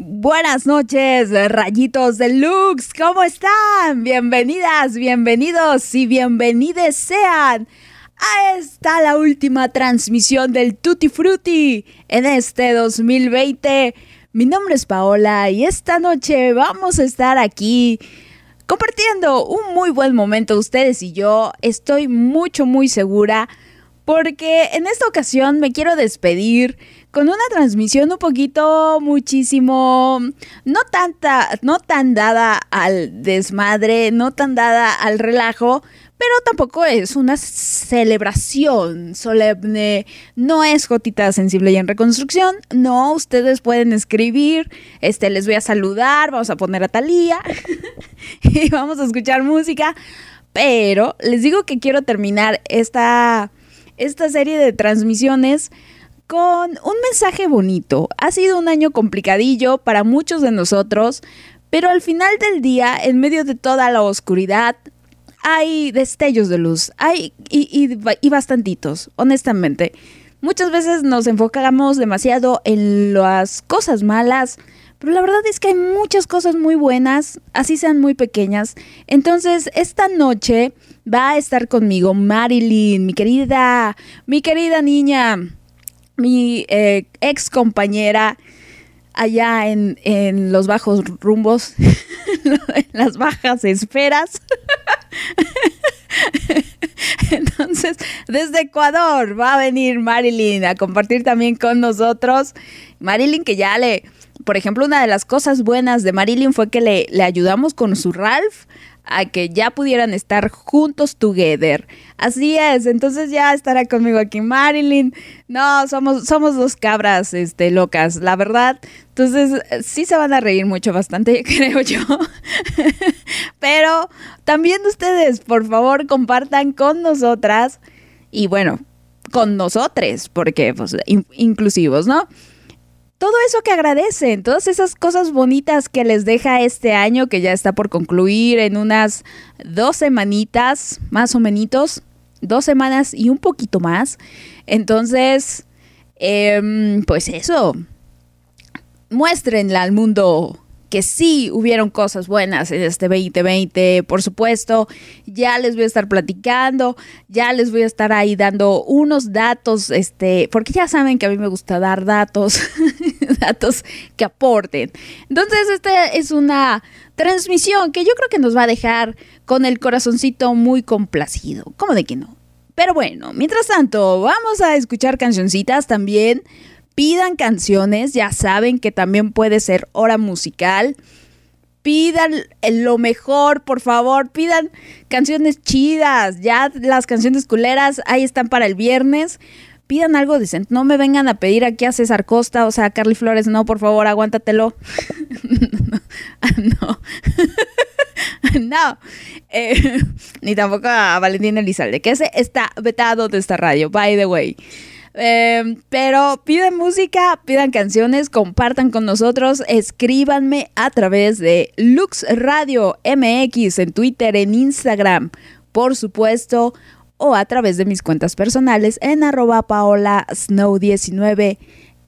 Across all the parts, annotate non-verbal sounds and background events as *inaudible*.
Buenas noches, rayitos de Lux, ¿cómo están? Bienvenidas, bienvenidos y bienvenides sean a esta la última transmisión del Tutti Frutti en este 2020. Mi nombre es Paola y esta noche vamos a estar aquí compartiendo un muy buen momento ustedes y yo. Estoy mucho, muy segura porque en esta ocasión me quiero despedir con una transmisión un poquito muchísimo no tanta no tan dada al desmadre, no tan dada al relajo, pero tampoco es una celebración solemne, no es gotita sensible y en reconstrucción, no, ustedes pueden escribir, este les voy a saludar, vamos a poner a Talía *laughs* y vamos a escuchar música, pero les digo que quiero terminar esta esta serie de transmisiones con un mensaje bonito. Ha sido un año complicadillo para muchos de nosotros, pero al final del día, en medio de toda la oscuridad, hay destellos de luz, hay y, y, bastantitos, honestamente. Muchas veces nos enfocamos demasiado en las cosas malas, pero la verdad es que hay muchas cosas muy buenas, así sean muy pequeñas. Entonces, esta noche va a estar conmigo Marilyn, mi querida, mi querida niña, mi eh, ex compañera allá en, en los bajos rumbos, *laughs* en las bajas esferas. *laughs* Entonces, desde Ecuador va a venir Marilyn a compartir también con nosotros. Marilyn que ya le por ejemplo, una de las cosas buenas de Marilyn fue que le, le ayudamos con su Ralph a que ya pudieran estar juntos together. Así es, entonces ya estará conmigo aquí Marilyn. No, somos, somos dos cabras este, locas, la verdad. Entonces sí se van a reír mucho, bastante, *laughs* creo yo. Pero también ustedes, por favor, compartan con nosotras y bueno, con nosotros, porque pues inclusivos, ¿no? Todo eso que agradecen, todas esas cosas bonitas que les deja este año que ya está por concluir en unas dos semanitas, más o menos, dos semanas y un poquito más. Entonces, em, pues eso, muéstrenle al mundo que sí hubieron cosas buenas en este 2020, por supuesto. Ya les voy a estar platicando, ya les voy a estar ahí dando unos datos, este, porque ya saben que a mí me gusta dar datos, *laughs* datos que aporten. Entonces, esta es una transmisión que yo creo que nos va a dejar con el corazoncito muy complacido. ¿Cómo de que no? Pero bueno, mientras tanto, vamos a escuchar cancioncitas también pidan canciones, ya saben que también puede ser hora musical. Pidan lo mejor, por favor, pidan canciones chidas, ya las canciones culeras ahí están para el viernes. Pidan algo decente, no me vengan a pedir aquí a César Costa, o sea, a Carly Flores, no, por favor, aguántatelo. *laughs* no. *laughs* no. Eh, *laughs* ni tampoco a Valentín Elizalde, que ese está vetado de esta radio, by the way. Em, pero piden música, pidan canciones, compartan con nosotros, escríbanme a través de Lux Radio MX en Twitter, en Instagram, por supuesto, o a través de mis cuentas personales en arroba paola snow 19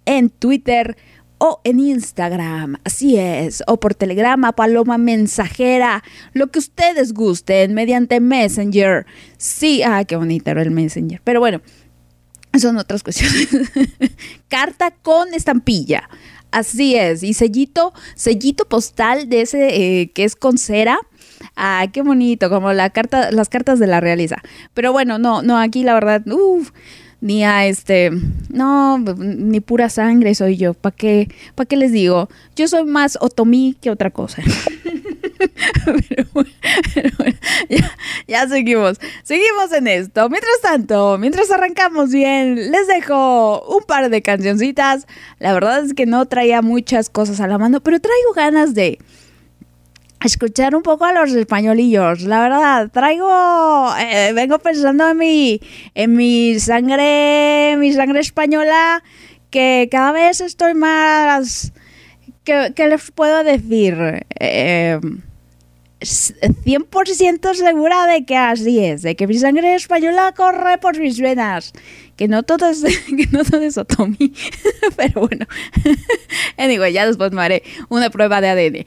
en Twitter o en Instagram, así es, o por Telegrama, Paloma Mensajera, lo que ustedes gusten, mediante Messenger. Sí, ah, qué bonito era el Messenger. Pero bueno, son otras cuestiones. *laughs* Carta con estampilla. Así es. Y sellito, sellito postal de ese eh, que es con cera. Ah, qué bonito, como la carta, las cartas de la realeza. Pero bueno, no, no, aquí la verdad, uff, ni a este, no, ni pura sangre soy yo. ¿Para qué, para qué les digo? Yo soy más otomí que otra cosa. *laughs* pero bueno, ya, seguimos. Seguimos en esto. Mientras tanto, mientras arrancamos bien, les dejo un par de cancioncitas. La verdad es que no traía muchas cosas a la mano, pero traigo ganas de escuchar un poco a los españolillos. La verdad, traigo, eh, vengo pensando en mi, en mi sangre, mi sangre española, que cada vez estoy más, ¿qué, les puedo decir? Eh, 100% segura de que así es, de que mi sangre española corre por mis venas, que no todo es, *laughs* que no todo es Otomi, *laughs* pero bueno, *laughs* anyway, ya después me haré una prueba de ADN.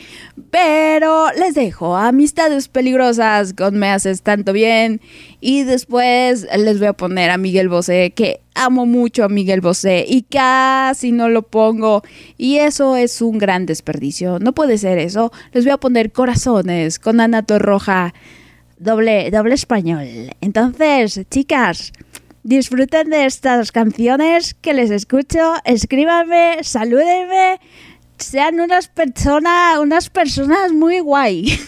Pero les dejo amistades peligrosas con Me Haces Tanto Bien y después les voy a poner a Miguel Bosé, que amo mucho a Miguel Bosé y casi no lo pongo y eso es un gran desperdicio, no puede ser eso. Les voy a poner corazones con Anato Roja, doble, doble español. Entonces, chicas, disfruten de estas canciones que les escucho, escríbanme, salúdenme, sean unas personas, unas personas muy guay. *laughs*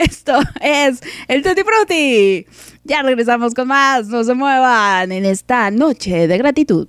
Esto es el Tutti Frutti. Ya regresamos con más, no se muevan en esta noche de gratitud.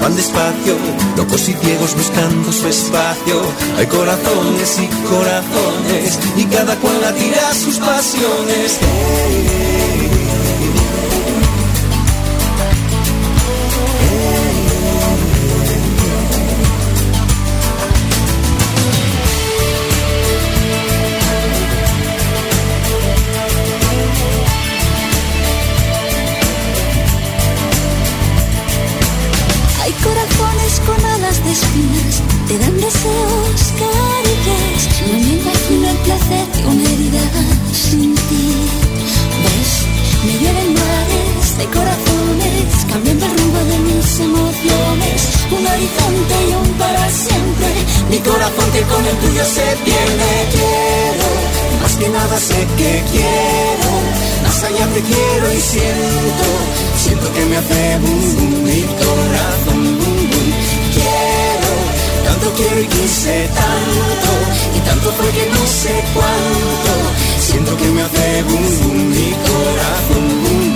van despacio, locos y ciegos buscando su espacio. Hay corazones y corazones y cada cual tira sus pasiones. Con el tuyo se pierde. Quiero, más que nada sé que quiero. Más allá te quiero y siento, siento que me hace boom, mi corazón tanto quiero y quise tanto, y tanto fue que no sé cuánto, siento que me hace boom boom mi corazón, boom boom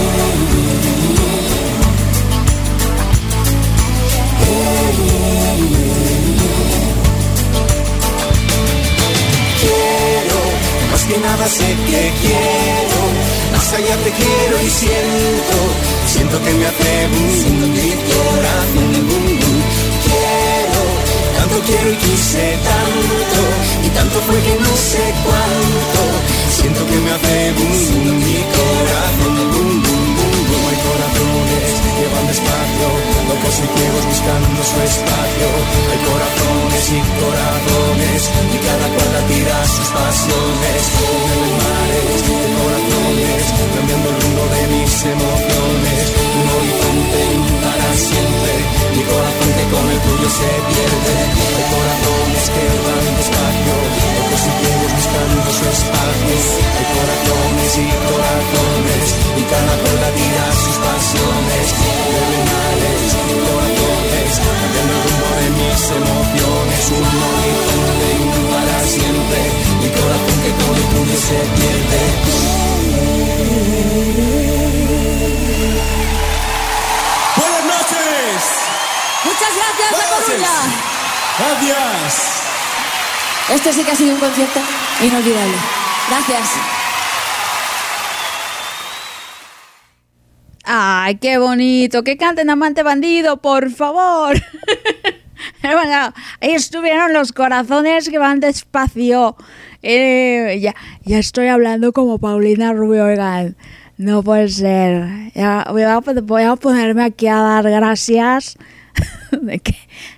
Que nada sé que quiero, más allá te quiero y siento, siento que me hace boom, mi corazón, quiero, tanto quiero y quise tanto, y tanto fue que no sé cuánto, siento que me hace boom, mi corazón, boom, boom, boom, hay corazones que van despacio, locos y ciegos buscando su espacio, hay corazones y corazones, y cada cual tira sus pasiones, de mares, de corazones, cambiando el rumbo de mis emociones, un horizonte para siempre, mi corazón que con el tuyo se pierde, hay corazones que van despacio, locos y ciegos buscando su espacio, hay corazones y corazones, y cada cual tira sus pasiones, de corazones, cambiando el rumbo de mis emociones, un horizonte para siempre, mi corazón que todo el tuyo se pierde. Buenas noches. Muchas gracias, Buenas Gracias. Esto sí que ha sido un concierto inolvidable. Gracias. Qué bonito. Que canten Amante Bandido, por favor. *laughs* ahí estuvieron los corazones que van despacio. Eh, ya, ya estoy hablando como Paulina Rubio. No puede ser. Ya, voy, a, ponerme aquí a dar gracias *laughs* de que,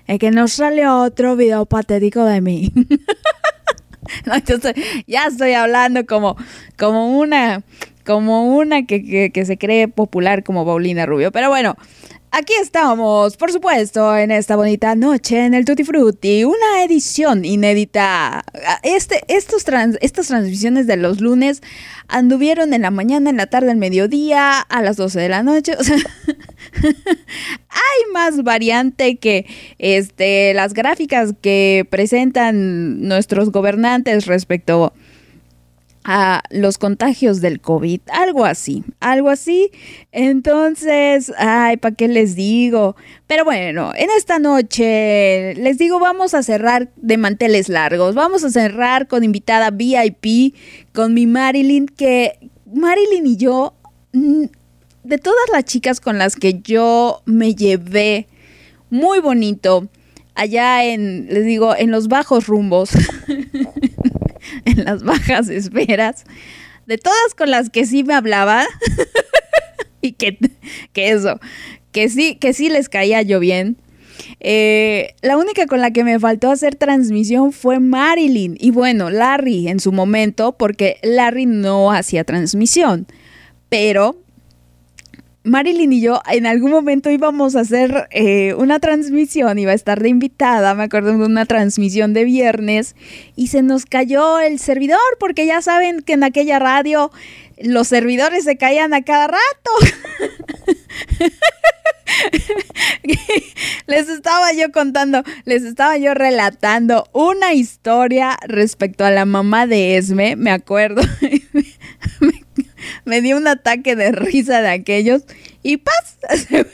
de que no salió otro video patético de mí. *laughs* ya estoy hablando como, como una, como una que, que, se cree popular como Paulina Rubio. Pero bueno, Aquí estamos, por supuesto, en esta bonita noche en el Tutti Frutti, una edición inédita. Este, estos estas transmisiones de los lunes anduvieron en la mañana, en la tarde, al mediodía, a las 12 de la noche. *laughs* Hay más variante que este, las gráficas que presentan nuestros gobernantes respecto a los contagios del COVID, algo así, algo así. Entonces, ay, ¿para qué les digo? Pero bueno, en esta noche les digo, vamos a cerrar de manteles largos, vamos a cerrar con invitada VIP, con mi Marilyn, que Marilyn y yo, de todas las chicas con las que yo me llevé muy bonito, allá en, les digo, en los bajos rumbos. *laughs* en las bajas esferas, de todas con las que sí me hablaba *laughs* y que, que eso, que sí, que sí les caía yo bien. Eh, la única con la que me faltó hacer transmisión fue Marilyn. Y bueno, Larry en su momento, porque Larry no hacía transmisión. Pero Marilyn y yo en algún momento íbamos a hacer eh, una transmisión, iba a estar de invitada, me acuerdo de una transmisión de viernes, y se nos cayó el servidor, porque ya saben que en aquella radio los servidores se caían a cada rato. *laughs* les estaba yo contando, les estaba yo relatando una historia respecto a la mamá de Esme, me acuerdo. *laughs* me dio un ataque de risa de aquellos y ¡paz! *laughs*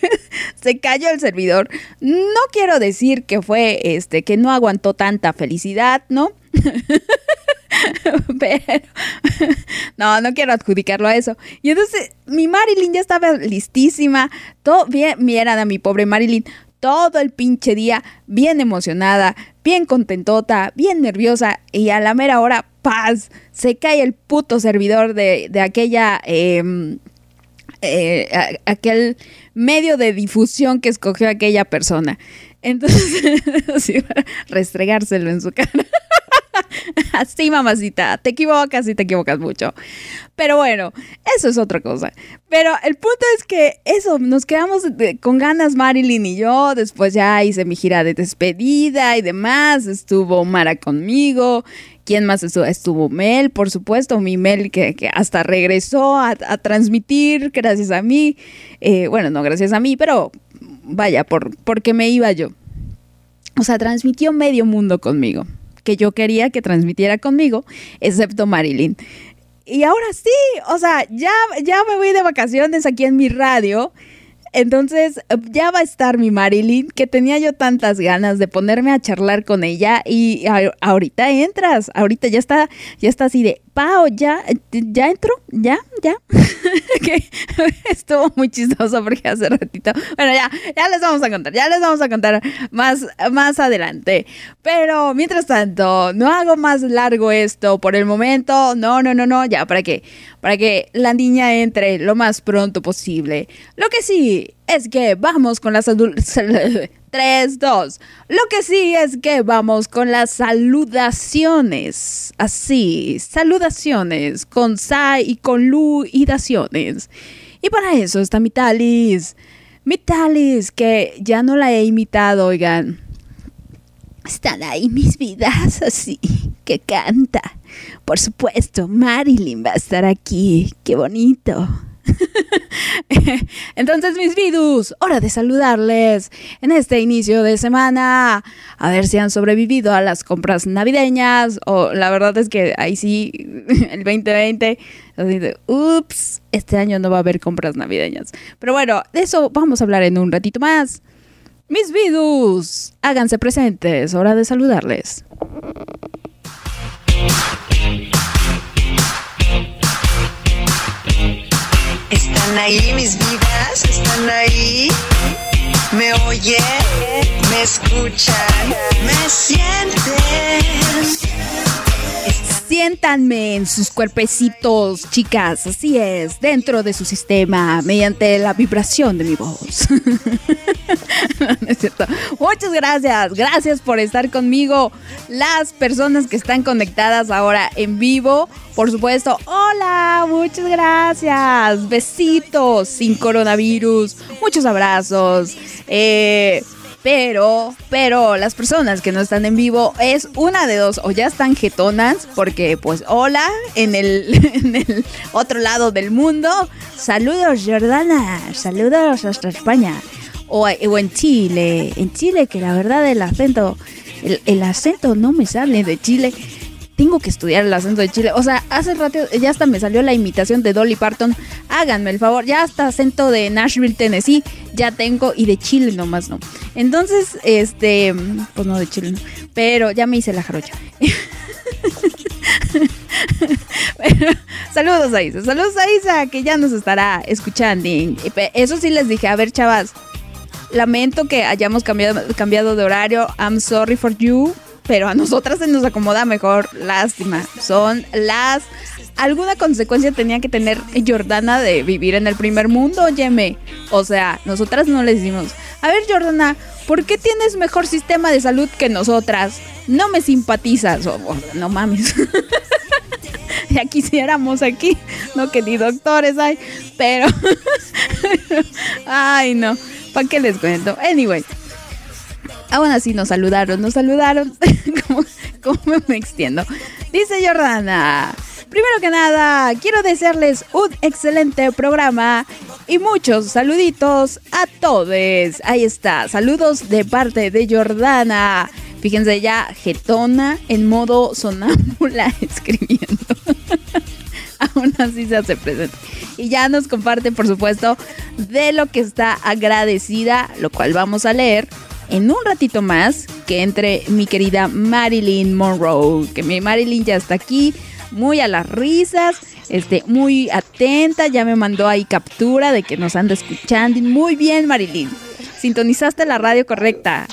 Se, cayó el servidor. No quiero decir que fue este que no aguantó tanta felicidad, ¿no? *laughs* Pero no, no quiero adjudicarlo a eso. Y entonces mi Marilyn ya estaba listísima. Todo bien, miren a mi pobre Marilyn, todo el pinche día bien emocionada, bien contentota, bien nerviosa y a la mera hora, paz, se cae el puto servidor de, aquella... Em, eh, aquel medio de difusión que escogió aquella persona. Entonces, *laughs* restregárselo en su cara. *laughs* Así, mamacita, te equivocas y te equivocas mucho. Pero bueno, eso es otra cosa. Pero el punto es que eso, nos quedamos con ganas Marilyn y yo. Después ya hice mi gira de despedida y demás. Estuvo Mara conmigo. ¿Quién más estuvo? Estuvo Mel, por supuesto. Mi Mel que, hasta regresó a, transmitir gracias a mí. Eh, bueno, no gracias a mí, pero vaya, por, porque me iba yo. O sea, transmitió medio mundo conmigo que yo quería que transmitiera conmigo, excepto Marilyn. Y ahora sí, o sea, ya, ya me voy de vacaciones aquí en mi radio. Entonces ya va a estar mi Marilyn, que tenía yo tantas ganas de ponerme a charlar con ella y ahorita entras, ahorita ya está, ya está así de, Pau, ya, ya entró, ya, ya. *laughs* *laughs* estuvo muy chistoso porque hace ratito. Bueno, ya, ya les vamos a contar, ya les vamos a contar más, más adelante. Pero mientras tanto, no hago más largo esto por el momento. No, no, no, no, ya, ¿para qué? Para que la niña entre lo más pronto posible. Lo que sí es que vamos con la salud. *laughs* 3, 2. Lo que sí es que vamos con las saludaciones. Así, saludaciones con Sa y con Lu y daciones. Y para eso está Mitalis. Mitalis, que ya no la he imitado, oigan. Están ahí mis vidas, *laughs* así, que canta. Por supuesto, Marilyn va a estar aquí. Qué bonito. *laughs* Entonces, mis vidus, hora de saludarles en este inicio de semana. A ver si han sobrevivido a las compras navideñas. O la verdad es que ahí sí, *laughs* el 2020, ups, este año no va a haber compras navideñas. Pero bueno, de eso vamos a hablar en un ratito más. Mis vidus, háganse presentes, hora de saludarles. Están ahí mis vidas, están ahí. Me oyen, me escuchan, me sienten. Siéntanme en sus cuerpecitos, chicas, así es, dentro de su sistema, mediante la vibración de mi voz. *laughs* es cierto. Muchas gracias, gracias por estar conmigo. Las personas que están conectadas ahora en vivo, por supuesto, hola, muchas gracias. Besitos sin coronavirus, muchos abrazos. Eh, pero, pero las personas que no están en vivo es una de dos, o ya están jetonas, porque pues hola, en el, *laughs* otro lado del mundo. Saludos Jordana, saludos hasta España. O, en Chile, en Chile que la verdad el acento, el acento no me sale de Chile tengo que estudiar el acento de Chile. O sea, hace rato ya hasta me salió la imitación de Dolly Parton. Háganme el favor, ya hasta acento de Nashville, Tennessee, ya tengo y de Chile nomás no. Entonces, este, pues no de Chile, no, pero ya me hice la jarocha. *laughs* saludos a Isa, saludos a Isa que ya nos estará escuchando. Eso sí les dije, a ver chavas, lamento que hayamos cambiado de horario. I'm sorry for you pero a nosotras se nos acomoda mejor. Lástima. Son las... Alguna consecuencia tenía que tener Jordana de vivir en el primer mundo, óyeme. O sea, nosotras no le decimos, A ver, Jordana, ¿por qué tienes mejor sistema de salud que nosotras? No me simpatizas. no mames. *laughs* ya quisiéramos aquí. No que ni doctores hay. Pero. *laughs* Ay, no. ¿Para qué les cuento? Anyway. Aún así nos saludaron, nos saludaron. *laughs* ¿Cómo, me extiendo? Dice Jordana. Primero que nada, quiero desearles un excelente programa y muchos saluditos a todos. Ahí está, saludos de parte de Jordana. Fíjense ya, Getona en modo sonámbula *laughs* escribiendo. *laughs* Aún así se hace presente. Y ya nos comparte, por supuesto, de lo que está agradecida, lo cual vamos a leer en un ratito más que entre mi querida Marilyn Monroe. Que mi Marilyn ya está aquí muy a las risas, este, muy atenta, ya me mandó ahí captura de que nos anda escuchando. Muy bien, Marilyn. Sintonizaste la radio correcta.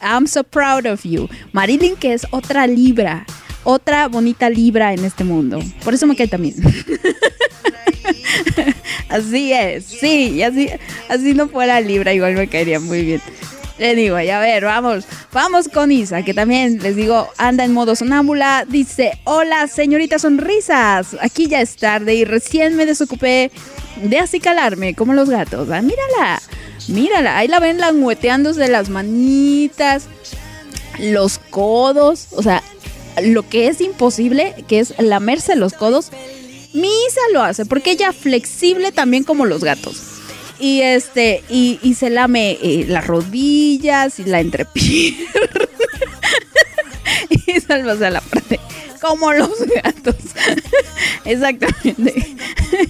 I'm so proud of you. Marilyn, que es otra libra, otra bonita libra en este mundo. Por eso me cae también. *laughs* así es, sí, así, así no fuera libra, igual me caería muy bien. Anyway, a ver, vamos, vamos con Isa, que también les digo, anda en modo sonámbula. Dice, hola señorita sonrisas, aquí ya es tarde y recién me desocupé de acicalarme como los gatos. Mírala, mírala, ahí la ven langueteándose las manitas, los codos, o sea, lo que es imposible, que es lamerse los codos, mi Isa lo hace, porque ella flexible también como los gatos. Y este, y, y se lame eh, las rodillas y la entrepierna. *laughs* y salvas a la parte. Como los gatos. *laughs* Exactamente.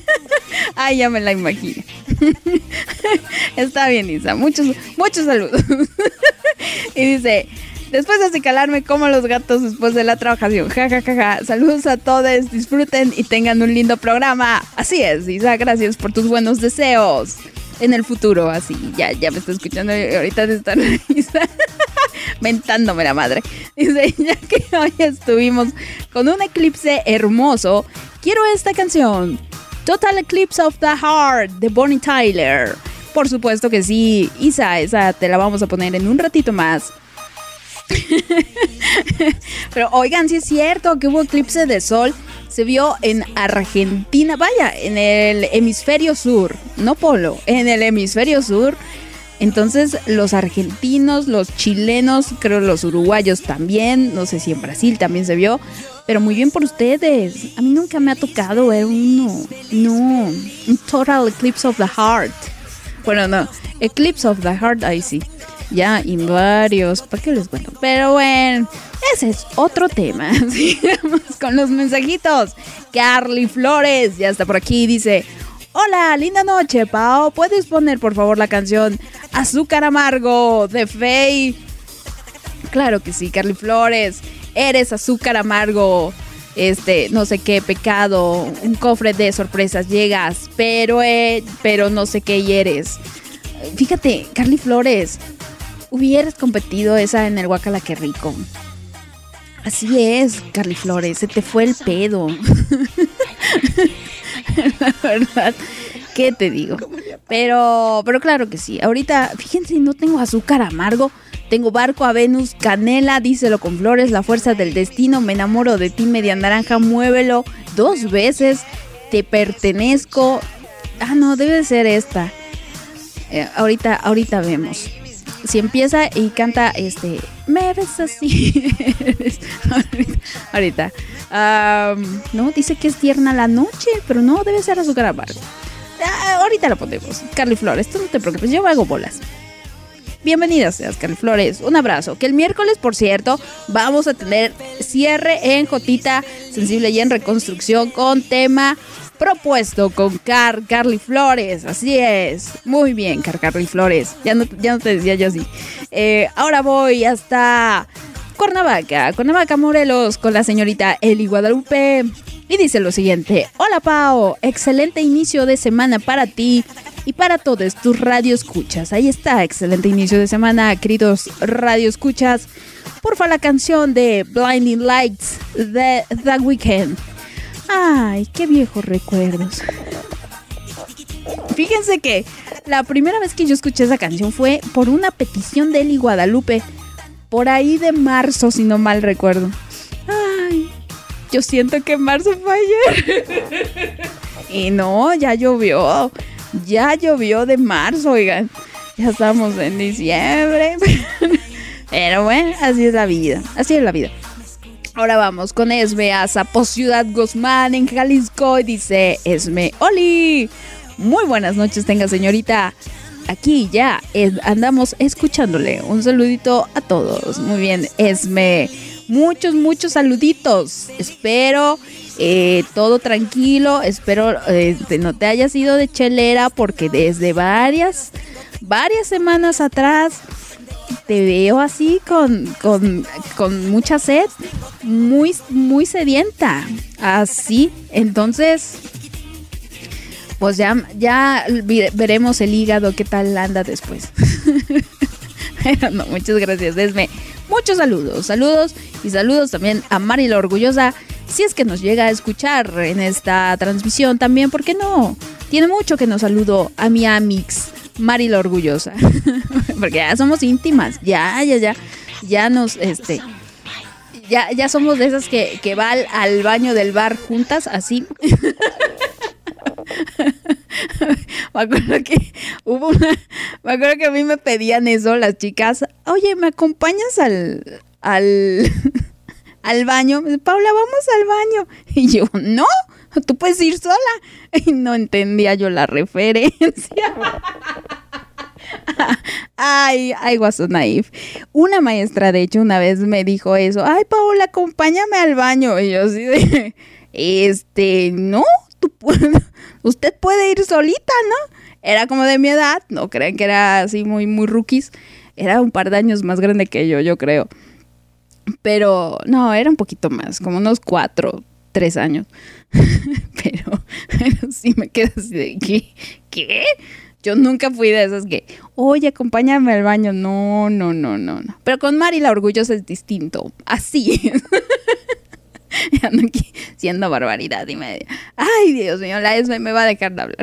*laughs* Ay, ya me la imagino. Está bien, Isa. Muchos, muchos saludos. y dice. Después de acicalarme como los gatos después de la trabajación. Ja, ja, ja, ja. Saludos a todos, disfruten y tengan un lindo programa. Así es, Isa, gracias por tus buenos deseos en el futuro, así. Ya, ya me estoy escuchando ahorita esta risa. *laughs* Mentándome la madre. Dice, ya que hoy estuvimos con un eclipse hermoso, quiero esta canción. Total Eclipse of the Heart de Bonnie Tyler. Por supuesto que sí, Isa, esa te la vamos a poner en un ratito más. *laughs* Pero oigan, sí es cierto que hubo eclipse de sol se vio en Argentina, vaya, en el hemisferio sur, no polo, en el hemisferio sur. Entonces los argentinos, los chilenos, creo los uruguayos también, no sé si en Brasil también se vio, pero muy bien por ustedes. A mí nunca me ha tocado ver uno, no, un total eclipse of the heart. Bueno, no, eclipse of the heart, ahí sí. Ya, y varios, ¿para qué les cuento? Pero bueno, ese es otro tema. *laughs* Sigamos con los mensajitos. Carly Flores ya está por aquí. Dice: Hola, linda noche, Pao. ¿Puedes poner por favor la canción Azúcar Amargo de Faye? Claro que sí, Carly Flores. Eres azúcar amargo. Este, no sé qué pecado, un cofre de sorpresas llegas, pero eh, pero no sé qué eres. Fíjate, Carly Flores, hubieras competido esa en el Guacala que rico. Así es, Carly Flores, se te fue el pedo. *laughs* La verdad, ¿qué te digo? Pero, pero claro que sí. Ahorita, fíjense, no tengo azúcar amargo. Tengo barco a Venus, canela, díselo con flores, la fuerza del destino, me enamoro de ti, media naranja, muévelo dos veces, te pertenezco. Ah, no, debe ser esta. Eh, ahorita, ahorita vemos si empieza y canta este me ves así *laughs* ahorita, no dice que es tierna la noche pero no debe ser azúcar amargo. Ah, ahorita lo ponemos Carly Flores tú no te preocupes yo hago bolas. Bienvenidas seas, Carly Flores. Un abrazo. Que el miércoles, por cierto, vamos a tener cierre en Jotita Sensible y en Reconstrucción con tema propuesto con Car Carly Flores. Así es. Muy bien, Car Carly Flores. Ya no, ya no te decía yo así. Eh, ahora voy hasta Cuernavaca, Cuernavaca, Morelos, con la señorita Eli Guadalupe. Y dice lo siguiente: Hola Pao, excelente inicio de semana para ti y para todos tus radioescuchas. Ahí está, excelente inicio de semana, queridos radioescuchas. Porfa, la canción de Blinding Lights de The Weeknd. Ay, qué viejos recuerdos. Fíjense que la primera vez que yo escuché esa canción fue por una petición de Eli Guadalupe. Por ahí de marzo, si no mal recuerdo. Ay, yo siento que marzo fue ayer. y no, ya llovió. Ya llovió de marzo, oigan. Ya estamos en diciembre. Pero bueno, así es la vida. Así es la vida. Ahora vamos con Esme a Zapo Ciudad Guzmán en Jalisco. Y dice Esme, Oli. Muy buenas noches tenga señorita. Aquí ya andamos escuchándole. Un saludito a todos. Muy bien, Esme. Muchos, muchos saluditos. Espero eh, todo tranquilo. Espero eh, no te hayas ido de chelera porque desde varias, varias semanas atrás te veo así con, con, con mucha sed, muy, muy sedienta. Así, entonces, pues ya, ya veremos el hígado qué tal anda después. *laughs* no, muchas gracias, Desme. Muchos saludos, saludos y saludos también a Mari la Orgullosa. Si es que nos llega a escuchar en esta transmisión también, ¿por qué no? Tiene mucho que nos saludo a mi Amix, Mari la Orgullosa. *laughs* Porque ya somos íntimas, ya, ya, ya. Ya nos, este, ya, ya somos de esas que, que va al baño del bar juntas, así. *laughs* me acuerdo que hubo una. Me acuerdo que a mí me pedían eso las chicas. Oye, ¿me acompañas al. al. *laughs* al baño? Paula, vamos al baño. Y yo, no, *laughs* tú puedes ir sola. *laughs* Y no entendía yo la referencia. *laughs* Ay, ay, was so Una maestra, de hecho, una vez me dijo eso. Ay, Paula, acompáñame al baño. Y yo así de, este, no, tú usted puede ir solita, ¿no? Era como de mi edad, no creen que era así muy, muy rookies. Era un par de años más grande que yo, yo creo. Pero no, era un poquito más, como unos cuatro, tres años. *laughs* pero, pero sí me quedo así de, ¿qué? ¿Qué? Yo nunca fui de esas que, oye, acompáñame al baño. No, no, no, no, no. Pero con Mari la orgullosa es distinto. Así. *laughs* Ando aquí siendo barbaridad y media. Ay, Dios mío, la ESME me va a dejar de hablar.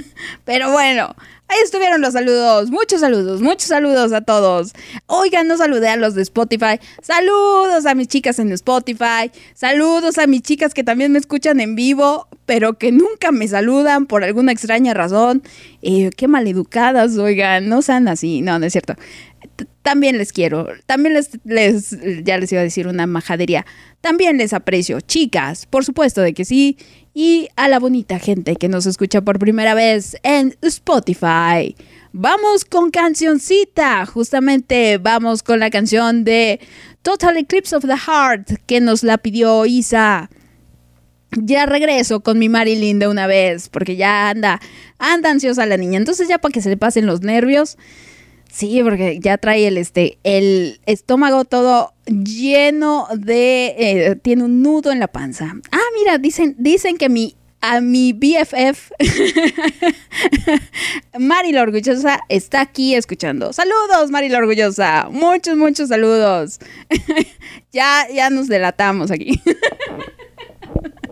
*laughs* Pero bueno, ahí estuvieron los saludos. Muchos saludos, muchos saludos a todos. Oigan, no saludé a los de Spotify. Saludos a mis chicas en Spotify. Saludos a mis chicas que también me escuchan en vivo, pero que nunca me saludan por alguna extraña razón. Eh, qué maleducadas, oigan, no sean así. No, no es cierto también les quiero, también les, les, ya les iba a decir una majadería, también les aprecio, chicas, por supuesto de que sí, y a la bonita gente que nos escucha por primera vez en Spotify. Vamos con cancioncita, justamente vamos con la canción de Total Eclipse of the Heart que nos la pidió Isa. Ya regreso con mi Marilyn de una vez, porque ya anda, anda ansiosa la niña. Entonces ya para que se le pasen los nervios, Sí, porque ya trae el, este, el estómago todo lleno de... Eh, tiene un nudo en la panza. Ah, mira, dicen, dicen que mi, a mi BFF, *laughs* Mari la Orgullosa, está aquí escuchando. Saludos, Mari la Orgullosa. Muchos, muchos saludos. *laughs* ya, ya nos delatamos aquí. *laughs*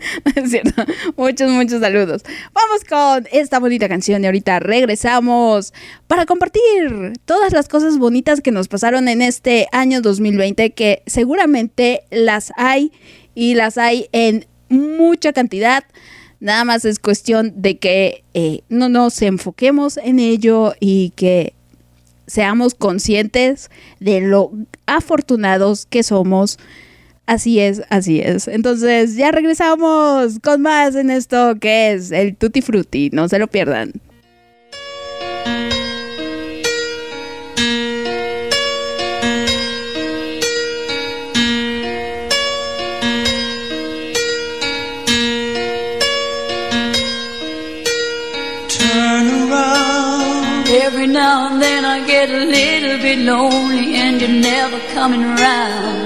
*laughs* es cierto. Muchos, muchos saludos. Vamos con esta bonita canción y ahorita regresamos para compartir todas las cosas bonitas que nos pasaron en este año 2020, que seguramente las hay y las hay en mucha cantidad. Nada más es cuestión de que eh, no nos enfoquemos en ello y que seamos conscientes de lo afortunados que somos Así es, así es. Entonces ya regresamos con más en esto que es el Tutti Frutti. No se lo pierdan. Turn around. Every now and then I get a little bit lonely and you're never coming around.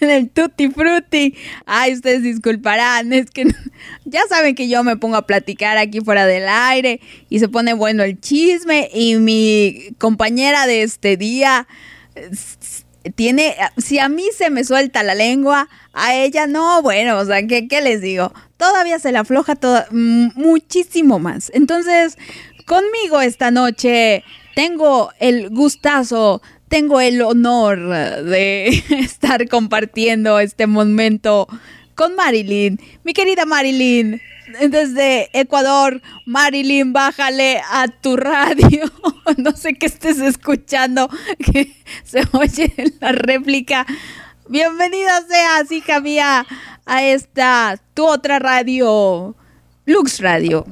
En el Tutti Frutti. Ay, ustedes disculparán, es que ya saben que yo me pongo a platicar aquí fuera del aire y se pone bueno el chisme y mi compañera de este día tiene, si a mí se me suelta la lengua, a ella no, bueno, o sea, ¿qué, qué les digo? Todavía se la afloja todo, muchísimo más. Entonces, conmigo esta noche tengo el gustazo tengo el honor de *laughs* estar compartiendo este momento con Marilyn. Mi querida Marilyn, desde Ecuador, Marilyn, bájale a tu radio. *laughs* No sé qué estés escuchando, *laughs* que se oye la réplica. Bienvenida seas, hija mía, a esta, tu otra radio, Lux Radio.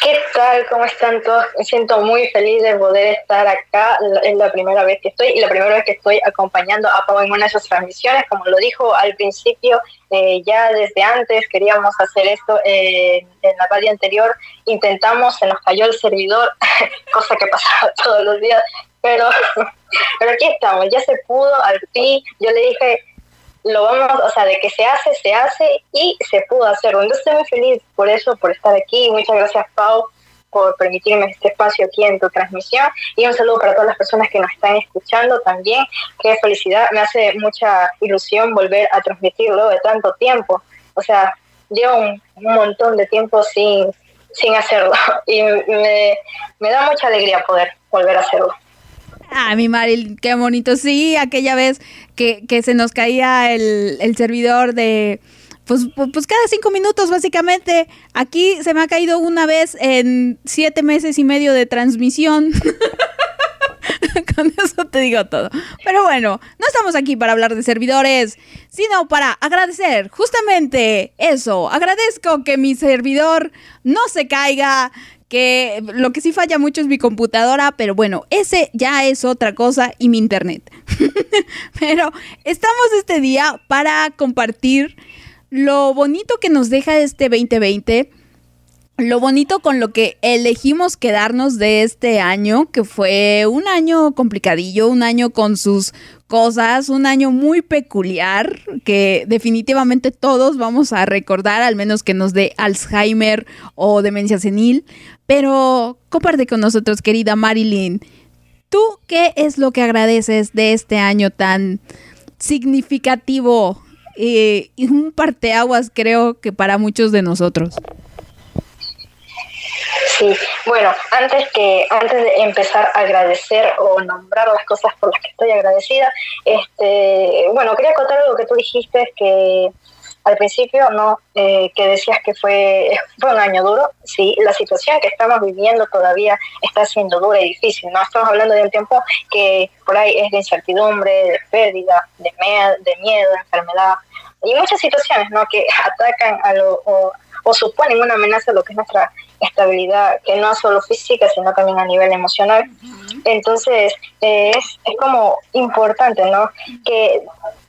¿Qué tal? ¿Cómo están todos? Me siento muy feliz de poder estar acá. Es la primera vez que estoy y la primera vez que estoy acompañando a Pau en una de sus transmisiones. Como lo dijo al principio, eh, ya desde antes queríamos hacer esto eh, en la radio anterior. Intentamos, se nos cayó el servidor, *laughs* cosa que pasaba *laughs* todos los días. Pero, *laughs* pero aquí estamos, ya se pudo al fin. Yo le dije, lo vamos, o sea, de que se hace, se hace y se pudo hacerlo. Entonces estoy muy feliz por eso, por estar aquí. Muchas gracias, Pau, por permitirme este espacio aquí en tu transmisión. Y un saludo para todas las personas que nos están escuchando también. Qué felicidad, me hace mucha ilusión volver a transmitirlo de tanto tiempo. O sea, llevo un, montón de tiempo sin, sin hacerlo *laughs* y me, me da mucha alegría poder volver a hacerlo. Ah, mi Maril, qué bonito. Sí, aquella vez que, se nos caía el, servidor de... Pues, pues, cada cinco minutos, básicamente. Aquí se me ha caído una vez en siete meses y medio de transmisión. *laughs* Con eso te digo todo. Pero bueno, no estamos aquí para hablar de servidores, sino para agradecer justamente eso. Agradezco que mi servidor no se caiga, que lo que sí falla mucho es mi computadora, pero bueno, ese ya es otra cosa y mi internet. *laughs* pero estamos este día para compartir lo bonito que nos deja este 2020 lo bonito con lo que elegimos quedarnos de este año, que fue un año complicadillo, un año con sus cosas, un año muy peculiar, que definitivamente todos vamos a recordar, al menos que nos dé Alzheimer o demencia senil. Pero comparte con nosotros, querida Marilyn, ¿tú qué es lo que agradeces de este año tan significativo eh, y un parteaguas creo que para muchos de nosotros? Sí, bueno, antes que antes de empezar a agradecer o nombrar las cosas por las que estoy agradecida, este, bueno, quería contar algo que tú dijiste que al principio no eh, que decías que fue fue un año duro sí la situación que estamos viviendo todavía está siendo dura y difícil no estamos hablando de un tiempo que por ahí es de incertidumbre de pérdida de, de miedo de enfermedad y muchas situaciones no que *laughs* atacan a lo o suponen una amenaza a lo que es nuestra estabilidad, que no solo física, sino también a nivel emocional. Entonces, es, es como importante, ¿no? Que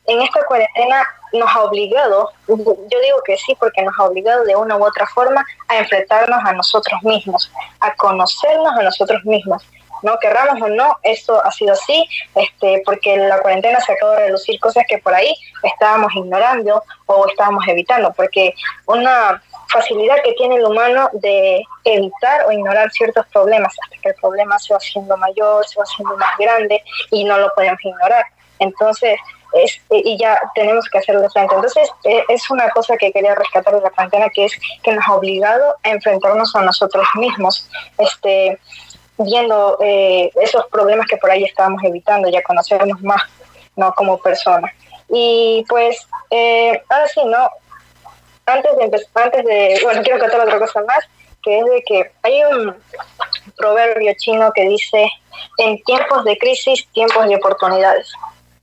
en esta cuarentena nos ha obligado, yo digo que sí, porque nos ha obligado de una u otra forma a enfrentarnos a nosotros mismos, a conocernos a nosotros mismos. No querramos o no, eso ha sido así, este, porque la cuarentena se acabó de reducir cosas que por ahí estábamos ignorando o estábamos evitando, porque una facilidad que tiene el humano de evitar o ignorar ciertos problemas hasta que el problema se va haciendo mayor, se va haciendo más grande y no lo podemos ignorar. Entonces, es, y ya tenemos que hacerlo frente. Entonces, e, es una cosa que quería rescatar de la cuarentena, que es que nos ha obligado a enfrentarnos a nosotros mismos. Este, viendo eh, esos problemas que por ahí estábamos evitando, ya conocernos más, ¿no? Como personas. Y pues, eh, ahora sí, ¿no? Antes de antes de, bueno, quiero contar otra cosa más, que es de que hay un proverbio chino que dice, en tiempos de crisis, tiempos de oportunidades.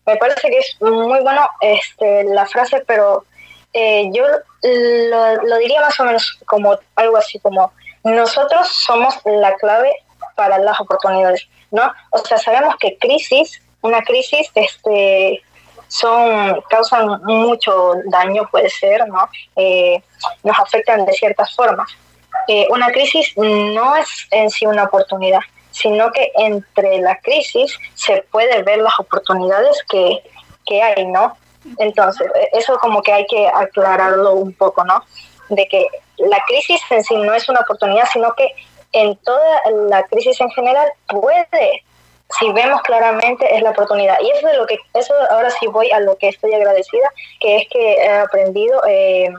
Me parece que es muy bueno este, la frase, pero eh, yo lo, lo, diría más o menos como algo así como, nosotros somos la clave para las oportunidades, ¿no? O sea, sabemos que crisis, una crisis, este, son causan mucho daño, puede ser, ¿no? Eh, nos afectan de ciertas formas. Eh, una crisis no es en sí una oportunidad, sino que entre la crisis se puede ver las oportunidades que, que hay, ¿no? Entonces, eso como que hay que aclararlo un poco, ¿no? De que la crisis en sí no es una oportunidad, sino que en toda la crisis en general puede si vemos claramente es la oportunidad. Y eso es lo que, eso ahora sí voy a lo que estoy agradecida, que es que he aprendido eh,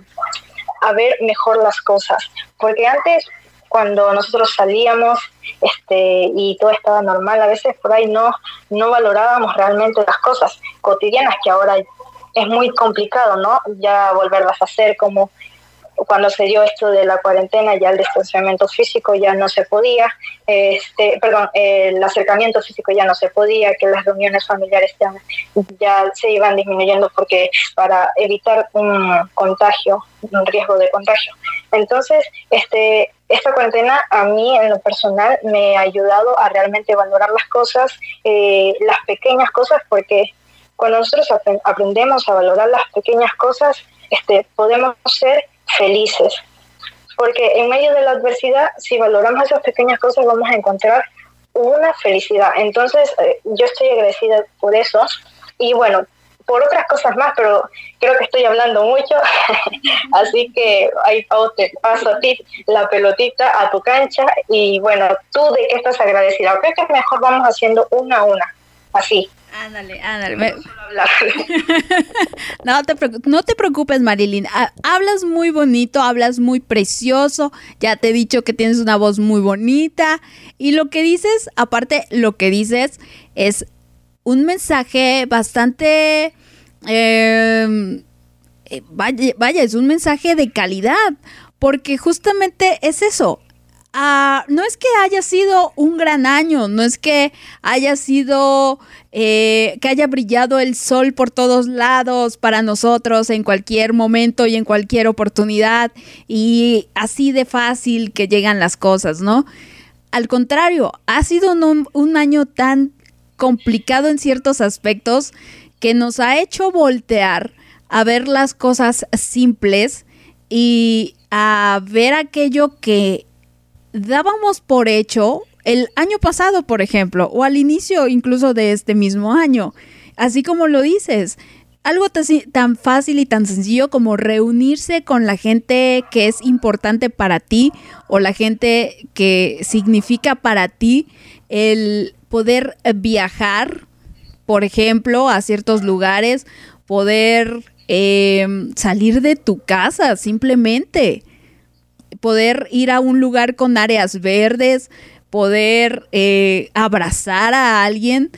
a ver mejor las cosas. Porque antes, cuando nosotros salíamos este, y todo estaba normal, a veces por ahí no, no valorábamos realmente las cosas cotidianas que ahora es muy complicado, ¿no? Ya volverlas a hacer como cuando se dio esto de la cuarentena, ya el distanciamiento físico ya no se podía, este, perdón, el acercamiento físico ya no se podía, que las reuniones familiares ya, se iban disminuyendo porque para evitar un contagio, un riesgo de contagio. Entonces, este, esta cuarentena a mí en lo personal me ha ayudado a realmente valorar las cosas, eh, las pequeñas cosas, porque cuando nosotros aprendemos a valorar las pequeñas cosas, este, podemos ser felices. Porque en medio de la adversidad, si valoramos esas pequeñas cosas, vamos a encontrar una felicidad. Entonces, eh, yo estoy agradecida por eso. Y bueno, por otras cosas más, pero creo que estoy hablando mucho. *laughs* Así que ahí te paso a ti la pelotita a tu cancha. Y bueno, tú de qué estás agradecida. Creo que mejor vamos haciendo una a una. Así. Ándale, ándale. *laughs* no, te no te preocupes, Marilyn. Hablas muy bonito, hablas muy precioso. Ya te he dicho que tienes una voz muy bonita. Y lo que dices, aparte, lo que dices es un mensaje bastante... Em, eh, vaya, vaya, es un mensaje de calidad. Porque justamente es eso. Ah, no es que haya sido un gran año, no es que haya sido, eh, que haya brillado el sol por todos lados para nosotros en cualquier momento y en cualquier oportunidad y así de fácil que llegan las cosas, ¿no? Al contrario, ha sido un, un año tan complicado en ciertos aspectos que nos ha hecho voltear a ver las cosas simples y a ver aquello que dábamos por hecho el año pasado, por ejemplo, o al inicio incluso de este mismo año. Así como lo dices, algo tan fácil y tan sencillo como reunirse con la gente que es importante para ti o la gente que significa para ti el poder viajar, por ejemplo, a ciertos lugares, poder em, salir de tu casa simplemente poder ir a un lugar con áreas verdes, poder eh, abrazar a alguien.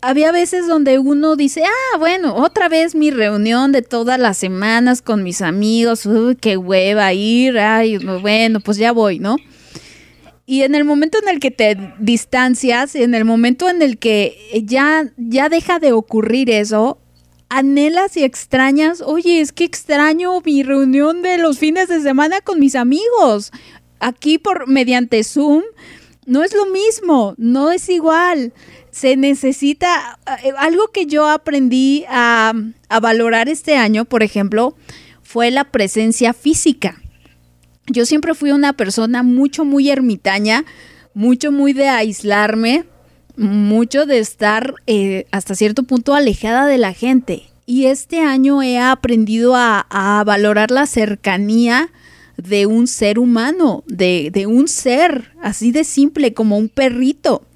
había veces donde uno dice, ah, bueno, otra vez mi reunión de todas las semanas con mis amigos, uy, qué hueva ir, ay, bueno, pues ya voy, ¿no? Y en el momento en el que te distancias, en el momento en el que ya, ya deja de ocurrir eso, anhelas y extrañas, oye, es que extraño mi reunión de los fines de semana con mis amigos. Aquí por mediante Zoom no es lo mismo, no es igual. Se necesita eh, algo que yo aprendí a, a valorar este año, por ejemplo, fue la presencia física. Yo siempre fui una persona mucho, muy ermitaña, mucho, muy de aislarme, mucho de estar eh, hasta cierto punto alejada de la gente. Y este año he aprendido a, valorar la cercanía de un ser humano, de, un ser así de simple como un perrito.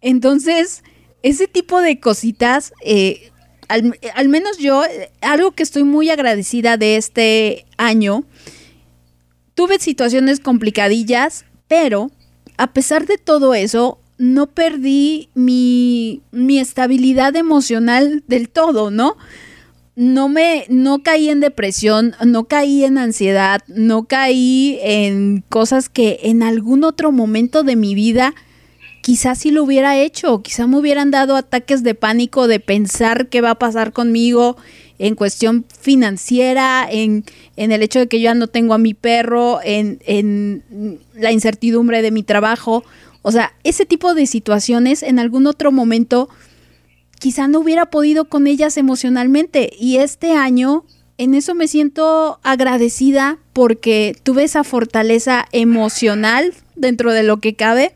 Entonces, ese tipo de cositas, eh, al, al, menos yo, algo que estoy muy agradecida de este año, tuve situaciones complicadillas, pero a pesar de todo eso, no perdí mi, mi estabilidad emocional del todo, ¿no? no me, no caí en depresión, no caí en ansiedad, no caí en cosas que en algún otro momento de mi vida quizás sí lo hubiera hecho, quizás me hubieran dado ataques de pánico de pensar qué va a pasar conmigo en cuestión financiera, en, en el hecho de que yo ya no tengo a mi perro, en, en la incertidumbre de mi trabajo. O sea, ese tipo de situaciones en algún otro momento quizá no hubiera podido con ellas emocionalmente. Y este año, en eso me siento agradecida porque tuve esa fortaleza emocional dentro de lo que cabe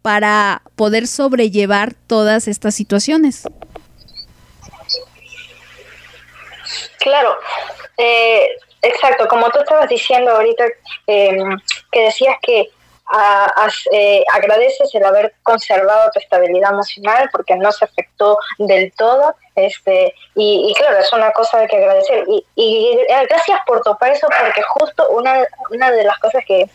para poder sobrellevar todas estas situaciones. Claro, eh, exacto, como tú estabas diciendo ahorita, eh, que decías que eh, agradeces el haber conservado tu estabilidad emocional porque no se afectó del todo. Este, y, claro, es una cosa que agradecer. Y, y, eh, gracias por topar eso porque justo una, una de las cosas que,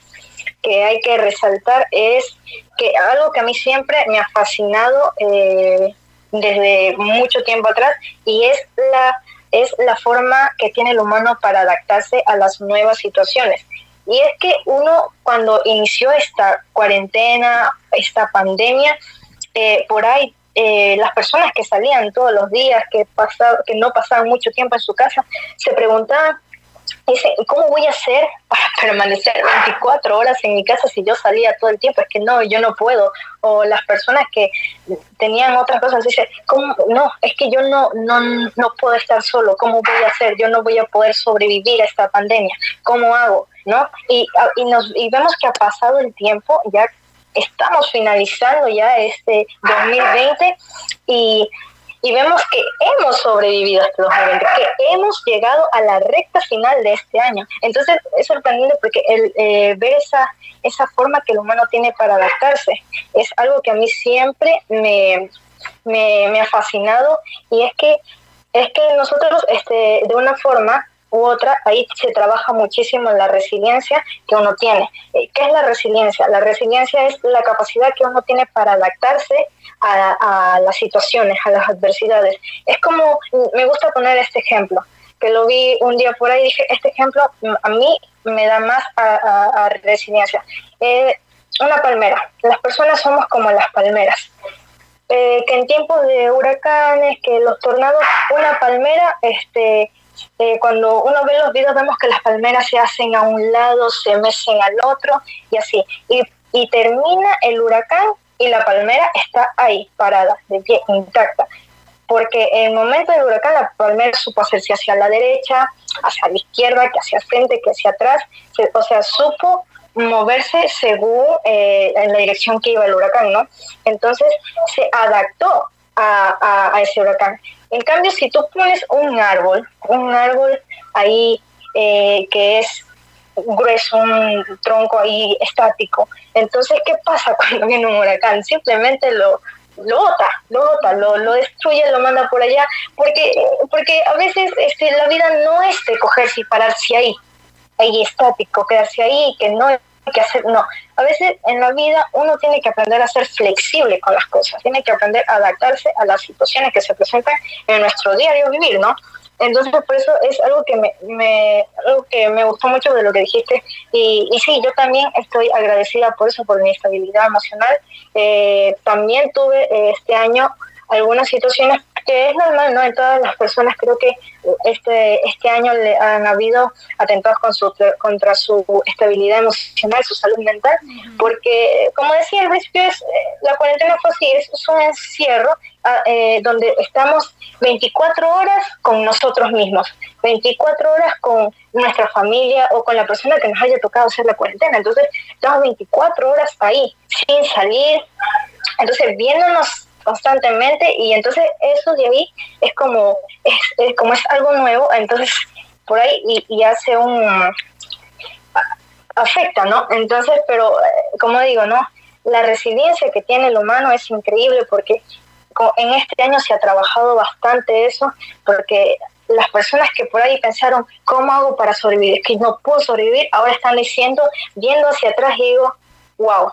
que hay que resaltar es que algo que a mí siempre me ha fascinado eh, desde mucho tiempo atrás y es la es la forma que tiene el humano para adaptarse a las nuevas situaciones. Y es que uno cuando inició esta cuarentena, esta pandemia, eh, por ahí eh, las personas que salían todos los días, que, pasaba, que no pasaban mucho tiempo en su casa, se preguntaban Dice, ¿cómo voy a hacer para *laughs* permanecer 24 horas en mi casa si yo salía todo el tiempo? Es que no, yo no puedo. O las personas que tenían otras cosas dicen, ¿cómo? No, es que yo no, no, no puedo estar solo. ¿Cómo voy a hacer? Yo no voy a poder sobrevivir a esta pandemia. ¿Cómo hago? ¿No? Y, y, nos, y vemos que ha pasado el tiempo, ya estamos finalizando ya este 2020 y y vemos que hemos sobrevivido hasta 2020, que hemos llegado a la recta final de este año. Entonces es sorprendente porque el, eh, ver esa, esa forma que el humano tiene para adaptarse es algo que a mí siempre me, me, ha fascinado y es que, es que nosotros este, de una forma u otra, ahí se trabaja muchísimo en la resiliencia que uno tiene. Eh, ¿Qué es la resiliencia? La resiliencia es la capacidad que uno tiene para adaptarse a, las situaciones, a las adversidades. Es como, me gusta poner este ejemplo, que lo vi un día por ahí dije, este ejemplo a mí me da más a, resiliencia. Eh, una palmera. Las personas somos como las palmeras. Eh, que en tiempos de huracanes, que los tornados, una palmera, este, eh, cuando uno ve los videos vemos que las palmeras se hacen a un lado, se mecen al otro y así. Y, termina el huracán y la palmera está ahí, parada, de pie, intacta. Porque en el momento del huracán la palmera supo hacerse hacia la derecha, hacia la izquierda, que hacia frente, que hacia atrás, o sea, supo moverse según eh, en la dirección que iba el huracán, ¿no? Entonces se adaptó a, a, ese huracán. En cambio, si tú pones un árbol, un árbol ahí eh, que es grueso, un tronco ahí estático. Entonces, ¿qué pasa *laughs* cuando viene un huracán? Simplemente lo, lo bota, lo bota, lo, destruye, lo manda por allá, porque, porque a veces este, la vida no es de cogerse y pararse ahí, ahí estático, quedarse ahí, que no que hacer, no. A veces en la vida uno tiene que aprender a ser flexible con las cosas, tiene que aprender a adaptarse a las situaciones que se presentan en nuestro diario vivir, ¿no? Entonces, por eso es algo que me, me, algo que me gustó mucho de lo que dijiste. Y, y sí, yo también estoy agradecida por eso, por mi estabilidad emocional. Eh, también tuve eh, este año algunas situaciones que es normal, ¿no? En todas las personas creo que este, este año le han habido atentados con su, contra su estabilidad emocional, su salud mental, porque, como decía al principio, es, eh, la cuarentena fue así, es, un encierro ah, eh, donde estamos 24 horas con nosotros mismos, 24 horas con nuestra familia o con la persona que nos haya tocado hacer la cuarentena. Entonces, estamos 24 horas ahí, sin salir, entonces viéndonos constantemente y entonces eso de ahí es como es, como es algo nuevo entonces por ahí y, hace un afecta no entonces pero eh, como digo no la resiliencia que tiene el humano es increíble porque en este año se ha trabajado bastante eso porque las personas que por ahí pensaron cómo hago para sobrevivir que no puedo sobrevivir ahora están diciendo viendo hacia atrás y digo wow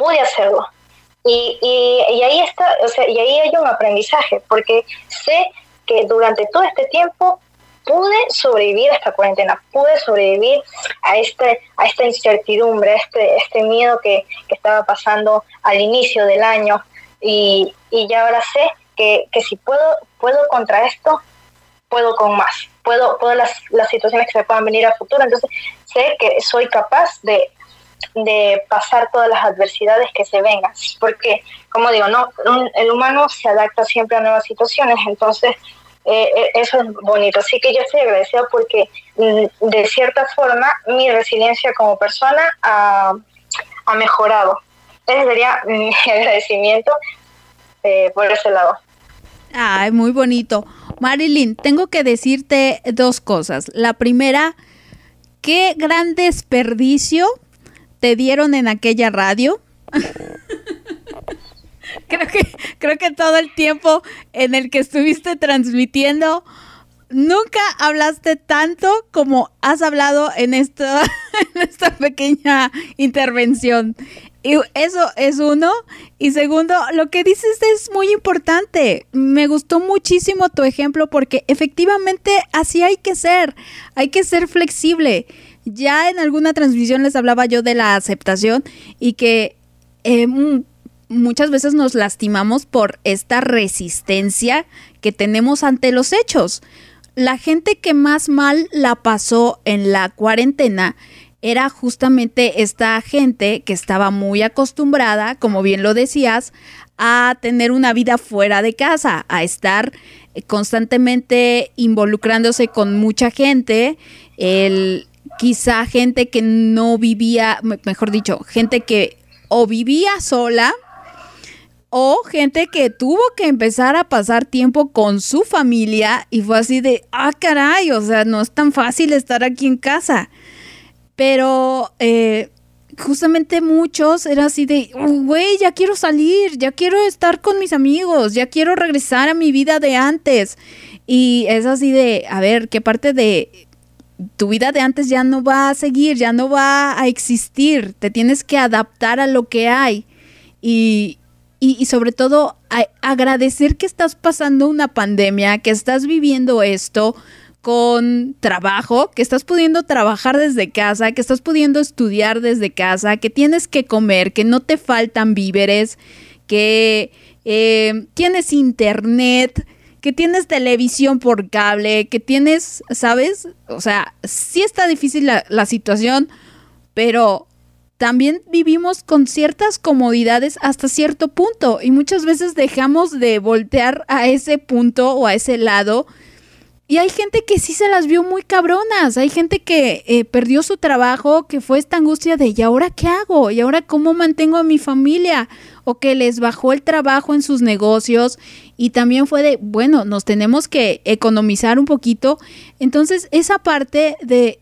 pude hacerlo. Y, y, ahí está, o sea, y ahí hay un aprendizaje, porque sé que durante todo este tiempo pude sobrevivir a esta cuarentena, pude sobrevivir a este, a esta incertidumbre, a este, este miedo que, que estaba pasando al inicio del año. Y, y ya ahora sé que, que si puedo, puedo contra esto, puedo con más, puedo, puedo las, las situaciones que se puedan venir a futuro, entonces sé que soy capaz de, de pasar todas las adversidades que se vengan, porque, como digo, no el humano se adapta siempre a nuevas situaciones, entonces eh, eh, eso es bonito. Así que yo estoy agradecida porque mm, de cierta forma mi resiliencia como persona ha, ha mejorado. Ese sería *laughs* mi agradecimiento eh, por ese lado. Ay, muy bonito. Marilyn, tengo que decirte dos cosas. La primera, qué gran desperdicio te dieron en aquella radio. *laughs* creo que creo que todo el tiempo en el que estuviste transmitiendo nunca hablaste tanto como has hablado en esta, *laughs* en esta pequeña intervención. Y eso es uno. Y segundo, lo que dices es muy importante. Me gustó muchísimo tu ejemplo porque efectivamente así hay que ser. Hay que ser flexible. Ya en alguna transmisión les hablaba yo de la aceptación y que eh, muchas veces nos lastimamos por esta resistencia que tenemos ante los hechos. La gente que más mal la pasó en la cuarentena era justamente esta gente que estaba muy acostumbrada, como bien lo decías, a tener una vida fuera de casa, a estar constantemente involucrándose con mucha gente, el quizá gente que no vivía, mejor dicho, gente que o vivía sola o gente que tuvo que empezar a pasar tiempo con su familia y fue así de, ah, caray, o sea, no es tan fácil estar aquí en casa. Pero eh, justamente muchos era así de, güey, ya quiero salir, ya quiero estar con mis amigos, ya quiero regresar a mi vida de antes. Y es así de, a ver, ¿qué parte de tu vida de antes ya no va a seguir, ya no va a existir, te tienes que adaptar a lo que hay. Y, y, sobre todo agradecer que estás pasando una pandemia, que estás viviendo esto con trabajo, que estás pudiendo trabajar desde casa, que estás pudiendo estudiar desde casa, que tienes que comer, que no te faltan víveres, que eh, tienes internet, que tienes televisión por cable, que tienes, ¿sabes? O sea, sí está difícil la, situación, pero también vivimos con ciertas comodidades hasta cierto punto y muchas veces dejamos de voltear a ese punto o a ese lado. Y hay gente que sí se las vio muy cabronas, hay gente que eh, perdió su trabajo, que fue esta angustia de ¿y ahora qué hago? ¿Y ahora cómo mantengo a mi familia? O que les bajó el trabajo en sus negocios y también fue de, bueno, nos tenemos que economizar un poquito. Entonces, esa parte de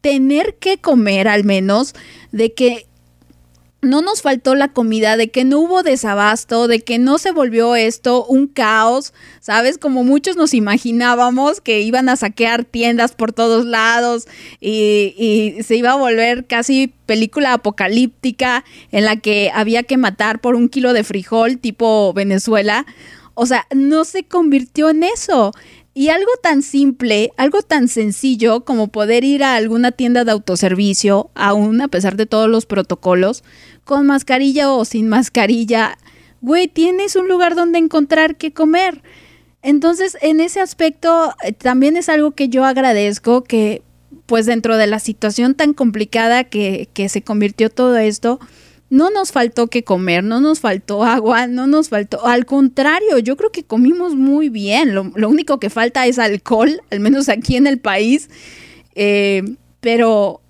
tener que comer al menos, de que no nos faltó la comida, de que no hubo desabasto, de que no se volvió esto un caos, ¿sabes? Como muchos nos imaginábamos que iban a saquear tiendas por todos lados y, se iba a volver casi película apocalíptica en la que había que matar por un kilo de frijol tipo Venezuela. O sea, no se convirtió en eso. Y algo tan simple, algo tan sencillo como poder ir a alguna tienda de autoservicio, aún a pesar de todos los protocolos, con mascarilla o sin mascarilla, güey, tienes un lugar donde encontrar qué comer. Entonces, en ese aspecto, eh, también es algo que yo agradezco que, pues dentro de la situación tan complicada que, que se convirtió todo esto, no nos faltó que comer, no nos faltó agua, no nos faltó, al contrario, yo creo que comimos muy bien, lo, único que falta es alcohol, al menos aquí en el país, eh, pero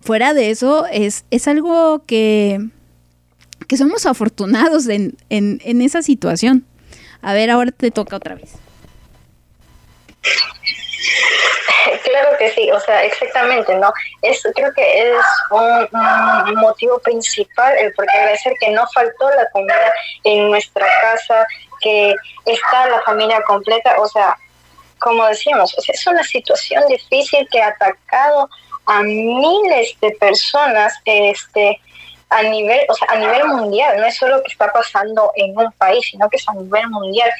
fuera de eso es, algo que, que somos afortunados en, en, en esa situación. A ver, ahora te toca otra vez. *laughs* Claro que sí, o sea, exactamente, ¿no? Es, creo que es un, motivo principal el por qué agradecer que no faltó la comida en nuestra casa, que está la familia completa, o sea, como decíamos, es una situación difícil que ha atacado a miles de personas, este, a nivel, o sea, a nivel mundial, no es solo que está pasando en un país, sino que es a nivel mundial.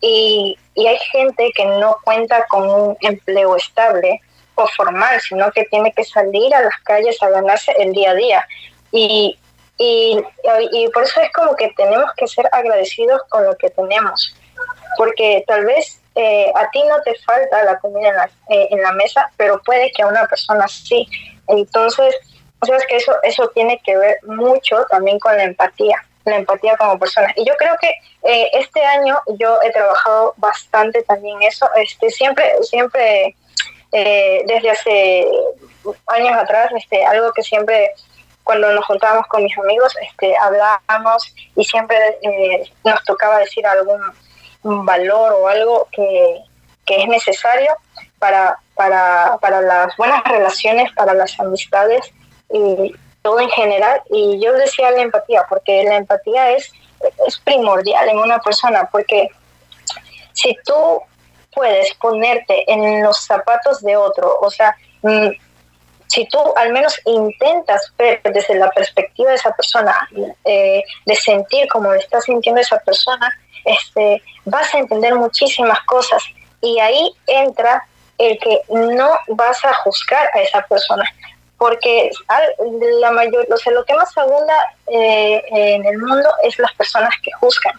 Y, y hay gente que no cuenta con un empleo estable o formal, sino que tiene que salir a las calles a ganarse el día a día. Y, y, y por eso es como que tenemos que ser agradecidos con lo que tenemos, porque tal vez eh, a ti no te falta la comida en la, eh, en la mesa, pero puede que a una persona sí. Entonces, o sea, es que eso, eso tiene que ver mucho también con la empatía, la empatía como persona. Y yo creo que eh, este año yo he trabajado bastante también eso. Este, siempre, siempre, desde hace años atrás, este, algo que siempre cuando nos juntábamos con mis amigos, este, hablábamos y siempre nos tocaba decir algún valor o algo que, es necesario para, para, para las buenas relaciones, para las amistades y todo en general. Y yo decía la empatía, porque la empatía es, es primordial en una persona, porque si tú puedes ponerte en los zapatos de otro, o sea, mm, si tú al menos intentas ver desde la perspectiva de esa persona, eh, de sentir como está sintiendo esa persona, este, vas a entender muchísimas cosas y ahí entra el que no vas a juzgar a esa persona porque la mayor, o sea, lo que más abunda eh, en el mundo es las personas que juzgan.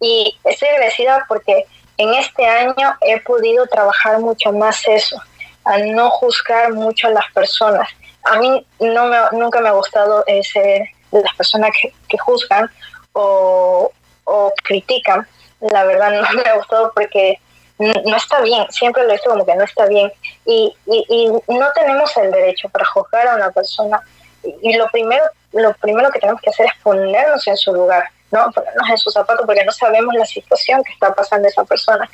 Y estoy agradecida porque en este año he podido trabajar mucho más eso, a no juzgar mucho a las personas. A mí no me, nunca me ha gustado ser de las personas que, que juzgan o, o critican, la verdad *laughs* no me ha gustado porque no está bien, siempre lo he visto como que no está bien y, y, no tenemos el derecho para juzgar a una persona y, lo primero lo primero que tenemos que hacer es ponernos en su lugar, ¿no? Ponernos en su zapato porque no sabemos la situación que está pasando esa persona.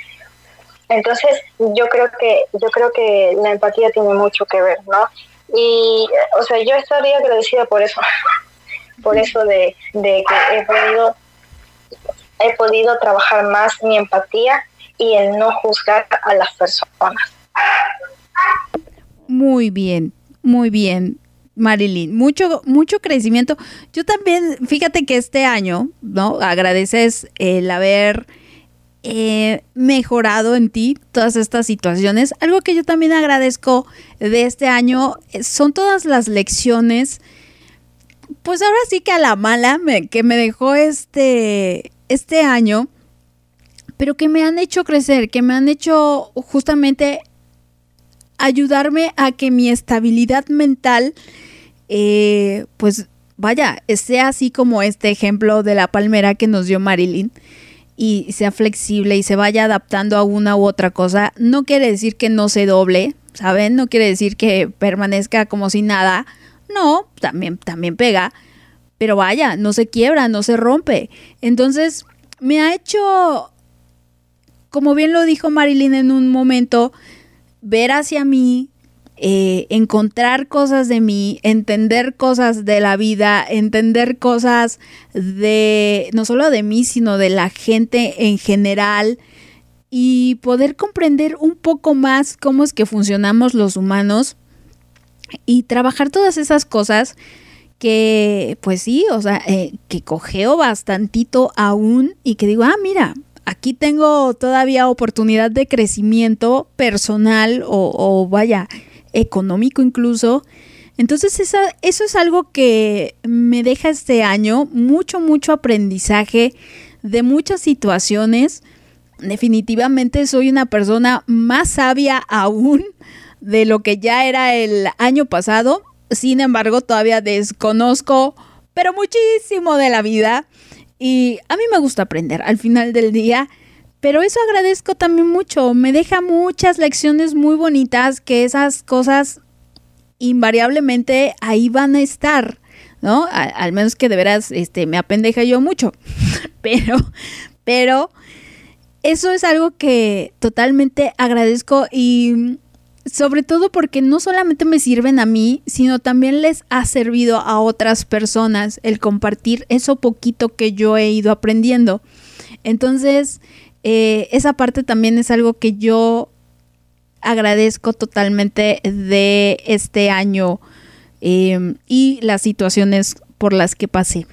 Entonces, yo creo que yo creo que la empatía tiene mucho que ver, ¿no? Y o sea, yo estaría agradecida por eso. *laughs* por eso de, de que he podido he podido trabajar más mi empatía y el no juzgar a las personas. Muy bien, muy bien. Marilyn, mucho, mucho crecimiento. Yo también, fíjate que este año, ¿no? Agradeces el haber eh, mejorado en ti todas estas situaciones. Algo que yo también agradezco de este año eh, son todas las lecciones, pues ahora sí que a la mala, que me dejó este, este año, pero que me han hecho crecer, que me han hecho justamente ayudarme a que mi estabilidad mental, eh, pues vaya, sea así como este ejemplo de la palmera que nos dio Marilyn y sea flexible y se vaya adaptando a una u otra cosa, no quiere decir que no se doble, ¿saben? No quiere decir que permanezca como si nada. No, también, también pega, pero vaya, no se quiebra, no se rompe. Entonces, me ha hecho, como bien lo dijo Marilyn en un momento, ver hacia mí, eh, encontrar cosas de mí, entender cosas de la vida, entender cosas de, no solo de mí, sino de la gente en general y poder comprender un poco más cómo es que funcionamos los humanos y trabajar todas esas cosas que pues sí, o sea, eh, que cogeo bastantito aún y que digo, ah, mira, aquí tengo todavía oportunidad de crecimiento personal o, vaya, económico incluso. Entonces esa, eso es algo que me deja este año, mucho, mucho aprendizaje de muchas situaciones. Definitivamente soy una persona más sabia aún de lo que ya era el año pasado sin embargo, todavía desconozco, pero muchísimo de la vida. Y a mí me gusta aprender al final del día. Pero eso agradezco también mucho. Me deja muchas lecciones muy bonitas que esas cosas invariablemente ahí van a estar, ¿no? al menos que de veras este, me apendeja yo mucho. *laughs* pero, pero eso es algo que totalmente agradezco y sobre todo porque no solamente me sirven a mí, sino también les ha servido a otras personas el compartir eso poquito que yo he ido aprendiendo. Entonces, eh, esa parte también es algo que yo agradezco totalmente de este año em, y las situaciones por las que pasé.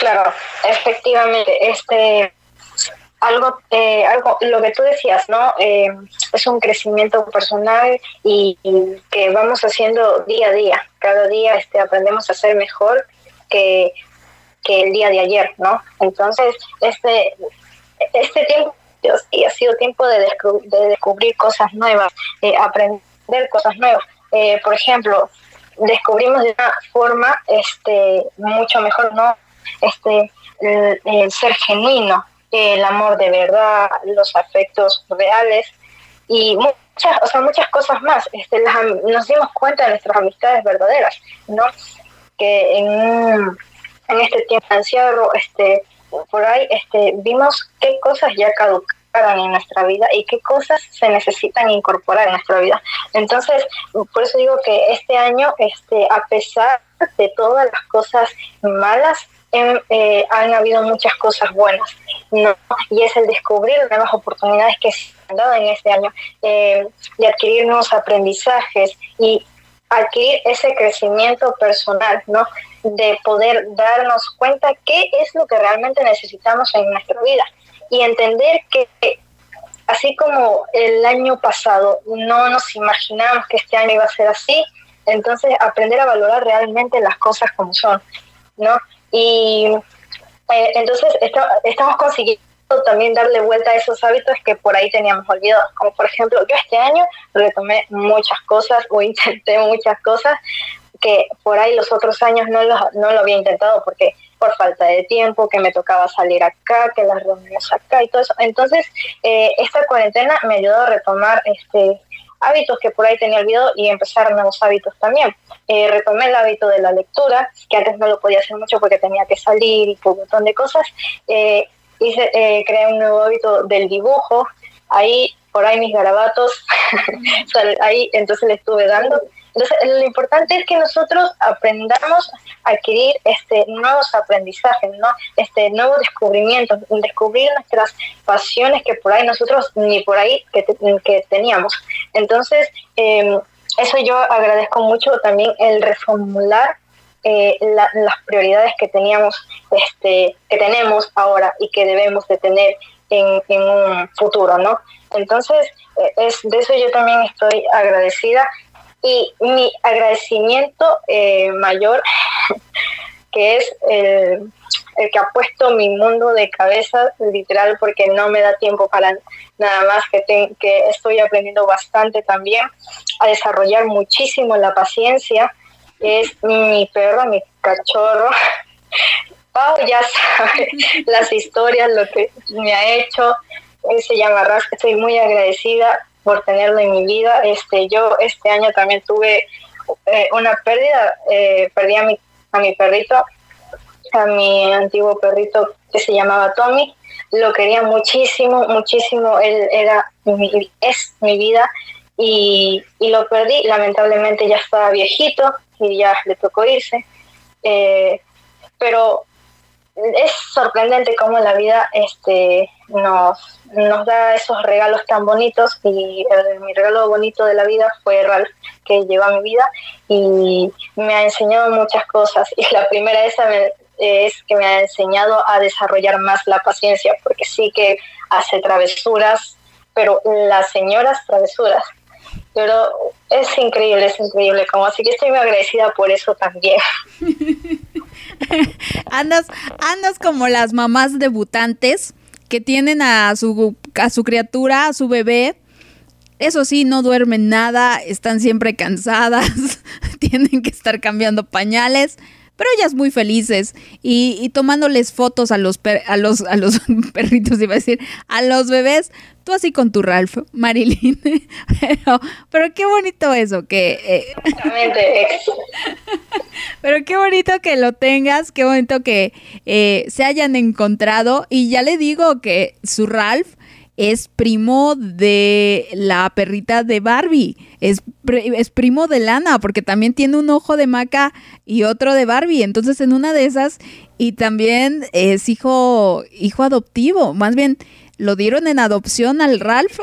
Claro, efectivamente, este algo, eh, algo, lo que tú decías, ¿no? Eh, es un crecimiento personal y, que vamos haciendo día a día. Cada día este, aprendemos a ser mejor que, que el día de ayer, ¿no? Entonces, este, este tiempo y ha sido tiempo de, de descubrir cosas nuevas, eh, aprender cosas nuevas. por ejemplo, descubrimos de una forma este, mucho mejor, ¿no? Este, el, ser genuino, el amor de verdad, los afectos reales y muchas, o sea, muchas cosas más. Este, nos dimos cuenta de nuestras amistades verdaderas, ¿no? Que en, en este tiempo encierro, este, por ahí, este, vimos qué cosas ya caducaron en nuestra vida y qué cosas se necesitan incorporar en nuestra vida. Entonces, por eso digo que este año, este, a pesar de todas las cosas malas eh, han habido muchas cosas buenas, ¿no? Y es el descubrir nuevas oportunidades que se han dado en este año, eh, de adquirir nuevos aprendizajes y adquirir ese crecimiento personal, ¿no? De poder darnos cuenta qué es lo que realmente necesitamos en nuestra vida y entender que así como el año pasado no nos imaginamos que este año iba a ser así, entonces aprender a valorar realmente las cosas como son, ¿no? Y eh, entonces estamos consiguiendo también darle vuelta a esos hábitos que por ahí teníamos olvidados. Como por ejemplo, yo este año retomé muchas cosas o *laughs* intenté muchas cosas que por ahí los otros años no lo, no lo había intentado porque por falta de tiempo, que me tocaba salir acá, que las reuniones acá y todo eso. Entonces, eh, esta cuarentena me ayudó a retomar este hábitos que por ahí tenía olvidado y empezar nuevos hábitos también. Eh, retomé el hábito de la lectura, que antes no lo podía hacer mucho porque tenía que salir y un montón de cosas. Eh, hice, eh, creé un nuevo hábito del dibujo, ahí por ahí mis garabatos, *laughs* ahí entonces le estuve dando. Entonces, lo importante es que nosotros aprendamos a adquirir este, nuevos aprendizajes, ¿no? este, nuevos descubrimientos, descubrir nuestras pasiones que por ahí nosotros ni por ahí que, que teníamos. Entonces, em, eso yo agradezco mucho también el reformular eh, las prioridades que teníamos, este, que tenemos ahora y que debemos de tener en, en un futuro, ¿no? Entonces, eh, es, de eso yo también estoy agradecida y mi agradecimiento eh, mayor, *laughs* que es el, que ha puesto mi mundo de cabeza, literal, porque no me da tiempo para nada más, que, que estoy aprendiendo bastante también a desarrollar muchísimo la paciencia, es mi perro, mi cachorro. *laughs* Pau ya sabe *laughs* las historias, lo que me ha hecho. Se llama Ras, estoy muy agradecida por tenerlo en mi vida. Este, yo este año también tuve eh, una pérdida, eh, perdí a mi, a mi perrito, a mi antiguo perrito que se llamaba Tommy. Lo quería muchísimo, muchísimo. Él era mi, es mi vida y, y, lo perdí. Lamentablemente ya estaba viejito y ya le tocó irse. Eh, pero es sorprendente cómo la vida este, nos, nos da esos regalos tan bonitos y mi regalo bonito de la vida fue Ralph que llegó a mi vida y me ha enseñado muchas cosas. Y la primera esa es que me ha enseñado a desarrollar más la paciencia porque sí que hace travesuras pero las señoras travesuras pero es increíble, es increíble como así que estoy muy agradecida por eso también *laughs* andas, andas como las mamás debutantes que tienen a su, a su criatura, a su bebé. Eso sí, no duermen nada, están siempre cansadas, *laughs* tienen que estar cambiando pañales, pero ellas muy felices y, tomándoles fotos a los, a los, a los *laughs* perritos, iba a decir, a los bebés, tú así con tu Ralph, Marilyn. *laughs* pero, pero qué bonito eso, que... Eh, *laughs* pero qué bonito que lo tengas, qué bonito que eh, se hayan encontrado y ya le digo que su Ralph es primo de la perrita de Barbie, es, es, primo de Lana, porque también tiene un ojo de Maca y otro de Barbie, entonces en una de esas, y también es hijo, hijo adoptivo, más bien lo dieron en adopción al Ralph.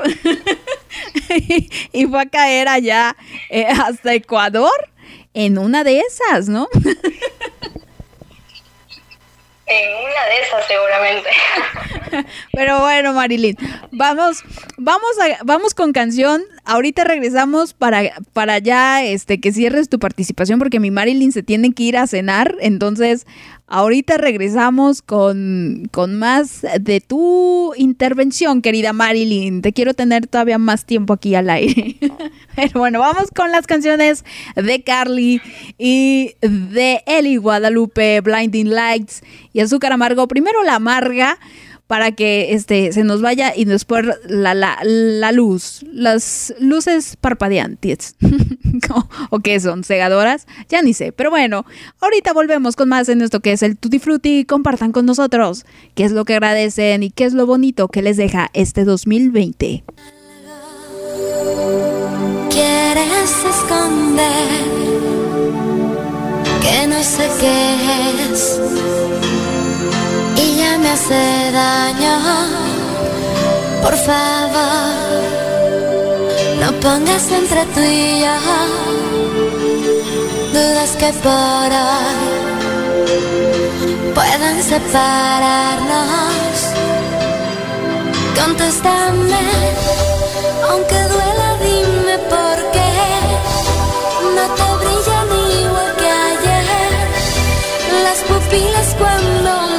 *laughs* y, fue a caer allá eh, hasta Ecuador en una de esas, ¿no? *laughs* En una de esas seguramente. *laughs* Pero bueno, Marilyn, vamos, vamos, a, vamos con canción. Ahorita regresamos para, para ya este, que cierres tu participación porque mi Marilyn se tiene que ir a cenar. Entonces, Ahorita regresamos con, más de tu intervención, querida Marilyn. Te quiero tener todavía más tiempo aquí al aire. *laughs* Pero bueno, vamos con las canciones de Carly y de Eli Guadalupe, Blinding Lights y Azúcar Amargo. Primero la amarga para que este, se nos vaya y después la, la, la luz, las luces parpadeantes, *laughs* o qué son, cegadoras, ya ni sé, pero bueno, ahorita volvemos con más en esto que es el Tutti Frutti, compartan con nosotros qué es lo que agradecen y qué es lo bonito que les deja este 2020. Quieres esconder que no sé qué es me hace daño. Por favor, no pongas entre tú y yo dudas que por hoy puedan separarnos. Contéstame, aunque duela, dime por qué no te brillan igual que ayer las pupilas cuando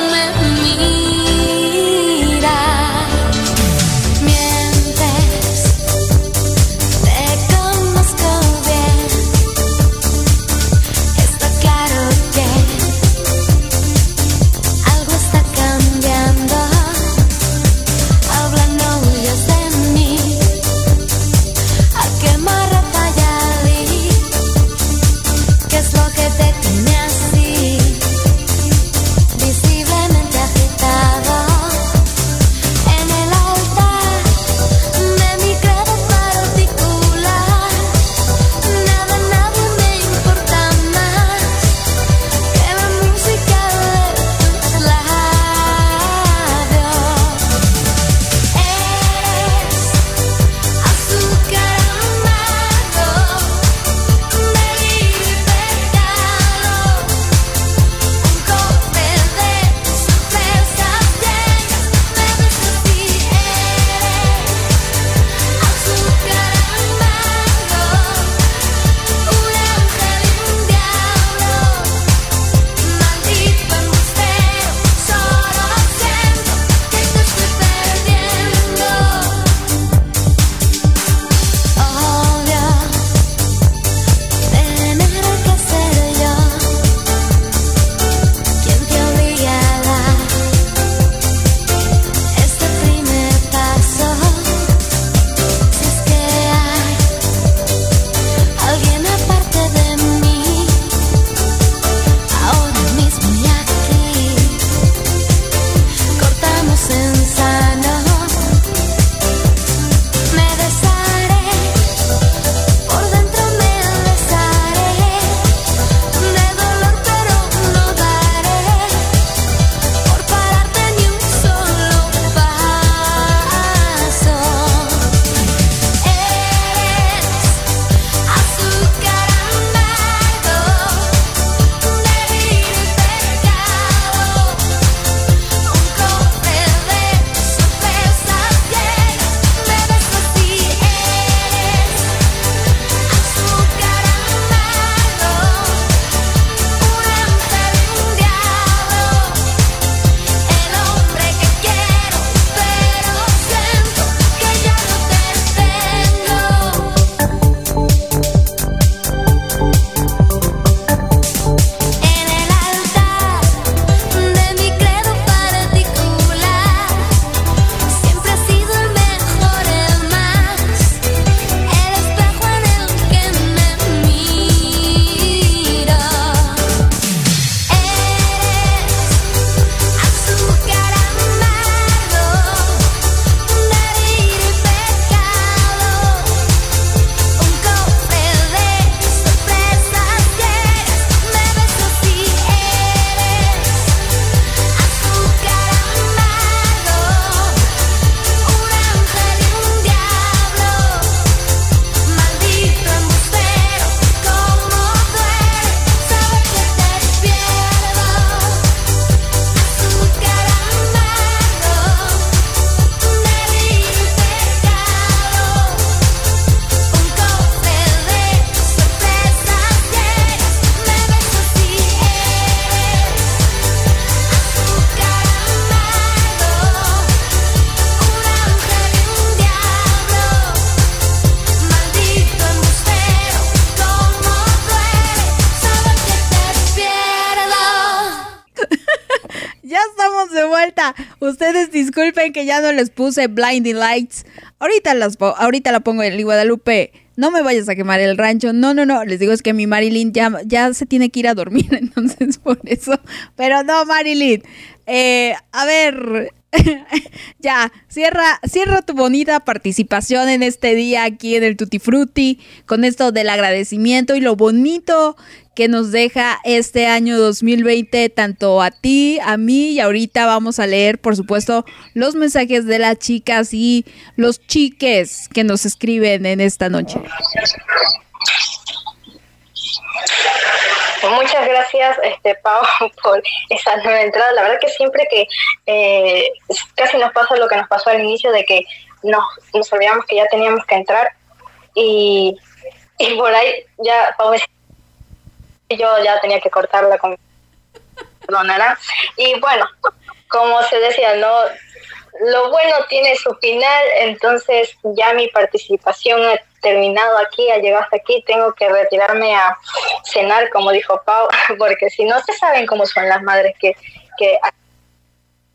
que ya no les puse Blinding Lights. Ahorita, las, ahorita la pongo en el Guadalupe. No me vayas a quemar el rancho. No, no, no. Les digo es que mi Marilyn ya, ya se tiene que ir a dormir. *laughs* Entonces, por eso. Pero no, Marilyn. Eh, a ver, *laughs* ya, cierra, cierra tu bonita participación en este día aquí en el Tutti Frutti con esto del agradecimiento y lo bonito que nos deja este año 2020 tanto a ti, a mí y ahorita vamos a leer por supuesto los mensajes de las chicas y los chiques que nos escriben en esta noche. Muchas gracias, este Pau, *laughs* por esa nueva entrada. La verdad que siempre que eh, casi nos pasa lo que nos pasó al inicio de que nos, nos olvidamos que ya teníamos que entrar y, y por ahí ya Pau yo ya tenía que cortarla con perdonará. Y bueno, como se decía, no lo bueno tiene su final, entonces ya mi participación ha terminado aquí, ha llegado hasta aquí, tengo que retirarme a cenar, como dijo Pau, *laughs* porque si no se saben cómo son las madres que, que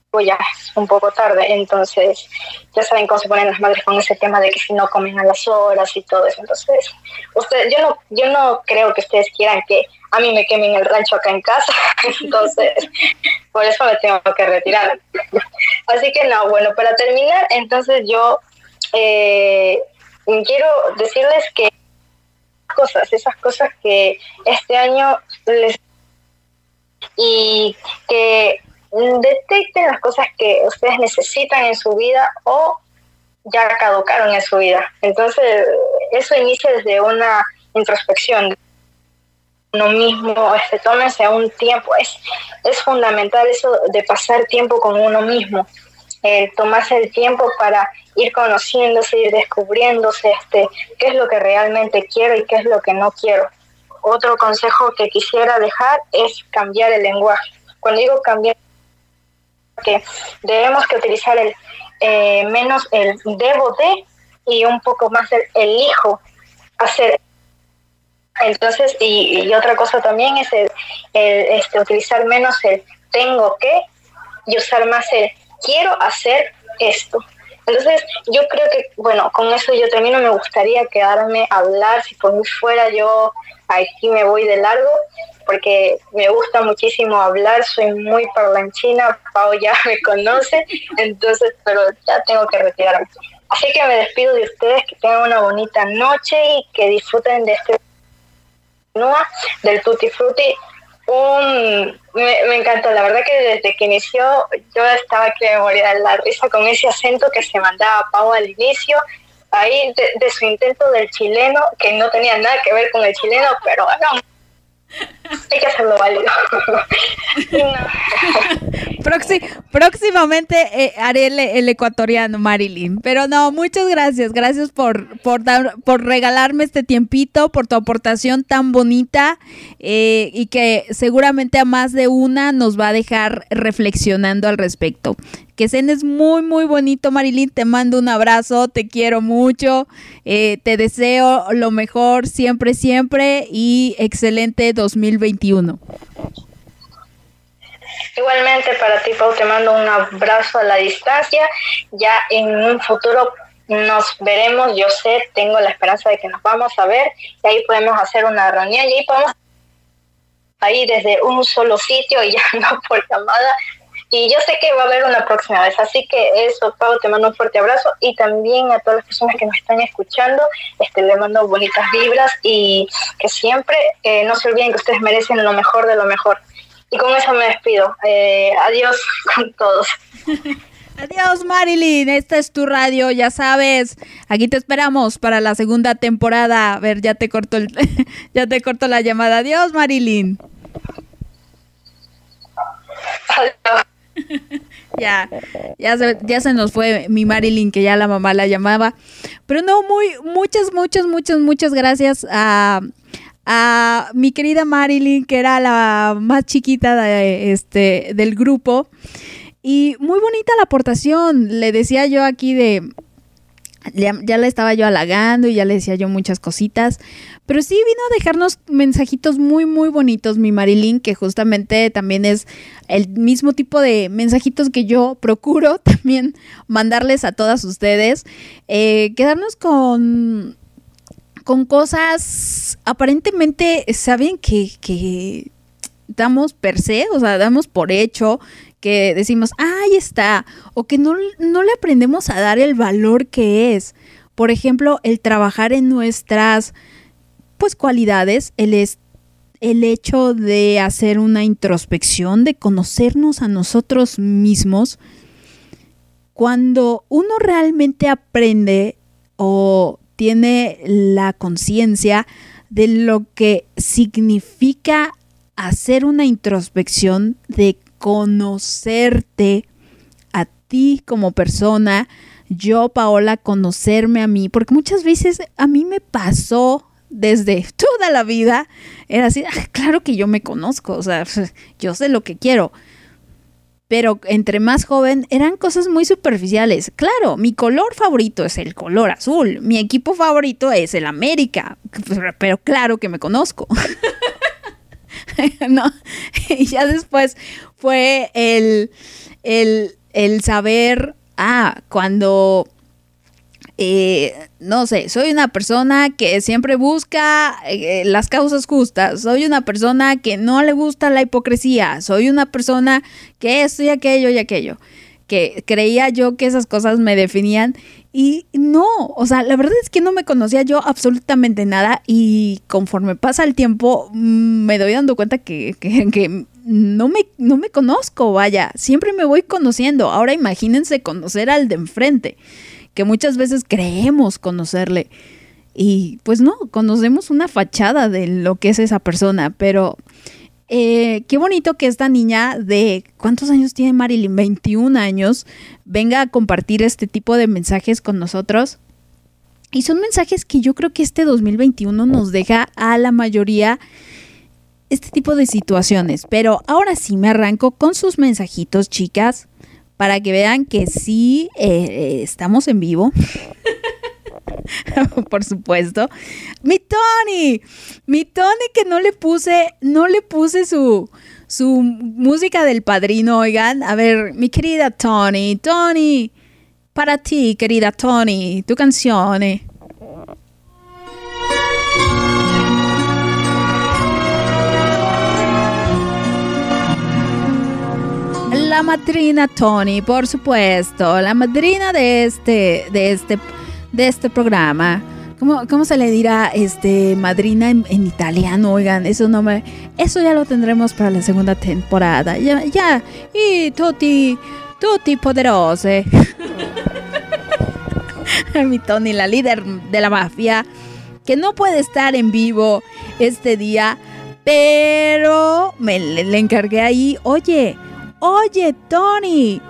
pues ya es un poco tarde, entonces ya saben cómo se ponen las madres con ese tema de que si no comen a las horas y todo eso. Entonces, usted, yo no, yo no creo que ustedes quieran que a mí me quemen el rancho acá en casa, *laughs* entonces por eso me tengo que retirar. Así que no, bueno, para terminar, entonces yo eh, quiero decirles que cosas, esas cosas que este año les y que detecten las cosas que ustedes necesitan en su vida o ya caducaron en su vida. Entonces, eso inicia desde una introspección uno mismo, este, tómense un tiempo, es, es fundamental eso de pasar tiempo con uno mismo, eh, tomarse el tiempo para ir conociéndose, ir descubriéndose este, qué es lo que realmente quiero y qué es lo que no quiero. Otro consejo que quisiera dejar es cambiar el lenguaje. Cuando digo cambiar que debemos que utilizar el eh, menos el debo de y un poco más el elijo hacer. Entonces, y, otra cosa también es el, este, utilizar menos el tengo que y usar más el quiero hacer esto. Entonces, yo creo que, bueno, con eso yo termino, me gustaría quedarme a hablar, si por mí fuera yo aquí me voy de largo, porque me gusta muchísimo hablar, soy muy parlanchina, Pau ya *laughs* me conoce, entonces, pero ya tengo que retirarme. Así que me despido de ustedes, que tengan una bonita noche y que disfruten de este del Tutti Frutti. Un, me, me, encantó, la verdad que desde que inició yo estaba que me moría de la risa con ese acento que se mandaba Pau al inicio, ahí de, su intento del chileno, que no tenía nada que ver con el chileno, pero bueno, hay que hacerlo válido. *laughs* *laughs* próximamente eh, haré el, ecuatoriano, Marilyn. Pero no, muchas gracias. Gracias por, por, dar, por regalarme este tiempito, por tu aportación tan bonita eh, y que seguramente a más de una nos va a dejar reflexionando al respecto. Que cenes muy, muy bonito, Marilyn. Te mando un abrazo, te quiero mucho. Eh, te deseo lo mejor siempre, siempre y excelente 2021. Igualmente para ti, Pau, te mando un abrazo a la distancia. Ya en un futuro nos veremos, yo sé, tengo la esperanza de que nos vamos a ver y ahí podemos hacer una reunión y ahí podemos ahí desde un solo sitio y *laughs* ya no por llamada y yo sé que va a haber una próxima vez. Así que eso, Pau, te mando un fuerte abrazo y también a todas las personas que nos están escuchando, este, le mando bonitas vibras y que siempre eh, no se olviden que ustedes merecen lo mejor de lo mejor. Y con eso me despido. Eh, adiós con todos. *laughs* Adiós Marilyn, esta es tu radio, ya sabes. Aquí te esperamos para la segunda temporada. A ver, ya te corto el, *laughs* ya te corto la llamada. Adiós Marilyn. Adiós. *laughs* ya, ya se, ya se nos fue mi Marilyn, que ya la mamá la llamaba. Pero no, muy, muchas, muchas, muchas, muchas gracias a, a mi querida Marilyn, que era la más chiquita de, este, del grupo. Y muy bonita la aportación. Le decía yo aquí de ya, ya le estaba yo halagando y ya le decía yo muchas cositas. Pero sí vino a dejarnos mensajitos muy, muy bonitos, mi Marilyn, que justamente también es el mismo tipo de mensajitos que yo procuro *laughs* también mandarles a todas ustedes. Eh, quedarnos con, con cosas aparentemente, saben que, damos per se, o sea, damos por hecho que decimos, ahí está, o que no, no le aprendemos a dar el valor que es. Por ejemplo, el trabajar en nuestras pues cualidades, el, es, el hecho de hacer una introspección, de conocernos a nosotros mismos. Cuando uno realmente aprende o tiene la conciencia de lo que significa hacer una introspección, de conocerte a ti como persona, yo, Paola, conocerme a mí, porque muchas veces a mí me pasó desde *laughs* toda la vida, era así, ah, claro que yo me conozco, o sea, *laughs* yo sé lo que quiero. Pero entre más joven eran cosas muy superficiales. Claro, mi color favorito es el color azul, mi equipo favorito es el América, pero claro que me conozco. *laughs* ¿no? *laughs* Y ya después fue el, el, saber, ah, cuando, eh, no sé, soy una persona que siempre busca eh, las causas justas, soy una persona que no le gusta la hipocresía, soy una persona que esto y aquello y aquello. Que creía yo que esas cosas me definían y no, o sea, la verdad es que no me conocía yo absolutamente nada y conforme pasa el tiempo mm, me doy dando cuenta que, que, no, me, no me conozco, vaya, siempre me voy conociendo. Ahora imagínense conocer al de enfrente, que muchas veces creemos conocerle. Y pues no, conocemos una fachada de lo que es esa persona, pero eh, qué bonito que esta niña de, ¿cuántos años tiene Marilyn? 21 años, venga a compartir este tipo de mensajes con nosotros. Y son mensajes que yo creo que este 2021 nos deja a la mayoría este tipo de situaciones. Pero ahora sí me arranco con sus mensajitos, chicas, para que vean que sí eh, estamos en vivo. *laughs* por supuesto. Mi Tony, mi Tony que no le puse, no le puse su, su música del padrino, oigan. A ver, mi querida Tony, Tony, para ti, querida Tony, tu canción. La madrina Tony, por supuesto, la madrina de este, de este de este programa. ¿Cómo, cómo se le dirá este madrina en, italiano? Oigan, eso no me. Eso ya lo tendremos para la segunda temporada. Ya, ya. Y tutti, tutti poderose. *laughs* Mi Tony, la líder de la mafia, que no puede estar en vivo este día, pero me le encargué ahí. Oye, oye, Tony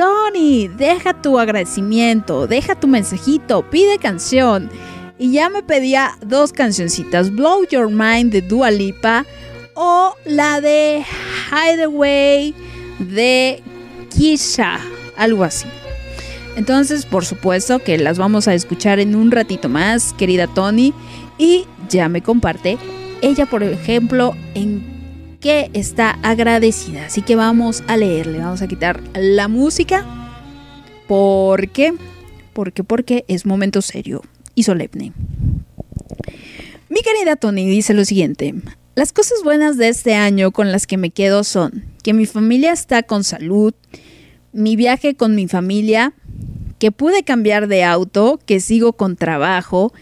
Tony, deja tu agradecimiento, deja tu mensajito, pide canción. Y ya me pedía dos cancioncitas, Blow Your Mind de Dua Lipa o la de Hideaway de Kisha, algo así. Entonces, por supuesto que las vamos a escuchar en un ratito más, querida Tony. Y ya me comparte ella, por ejemplo, en que está agradecida. Así que vamos a leerle, vamos a quitar la música. ¿Por qué? Porque, porque es momento serio y solemne. Mi querida Tony dice lo siguiente. Las cosas buenas de este año con las que me quedo son que mi familia está con salud, mi viaje con mi familia, que pude cambiar de auto, que sigo con trabajo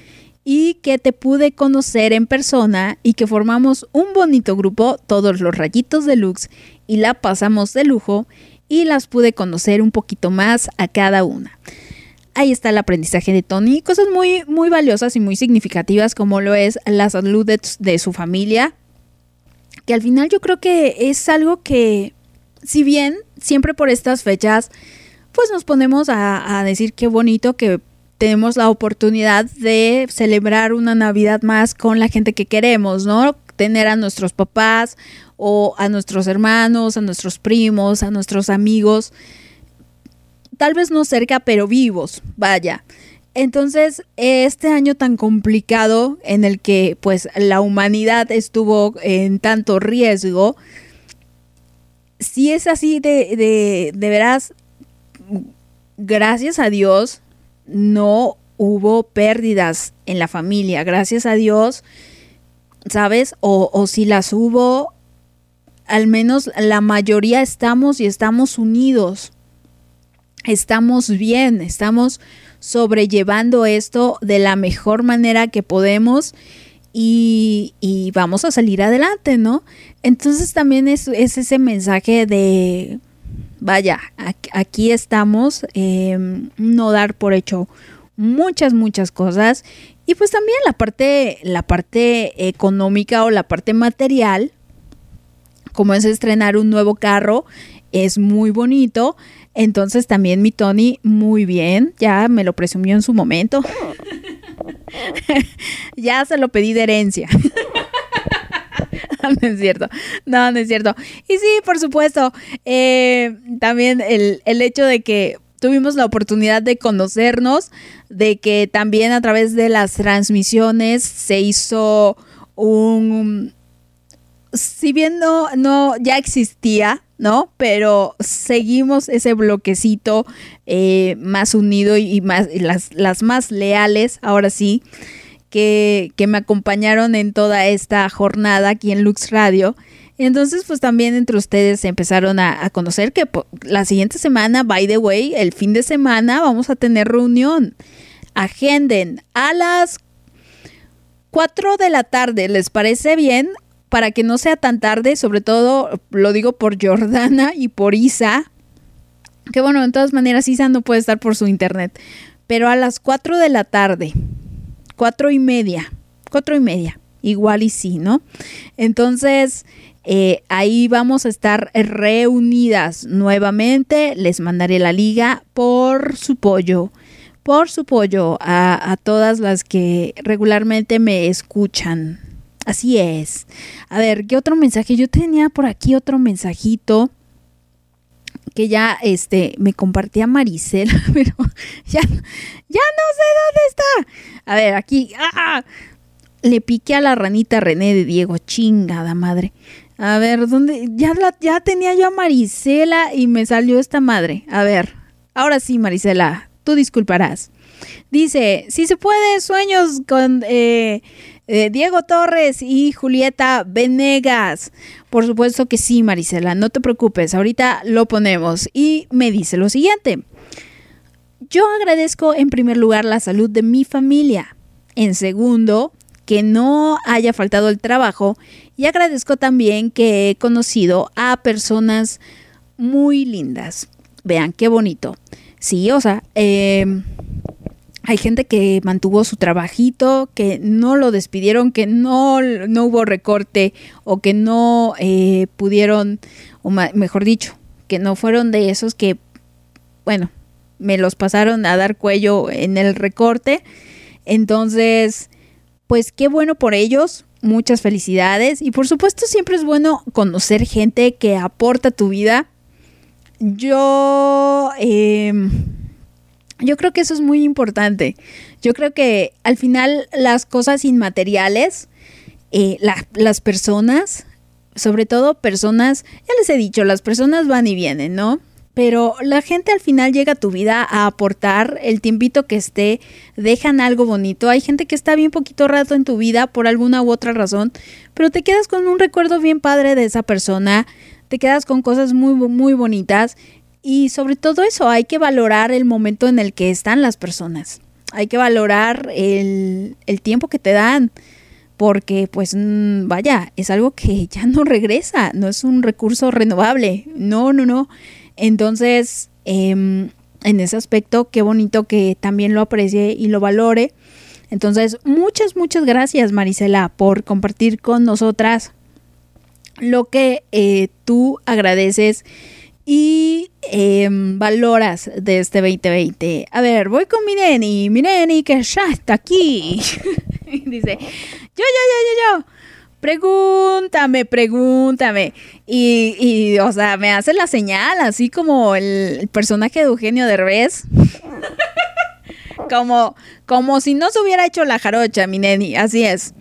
y que te pude conocer en persona y que formamos un bonito grupo, todos los rayitos deluxe, y la pasamos de lujo y las pude conocer un poquito más a cada una. Ahí está el aprendizaje de Tony, cosas muy, muy valiosas y muy significativas como lo es la salud de, su familia, que al final yo creo que es algo que, si bien siempre por estas fechas, pues nos ponemos a, a decir qué bonito que tenemos la oportunidad de celebrar una Navidad más con la gente que queremos, ¿no? Tener a nuestros papás o a nuestros hermanos, a nuestros primos, a nuestros amigos, tal vez no cerca, pero vivos, vaya. Entonces, este año tan complicado en el que pues la humanidad estuvo en tanto riesgo, si es así de, de, de veras, gracias a Dios, no hubo pérdidas en la familia, gracias a Dios, ¿sabes? O, si las hubo, al menos la mayoría estamos y estamos unidos, estamos bien, estamos sobrellevando esto de la mejor manera que podemos y, vamos a salir adelante, ¿no? Entonces también es, ese mensaje de, vaya, aquí, estamos, em, no dar por hecho muchas, muchas cosas. Y pues también la parte, la parte económica o la parte material, como es estrenar un nuevo carro, es muy bonito. Entonces también mi Tony, muy bien, ya me lo presumió en su momento. *laughs* ya se lo pedí de herencia. *laughs* *laughs* no es cierto, no, no es cierto. Y sí, por supuesto, eh, también el, el hecho de que tuvimos la oportunidad de conocernos, de que también a través de las transmisiones se hizo un... Si bien no, no ya existía, ¿no? Pero seguimos ese bloquecito eh, más unido y más las, las más leales, ahora sí, que, que, me acompañaron en toda esta jornada aquí en Lux Radio. Entonces, pues también entre ustedes empezaron a, a, conocer que la siguiente semana, by the way, el fin de semana vamos a tener reunión. Agenden a las 4 de la tarde, ¿les parece bien? para que no sea tan tarde, sobre todo lo digo por Jordana y por Isa, que bueno, en todas maneras Isa no puede estar por su internet, pero a las 4 de la tarde, cuatro y media, cuatro y media, igual y sí, ¿no? Entonces, eh, ahí vamos a estar reunidas nuevamente, les mandaré la liga por su pollo por su pollo a, a todas las que regularmente me escuchan. Así es. A ver, ¿qué otro mensaje? Yo tenía por aquí otro mensajito que ya este me compartía Maricela, *laughs* pero ya, ya no sé dónde está. A ver, aquí ¡ah! le piqué a la ranita René de Diego, chingada madre. A ver, ¿dónde? Ya, ya tenía yo a Marisela y me salió esta madre. A ver, ahora sí, Marisela, tú disculparás. Dice, si se puede, sueños con eh, eh, Diego Torres y Julieta Venegas. Por supuesto que sí, Marisela, no te preocupes, ahorita lo ponemos. Y me dice lo siguiente. Yo agradezco en primer lugar la salud de mi familia. En segundo, que no haya faltado el trabajo. Y agradezco también que he conocido a personas muy lindas. Vean qué bonito. Sí, o sea, eh, hay gente que mantuvo su trabajito, que no lo despidieron, que no, no hubo recorte o que no eh, pudieron, o mejor dicho, que no fueron de esos que, bueno, me los pasaron a dar cuello en el recorte. Entonces, pues qué bueno por ellos, muchas felicidades y por supuesto siempre es bueno conocer gente que aporta tu vida. Yo... Eh, yo creo que eso es muy importante. Yo creo que al final las cosas inmateriales, eh, las personas, sobre todo personas, ya les he dicho, las personas van y vienen, ¿no? Pero la gente al final llega a tu vida a aportar el tiempito que esté, dejan algo bonito. Hay gente que está bien poquito rato en tu vida por alguna u otra razón, pero te quedas con un recuerdo bien padre de esa persona, te quedas con cosas muy, muy bonitas y sobre todo eso, hay que valorar el momento en el que están las personas. Hay que valorar el, tiempo que te dan. Porque, pues, vaya, es algo que *laughs* ya no regresa, no es un recurso renovable. No, no, no. Entonces, em, en ese aspecto, qué bonito que también lo aprecie y lo valore. Entonces, muchas, muchas gracias, Marisela, por compartir con nosotras lo que eh, tú agradeces y em, valoras de este 2020. A ver, voy con mi neni, mi neni que ya está aquí. *laughs* Dice, yo, yo, yo, yo, yo. Pregúntame, pregúntame. Y, y, o sea, me hace la señal, así como el, personaje de Eugenio Derbez. *laughs* como, como si no se hubiera hecho la jarocha, mi neni, así es.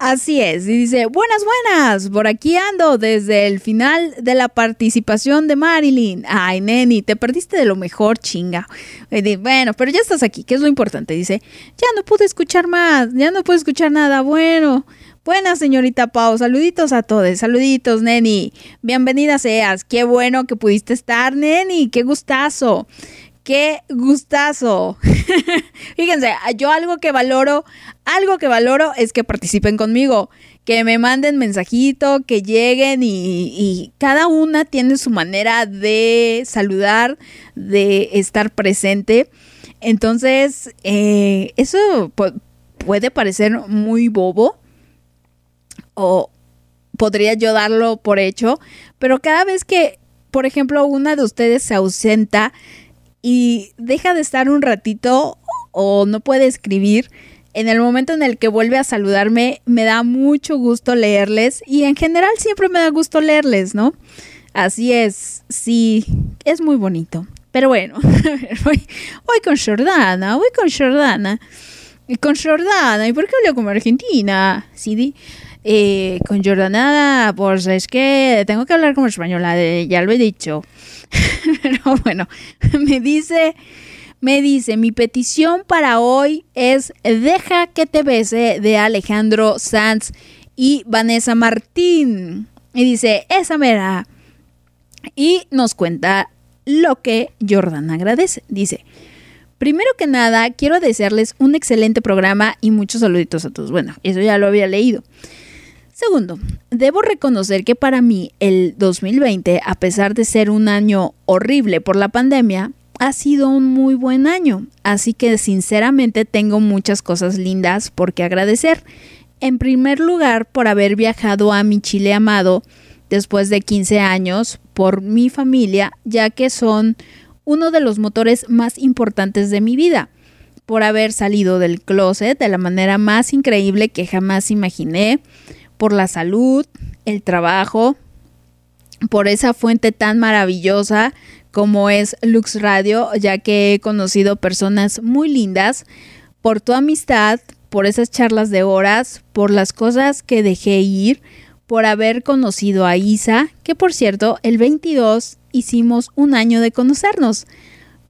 Así es, y dice, buenas, buenas, por aquí ando desde el final de la participación de Marilyn. Ay, neni, te perdiste de lo mejor, chinga. Bueno, pero ya estás aquí, que es lo importante. Dice, ya no pude escuchar más, ya no puedo escuchar nada. Bueno, buenas, señorita Pau, saluditos a todos, saluditos, neni. Bienvenida seas, qué bueno que pudiste estar, neni, qué gustazo qué gustazo. *laughs* Fíjense, yo algo que valoro, algo que valoro es que participen conmigo, que me manden mensajito, que lleguen y, cada una tiene su manera de saludar, de estar presente. Entonces, eh, eso puede parecer muy bobo o podría yo darlo por hecho, pero cada vez que, por ejemplo, una de ustedes se ausenta, y deja de estar un ratito o no puede escribir, en el momento en el que vuelve a saludarme, me da mucho gusto leerles y en general siempre me da gusto leerles, ¿no? Así es, sí, es muy bonito. Pero bueno, *laughs* voy, con Jordana, voy con Jordana. Y con Jordana, ¿y por qué hablo como argentina? Sí, eh, con Jordana, pues es que tengo que hablar como española, ya lo he dicho. *laughs* Pero bueno, *laughs* me dice, me dice, mi petición para hoy es Deja que te bese de Alejandro Sanz y Vanessa Martín. Y dice, esa mera. Y nos cuenta lo que Jordan agradece. Dice, primero que nada, quiero desearles un excelente programa y muchos saluditos a todos. Bueno, eso ya lo había leído. Segundo, debo reconocer que para mí el 2020, a pesar de ser un año horrible por la pandemia, ha sido un muy buen año, así que sinceramente tengo muchas cosas lindas por qué agradecer. En primer lugar, por haber viajado a mi Chile amado después de 15 años por mi familia, ya que son uno de los motores más importantes de mi vida, por haber salido del closet de la manera más increíble que jamás imaginé, por la salud, el trabajo, por esa fuente tan maravillosa como es Lux Radio, ya que he conocido personas muy lindas, por tu amistad, por esas charlas de horas, por las cosas que dejé ir, por haber conocido a Isa, que por cierto, el 22 hicimos un año de conocernos.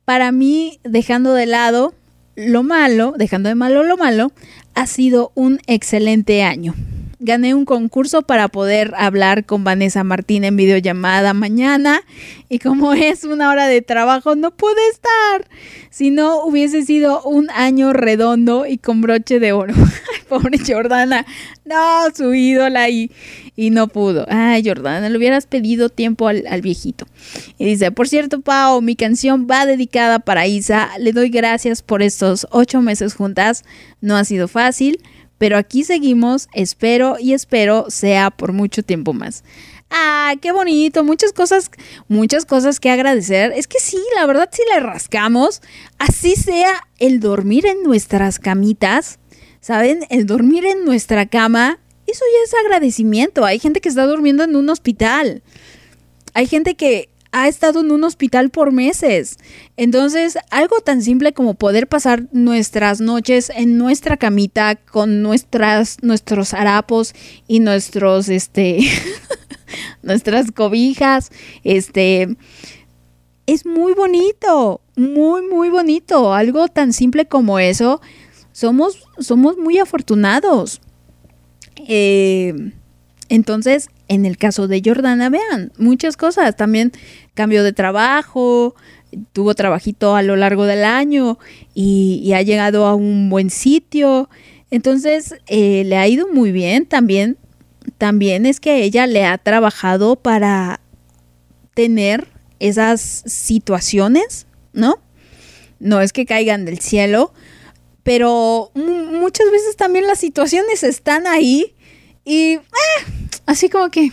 Para mí, dejando de lado lo malo, dejando de malo lo malo, ha sido un excelente año gané un concurso para poder hablar con Vanessa Martín en videollamada mañana y como *laughs* es una hora de trabajo no pude estar. Si no hubiese sido un año redondo y con broche de oro. *laughs* Pobre Jordana. No, su ídola y, y no pudo. Ay, Jordana, le hubieras pedido tiempo al, viejito. Y dice, por cierto, Pau, mi canción va dedicada para Isa. Le doy gracias por estos ocho meses juntas. No ha sido fácil pero aquí seguimos, espero y espero sea por mucho tiempo más. Ah, qué bonito, muchas cosas, muchas cosas que agradecer. Es que sí, la verdad si le rascamos, así sea el dormir en nuestras camitas, ¿saben? El dormir en nuestra cama, eso ya es agradecimiento. Hay gente que está durmiendo en un hospital. Hay gente que ha estado en un hospital por meses. Entonces, algo tan simple como poder pasar nuestras noches en nuestra camita con nuestras, nuestros harapos y nuestros, este, *laughs* nuestras cobijas, este, es muy bonito, muy, muy bonito. Algo tan simple como eso, somos, somos muy afortunados. Eh, entonces, en el caso de Jordana, vean, muchas cosas. También cambio de trabajo, tuvo trabajito a lo largo del año y, ha llegado a un buen sitio. Entonces, eh, le ha ido muy bien. También, también es que ella le ha trabajado para tener esas situaciones, ¿no? No es que caigan del cielo, pero muchas veces también las situaciones están ahí y eh, así como que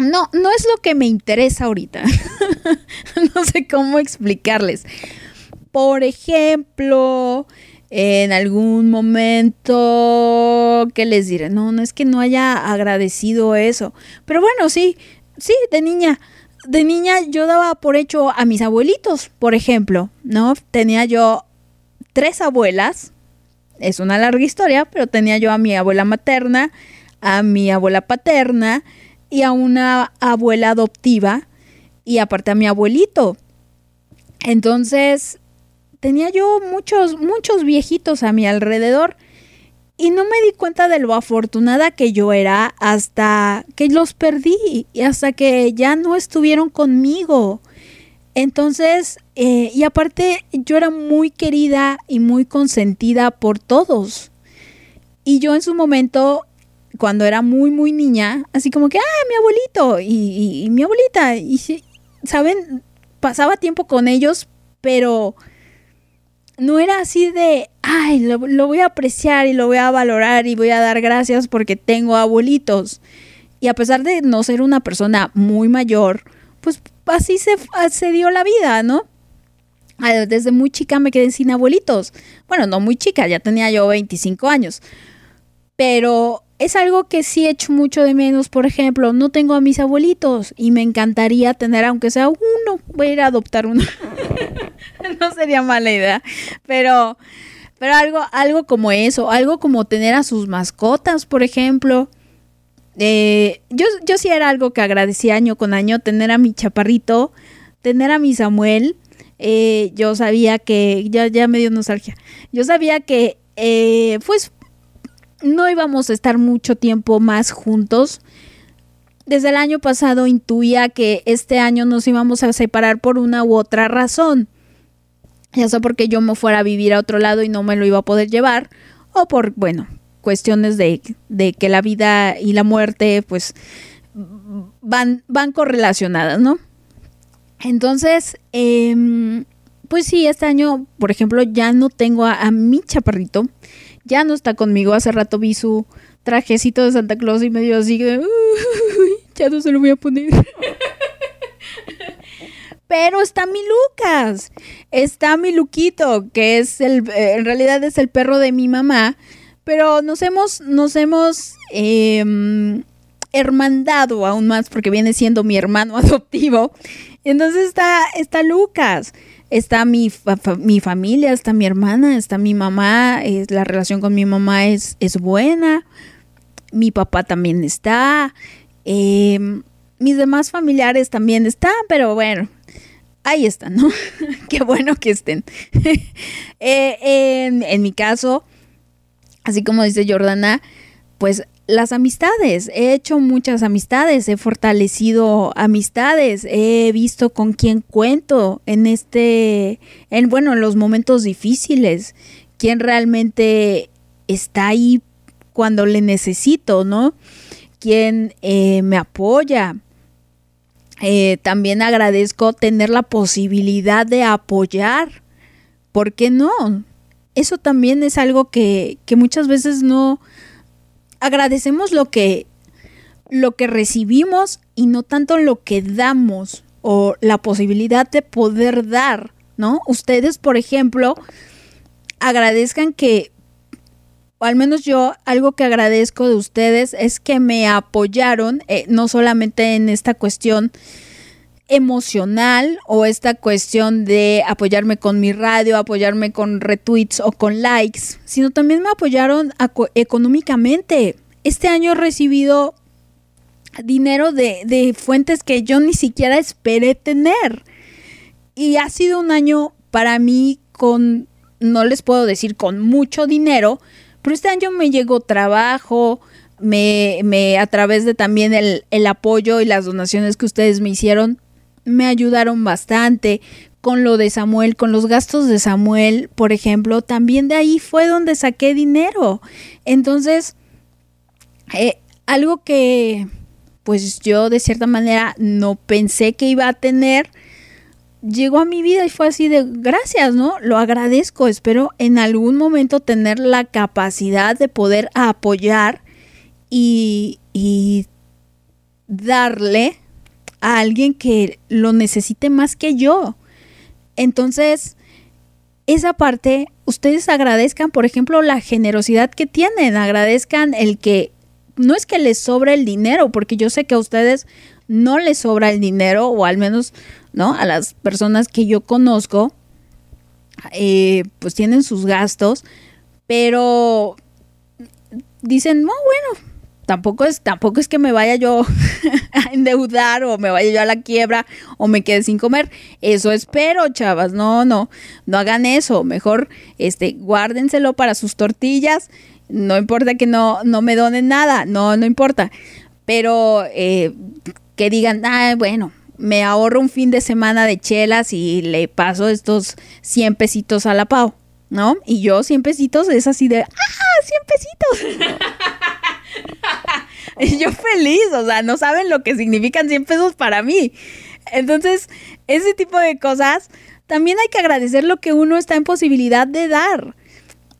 no, no es lo que me interesa ahorita. *laughs* no sé cómo explicarles. Por ejemplo, en algún momento, ¿qué les diré? No, no es que no haya agradecido eso. Pero bueno, sí, sí, de niña. De niña yo daba por hecho a mis abuelitos, por ejemplo, ¿no? Tenía yo tres abuelas, es una larga historia, pero tenía yo a mi abuela materna, a mi abuela paterna y a una abuela adoptiva y aparte a mi abuelito. Entonces, tenía yo muchos, muchos viejitos a mi alrededor y no me di cuenta de lo afortunada que yo era hasta que los perdí y hasta que ya no estuvieron conmigo. Entonces, eh, y aparte yo era muy querida y muy consentida por todos. Y yo en su momento, cuando era muy, muy niña, así como que, ah, mi abuelito y, y mi abuelita, y ¿saben? Pasaba tiempo con ellos, pero no era así de, ay, lo, voy a apreciar y lo voy a valorar y voy a dar gracias porque tengo abuelitos. Y a pesar de no ser una persona muy mayor, pues así se, se dio la vida, ¿no? Ah, desde muy chica me quedé sin abuelitos. Bueno, no muy chica, ya tenía yo 25 años. Pero es algo que sí he hecho mucho de menos. Por ejemplo, no tengo a mis abuelitos y me encantaría tener, aunque sea uno, voy a ir a adoptar uno. *laughs* no sería mala idea. Pero, pero algo, algo como eso, algo como tener a sus mascotas, por ejemplo. Eh, yo, yo sí era algo que agradecía año con año, tener a mi chaparrito, tener a mi Samuel. Eh, yo sabía que, ya, ya me dio nostalgia, yo sabía que, eh, pues, no íbamos a estar mucho tiempo más juntos. Desde el año pasado intuía que este año nos íbamos a separar por una u otra razón. Ya sea porque yo me fuera a vivir a otro lado y no me lo iba a poder llevar, o por, bueno, cuestiones de, de que la vida y la muerte, pues, van, van correlacionadas, ¿no? Entonces, em, pues sí, este año, por ejemplo, ya no tengo a, a mi chaparrito ya no está conmigo. Hace rato vi su trajecito de Santa Claus y me dio así ya no se lo voy a poner. Pero está mi Lucas, está mi Luquito, que es el, eh, en realidad es el perro de mi mamá, pero nos hemos, nos hemos em, hermandado aún más porque viene siendo mi hermano *laughs* adoptivo. Entonces está, está Lucas está mi, mi familia, está mi hermana, está mi mamá, es, la relación con mi mamá es, es buena, mi papá también está, em, mis demás familiares también están, pero bueno, ahí están, ¿no? *laughs* Qué bueno que estén. *laughs* Eh, en, en mi caso, así como dice Jordana, pues las amistades. He hecho muchas amistades, he fortalecido amistades, he visto con quién cuento en este, en bueno, en los momentos difíciles, quién realmente está ahí cuando le necesito, ¿no? Quién eh, me apoya. Eh, también agradezco tener la posibilidad de apoyar. ¿Por qué no? Eso también es algo que, que muchas veces no, agradecemos lo que, lo que recibimos y no tanto lo que damos o la posibilidad de poder dar, ¿no? Ustedes, por ejemplo, agradezcan que, o al menos yo, algo que agradezco de ustedes es que me apoyaron, eh, no solamente en esta cuestión emocional o esta cuestión de apoyarme con mi radio, apoyarme con retweets o con likes, sino también me apoyaron económicamente. Este año he recibido dinero de, de fuentes que yo ni siquiera esperé tener. Y ha sido un año para mí con, no les puedo decir con mucho dinero, pero este año me llegó trabajo, me, me a través de también el, el apoyo y las donaciones que ustedes me hicieron, me ayudaron bastante con lo de Samuel, con los gastos de Samuel, por ejemplo, también de ahí fue donde saqué dinero. Entonces, eh, algo que pues yo de cierta manera no pensé que iba a tener, llegó a mi vida y fue así de gracias, ¿no? Lo agradezco, espero en algún momento tener la capacidad de poder apoyar y, y darle a alguien que lo necesite más que yo. Entonces, esa parte, ustedes agradezcan, por ejemplo, la generosidad que tienen, agradezcan el que no es que les sobra el dinero, porque yo sé que a ustedes no les sobra el dinero, o al menos, ¿no? A las personas que yo conozco, eh, pues tienen sus gastos, pero dicen, no, bueno, tampoco es, tampoco es que me vaya yo *laughs* a endeudar o me vaya yo a la quiebra o me quede sin comer. Eso espero, chavas. No, no, no hagan eso. Mejor, este, guárdenselo para sus tortillas. No importa que no, no me donen nada. No, no importa. Pero eh, que digan, ah, bueno, me ahorro un fin de semana de chelas y le paso estos 100 pesitos a la Pau, ¿no? Y yo 100 pesitos es así de, ¡ah, 100 pesitos! *laughs* *laughs* y yo feliz, o sea, no saben lo que significan 100 pesos para mí. Entonces, ese tipo de cosas, también hay que agradecer lo que uno está en posibilidad de dar.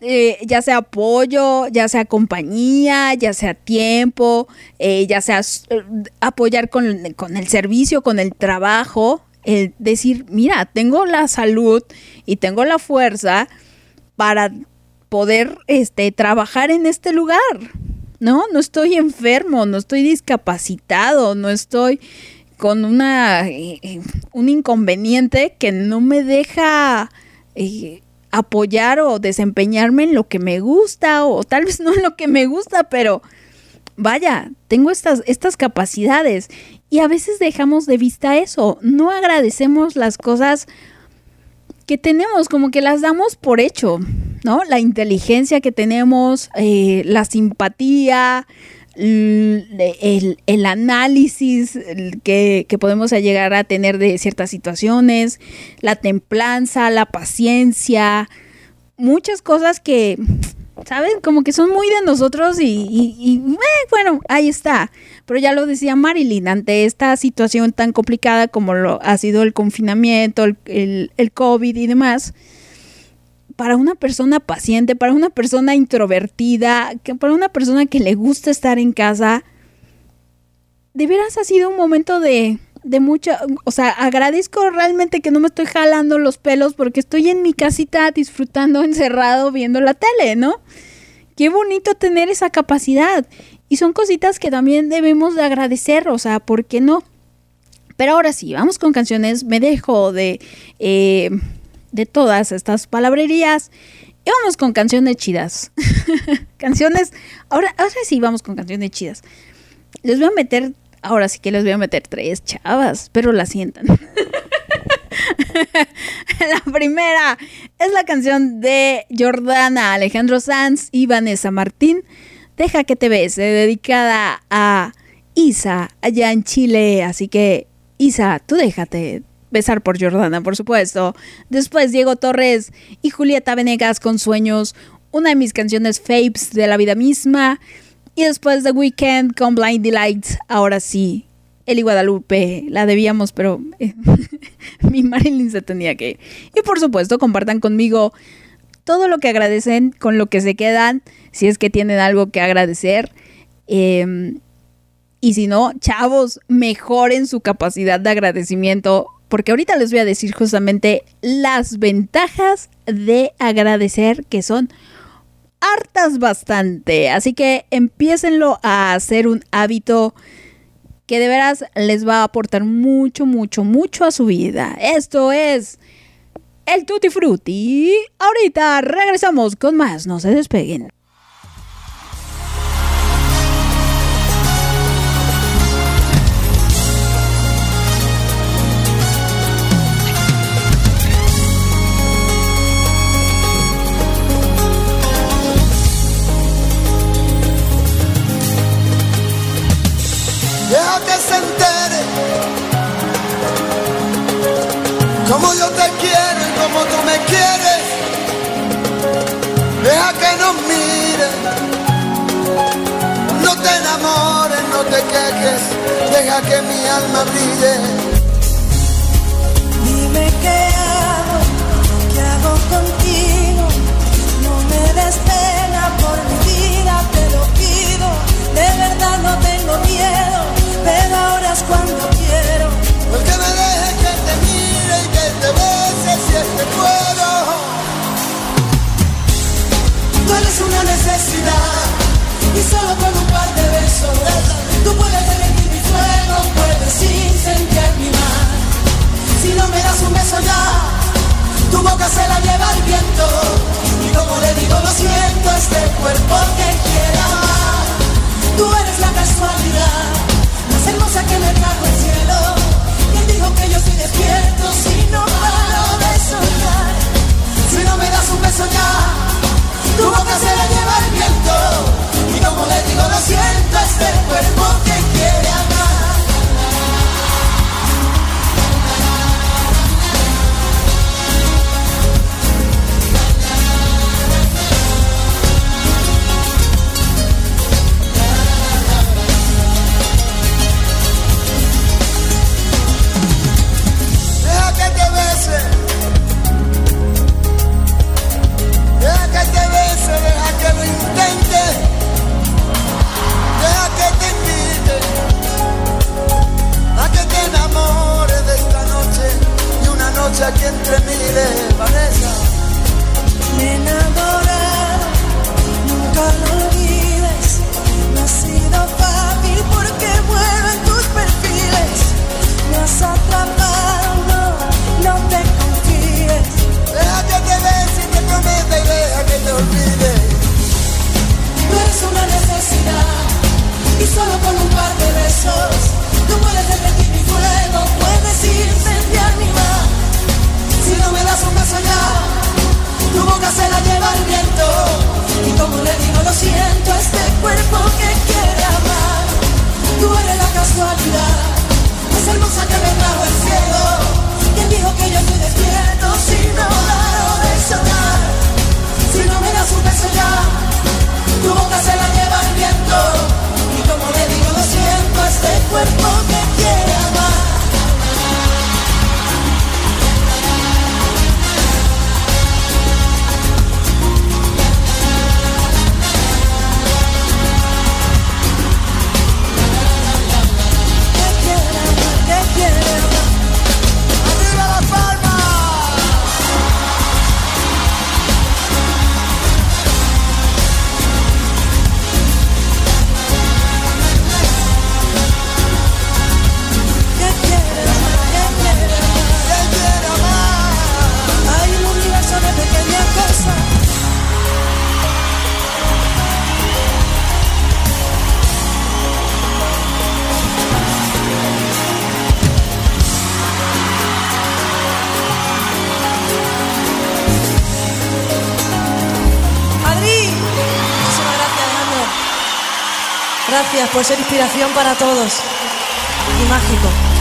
Eh, ya sea apoyo, ya sea compañía, ya sea tiempo, eh, ya sea eh, apoyar con, con, el servicio, con el trabajo, el decir, mira, tengo la salud y tengo la fuerza para poder este, trabajar en este lugar. No, no estoy enfermo, no estoy discapacitado, no estoy con una un inconveniente que no me deja apoyar o desempeñarme en lo que me gusta o tal vez *laughs* no en lo que me gusta, pero vaya, tengo estas, estas capacidades. Y a veces dejamos de vista eso, no agradecemos las cosas que tenemos, como que las damos por hecho, ¿no? La inteligencia que tenemos, eh, la simpatía, el, el análisis que, que, podemos llegar a tener de ciertas situaciones, la templanza, la paciencia, muchas cosas que, ¿saben? Como que son muy de nosotros y, eh, bueno, ahí está. Pero ya lo decía Marilyn, ante esta situación tan complicada como lo ha sido el confinamiento, el, el COVID y demás, para una persona paciente, para una persona introvertida, que para una persona que le gusta estar en casa, de veras ha sido un momento de, de mucha, o sea, agradezco realmente que no me estoy jalando los pelos porque estoy en mi casita disfrutando *laughs* encerrado viendo la tele, ¿no? Qué bonito tener esa capacidad. Y son cositas que también debemos de agradecer, o sea, ¿por qué no? Pero ahora sí, vamos con canciones. Me dejo de... Eh, de todas estas palabrerías. Y vamos con canciones chidas. *laughs* canciones. Ahora, ahora sí vamos con canciones chidas. Les voy a meter. Ahora sí que les voy a meter tres chavas, pero la sientan. *laughs* la primera es la canción de Jordana Alejandro Sanz y Vanessa Martín. Deja que te bese, dedicada a Isa allá en Chile. Así que, Isa, tú déjate, Besar por Jordana, por supuesto. Después Diego Torres y Julieta Venegas con Sueños, una de mis canciones faves de la vida misma. Y después The Weekend con Blind Delights, ahora sí. Eli Guadalupe, la debíamos, pero eh, *laughs* mi Marilyn se tenía que ir. Y por supuesto, compartan conmigo todo lo que agradecen, con lo que se quedan, si es que tienen algo que agradecer. Em, y si no, chavos, mejoren su capacidad de agradecimiento porque ahorita les voy a decir justamente las ventajas de agradecer que son hartas bastante. Así que empiecenlo a hacer un hábito que de veras les va a aportar mucho, mucho, mucho a su vida. Esto es el Tutti Frutti. Ahorita regresamos con más, no se despeguen. Yo te quiero y como tú me quieres. Deja que nos mire, no te enamores, no te quejes, deja que mi alma brille. Este cuerpo que quiere amar. Tú eres la casualidad, más hermosa que me trajo el cielo. ¿Quién dijo que yo estoy despierto si no paro de soñar? Si no me das un beso ya, tu boca se la lleva el viento. Y como le digo, lo siento, este cuerpo que quiere amar. Noche aquí entre miles, Vanessa. Me he enamorado, nunca lo olvides. No ha sido fácil porque muero en tus perfiles. Me has atrapado, no, no te confíes. Deja que bese y te prometa y deja que te olvide. Tú eres una necesidad y solo con un par de besos tú puedes tu boca se la lleva el viento. Y como le digo, lo siento, este cuerpo que quiere amar. Tú eres la casualidad, más hermosa que me trajo el cielo. ¿Quién dijo que yo estoy despierto si no paro de soñar? Si no me das un beso ya, tu boca se la lleva el viento. Y como le digo, lo siento, este cuerpo que por ser inspiración para todos. Y mágico.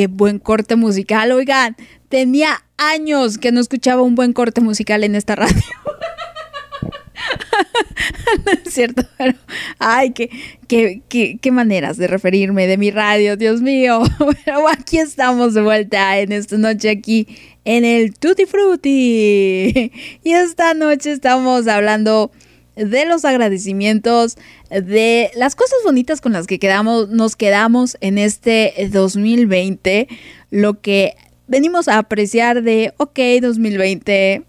Qué buen corte musical. Oigan, tenía años que no escuchaba un buen corte musical en esta radio. *laughs* no es cierto, pero ay, qué, qué, qué, maneras de referirme de mi radio, Dios mío. *laughs* Aquí estamos de vuelta en esta noche aquí en el Tutti Frutti. Y esta noche estamos hablando de los agradecimientos, de las cosas bonitas con las que quedamos, nos quedamos en este 2020, lo que venimos a apreciar de, ok, 2020,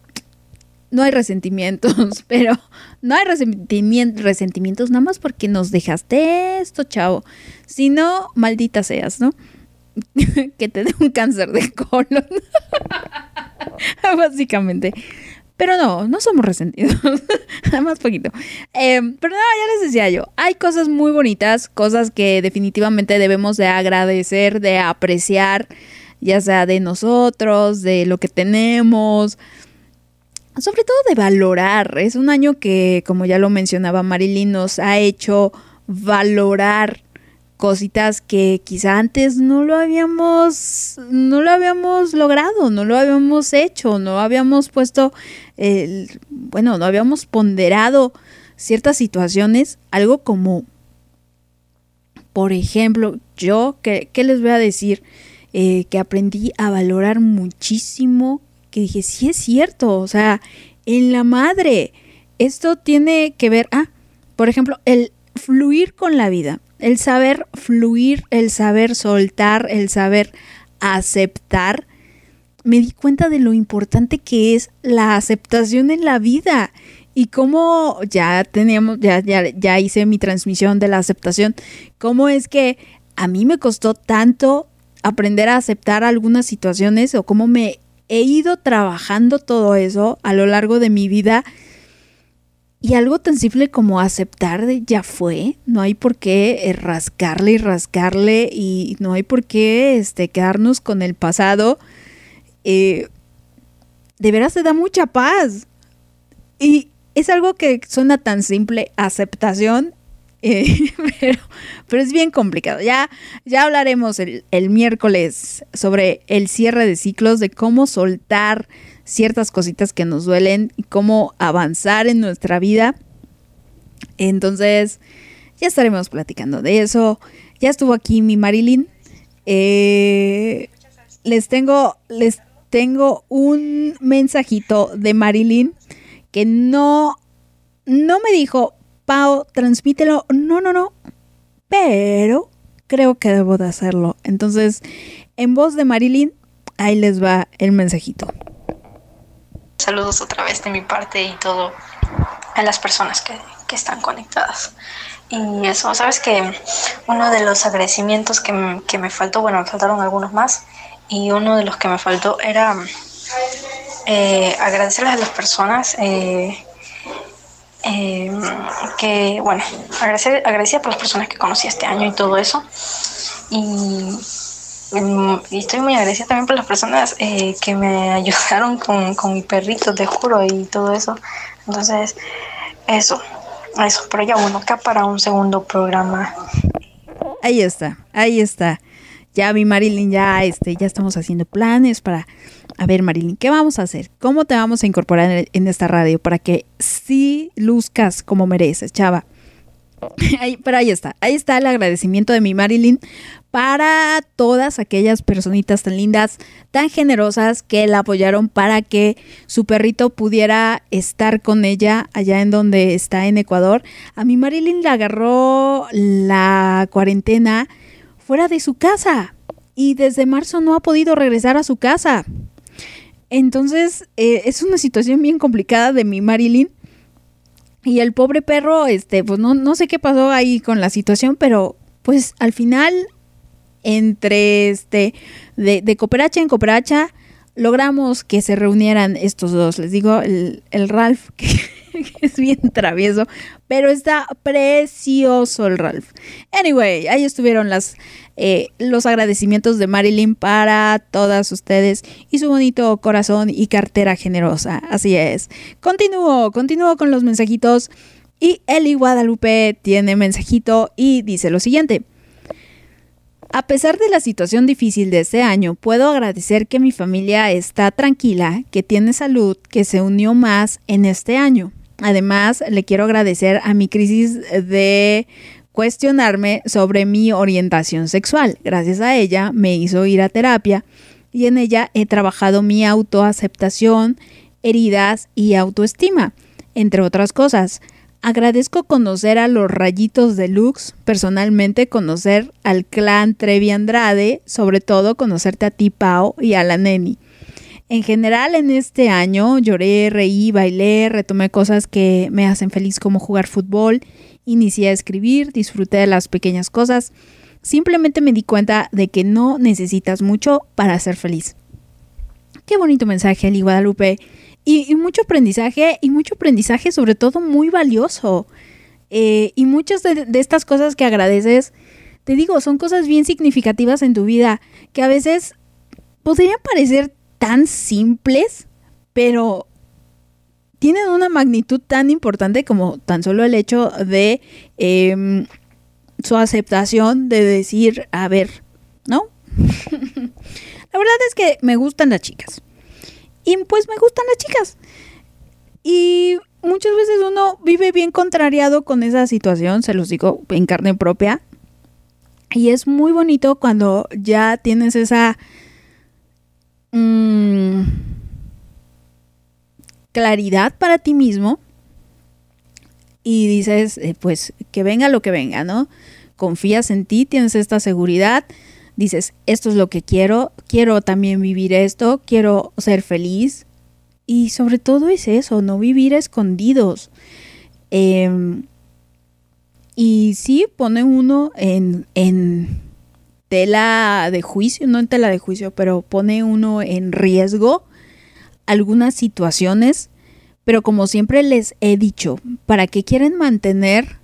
no hay resentimientos, *laughs* pero no hay resentimientos nada más porque nos dejaste esto, chavo. Si no, maldita seas, ¿no? *laughs* que te dé un cáncer de colon. *laughs* Básicamente. Pero no, no somos resentidos. *laughs* Nada más poquito. Em, pero no, ya les decía yo, hay cosas muy bonitas, cosas que definitivamente debemos de agradecer, de apreciar, ya sea de nosotros, de lo que tenemos, sobre todo de valorar. Es un año que, como ya lo mencionaba Marilyn, nos ha hecho valorar cositas que quizá antes no lo habíamos no lo habíamos logrado, no lo habíamos hecho, no habíamos puesto bueno, no habíamos ponderado ciertas situaciones, algo como por ejemplo, yo ¿qué, les voy a decir? Eh, que aprendí a valorar muchísimo, que dije, sí es cierto, o sea, en la madre, esto tiene que ver, ah, por ejemplo, el fluir con la vida el saber fluir, el saber soltar, el saber aceptar, me di cuenta de lo importante que es la aceptación en la vida y cómo ya teníamos, ya, ya, ya hice mi transmisión de la aceptación, cómo es que a mí me costó tanto aprender a aceptar algunas situaciones o cómo me he ido trabajando todo eso a lo largo de mi vida y algo tan simple como aceptar ya fue, no hay por qué eh, rascarle y rascarle y no hay por qué este, quedarnos con el pasado. Eh, de veras te da mucha paz. Y es algo que suena tan simple, aceptación, *laughs* eh, pero, es bien complicado. Ya, ya hablaremos el miércoles sobre el cierre de ciclos, de cómo soltar ciertas cositas que nos duelen y cómo avanzar en nuestra vida. Entonces, ya estaremos platicando de eso. Ya estuvo aquí mi Marilyn. Eh, les tengo, les tengo un mensajito de Marilyn que no, no me dijo, Pau, transmítelo. No, no, no. Pero creo que debo de hacerlo. Entonces, en voz de Marilyn, ahí les va el mensajito. Saludos otra vez de mi parte y todo a las personas que, están conectadas. Y eso, sabes que uno de los agradecimientos que, me faltó, bueno, me faltaron algunos más, y uno de los que me faltó era eh, agradecerles a las personas eh, eh, que, bueno, agradecer, agradecida por las personas que conocí este año y todo eso. Y y estoy muy agradecida también por las personas eh, que me *laughs* ayudaron con, con, mi perrito, te juro, y todo eso. Entonces, eso, eso, pero ya bueno, acá para un segundo programa. Ahí está, ahí está. Ya mi Marilyn, ya este, ya estamos haciendo planes para. A ver, Marilyn, ¿qué vamos a hacer? ¿Cómo te vamos a incorporar en, esta radio para que sí luzcas como mereces, chava? *laughs* Ahí, pero ahí está, ahí está el agradecimiento de mi Marilyn para todas aquellas personitas tan lindas, tan generosas que la apoyaron para que su perrito pudiera estar con ella allá en donde está en Ecuador. A mi Marilyn le agarró la cuarentena fuera de su casa y desde marzo no ha podido regresar a su casa. Entonces eh, es una situación bien complicada de mi Marilyn. Y el pobre perro, este, pues no, no sé qué pasó ahí con la situación, pero pues al final entre este, de, de cooperacha en cooperacha, logramos que se reunieran estos dos. Les digo, el, Ralph, *laughs* que, es bien travieso, pero está precioso el Ralph. Anyway, ahí estuvieron las, eh, los agradecimientos de Marilyn para todas ustedes y su bonito corazón y cartera generosa. Así es. Continúo, continúo con los mensajitos. Y Eli Guadalupe tiene mensajito y dice lo siguiente. A pesar de la situación difícil de este año, puedo agradecer que mi familia está tranquila, que tiene salud, que se unió más en este año. Además, le quiero agradecer a mi crisis de cuestionarme sobre mi orientación sexual. Gracias a ella me hizo ir a terapia y en ella he trabajado mi autoaceptación, heridas y autoestima, entre otras cosas. Agradezco conocer a los rayitos deluxe, personalmente conocer al clan Trevi Andrade, sobre todo conocerte a ti, Pau, y a la Neni. En general, en este año lloré, reí, bailé, retomé cosas que me hacen feliz como jugar fútbol, inicié a escribir, disfruté de las pequeñas cosas. Simplemente me di cuenta de que no necesitas mucho para ser feliz. Qué bonito mensaje, Eli Guadalupe. Y, mucho aprendizaje, y mucho aprendizaje sobre todo muy valioso. Eh, y muchas de, estas cosas que agradeces, te digo, son cosas bien significativas en tu vida, que a veces podrían parecer tan simples, pero tienen una magnitud tan importante como tan solo el hecho de em, su aceptación de decir, a ver, ¿no? *laughs* La verdad es que me gustan las chicas. Y pues me gustan las chicas. Y muchas veces uno vive bien contrariado con esa situación, se los digo en carne propia. Y es muy bonito cuando ya tienes esa mm, claridad para ti mismo y dices, eh, pues que venga lo que venga, ¿no? Confías en ti, tienes esta seguridad dices, esto es lo que quiero, quiero también vivir esto, quiero ser feliz. Y sobre todo es eso, no vivir escondidos. Em, y sí, pone uno en, en tela de juicio, no en tela de juicio, pero pone uno en riesgo algunas situaciones. Pero como siempre les he dicho, para que quieren mantener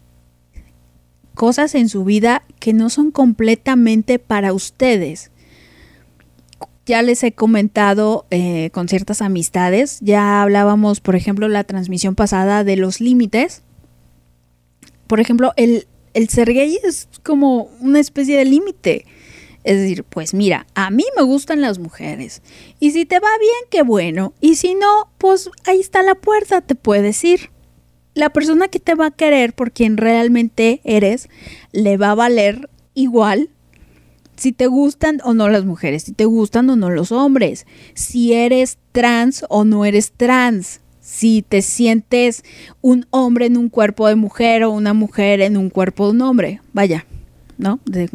cosas en su vida que no son completamente para ustedes. Ya les he comentado eh, con ciertas amistades, ya hablábamos, por ejemplo, la transmisión pasada de los límites. Por ejemplo, el, el ser gay es como una especie de límite. Es decir, pues mira, a mí me gustan las mujeres. Y si te va bien, qué bueno. Y si no, pues ahí está la puerta, te puedes ir la persona que te va a querer por quien realmente eres le va a valer igual si te gustan o no las mujeres, si te gustan o no los hombres, si eres trans o no eres trans, si te sientes un hombre en un cuerpo de mujer o una mujer en un cuerpo de un hombre, vaya, ¿no? De,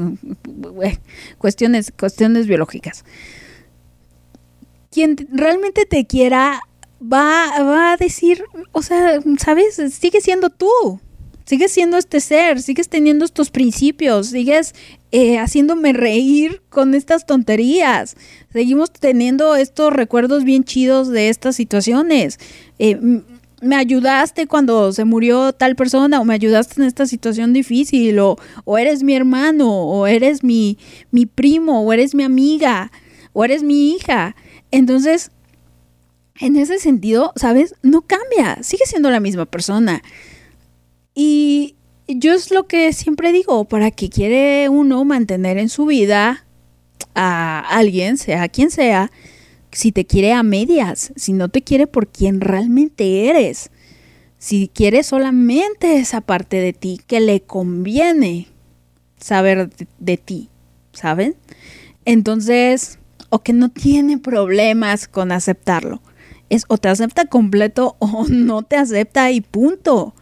cuestiones, cuestiones biológicas. Quien realmente te quiera va, va a decir, o sea, ¿sabes? Sigue siendo tú. Sigues siendo este ser, sigues teniendo estos principios, sigues eh, haciéndome reír con estas tonterías. Seguimos teniendo estos recuerdos bien chidos de estas situaciones. Eh, me ayudaste cuando se murió tal persona o me ayudaste en esta situación difícil o, o eres mi hermano o eres mi, mi primo o eres mi amiga o eres mi hija. Entonces, en ese sentido, ¿sabes? No cambia, sigue siendo la misma persona. Y yo es lo que siempre digo, para que quiere uno mantener en su vida a alguien, sea quien sea, si te quiere a medias, si no te quiere por quien realmente eres, si quiere solamente esa parte de ti que le conviene saber de, ti, ¿saben? Entonces, o que no tiene problemas con aceptarlo es o te acepta completo *laughs* o no te acepta y punto.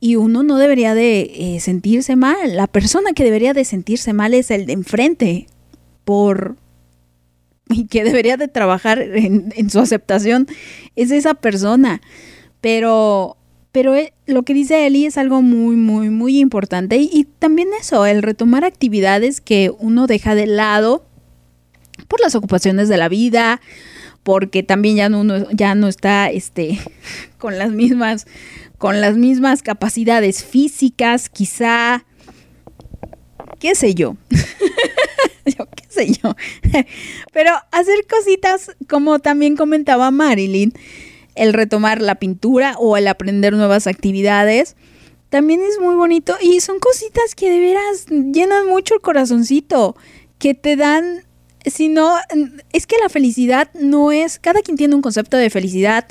Y uno no debería de eh, sentirse mal. La persona que debería de sentirse mal es el de enfrente. Por... *laughs* Y que debería de trabajar en, su aceptación es esa persona. Pero pero eh, lo que dice Eli es algo muy, muy, muy importante. Y, y, también eso, el retomar actividades que uno deja de lado por las ocupaciones de la vida, porque también ya no, ya no está este, *laughs* con las mismas con las mismas capacidades físicas, quizá, qué sé yo, *laughs* yo qué sé yo, *laughs* pero hacer cositas como también comentaba Marilyn, el retomar la pintura o el aprender nuevas actividades, también es muy bonito y son cositas que de veras llenan mucho el corazoncito, que te dan, si no, es que la felicidad no es, cada quien tiene un concepto de felicidad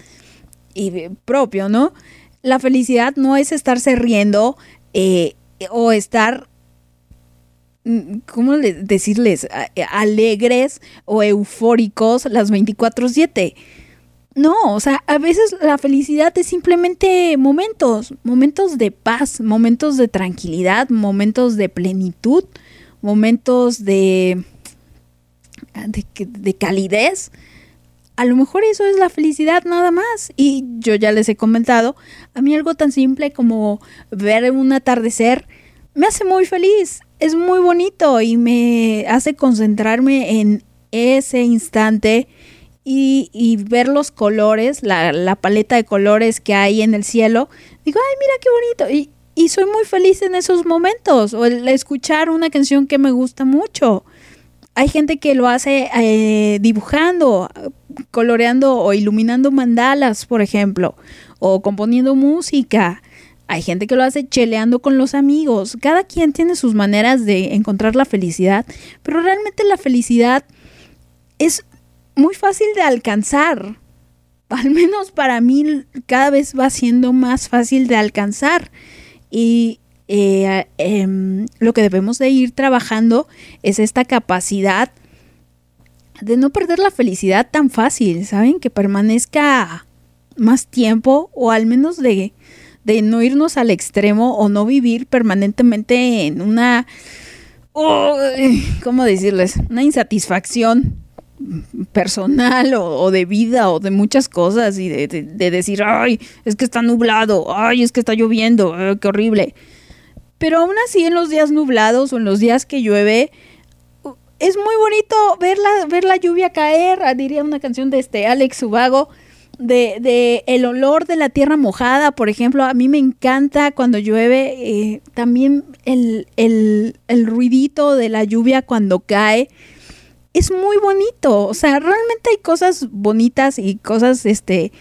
y propio, ¿no? La felicidad no es estarse riendo eh, o estar mm, ¿cómo decirles? alegres o eufóricos las 24/7. No, o sea, a veces la felicidad es simplemente momentos, momentos de paz, momentos de tranquilidad, momentos de plenitud, momentos de, de, de calidez. A lo mejor eso es la felicidad nada más. Y yo ya les he comentado, a mí algo tan simple como ver un atardecer me hace muy feliz, es muy bonito y me hace concentrarme en ese instante y, ver los colores, la, paleta de colores que hay en el cielo, digo, ay, mira qué bonito. Y, y soy muy feliz en esos momentos. O el escuchar una canción que me gusta mucho. Hay gente que lo hace eh, dibujando, coloreando o iluminando mandalas, por ejemplo, o componiendo música. Hay gente que lo hace cheleando con los amigos. Cada quien tiene sus maneras de encontrar la felicidad, pero realmente la felicidad es muy fácil de alcanzar. *laughs* Al menos para mí cada vez va siendo más fácil de alcanzar. Y eh, em, lo que debemos de ir trabajando es esta capacidad de no perder la felicidad tan fácil, ¿saben? Que permanezca más tiempo o al menos de, de no irnos al extremo o no vivir permanentemente en una... ¿Cómo decirles? Una insatisfacción personal o, de vida o de muchas cosas y de, decir, ay, es que está nublado, ay, es que está lloviendo, eh, qué horrible. Pero aún así en los días nublados o en los días que llueve, es muy bonito ver la, ver la lluvia caer, ah, diría una canción de este Alex Ubago, de, de, el olor de la tierra mojada, por ejemplo, a mí me encanta cuando llueve, eh, también el, el, el ruidito de la lluvia cuando cae es muy bonito. O sea, realmente hay cosas bonitas y cosas, este,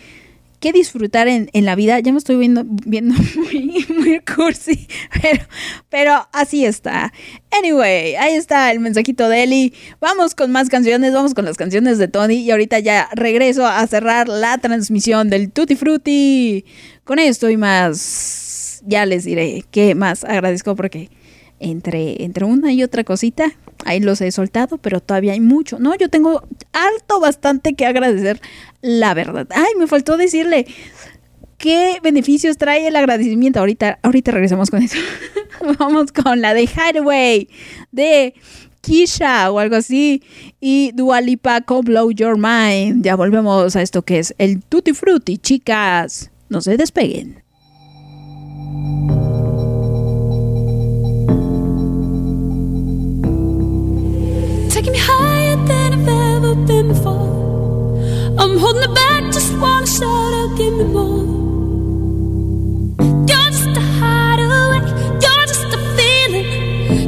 que disfrutar en, la vida. Ya me estoy viendo, viendo *laughs* muy, muy cursi, pero, pero así está. Anyway, ahí está el mensajito de Eli. Vamos con más canciones, vamos con las canciones de Tony y ahorita ya regreso a cerrar la transmisión del Tutti Frutti. Con esto y más, ya les diré qué más agradezco porque entre, entre una y otra cosita, ahí los he soltado, pero todavía hay mucho. No, yo tengo harto bastante que agradecer, la verdad. Ay, me faltó decirle qué beneficios trae el agradecimiento. Ahorita, ahorita regresamos con eso. *laughs* Vamos con la de Hideaway, de Kisha o algo así. Y Dualipa con Blow Your Mind. Ya volvemos a esto que es el Tutti Frutti, chicas. No se despeguen. taking me higher than I've ever been before. I'm holding it back, just wanna shout out, give me more. You're just a hideaway, you're just a feeling.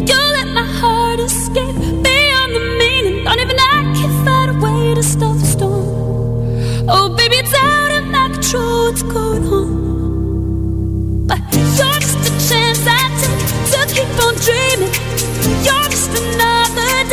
You let my heart escape beyond the meaning. Don't even I can find a way to stop the storm. Oh, baby, it's out of my control, what's going on? But you're just a chance I take to keep on dreaming. You're just another.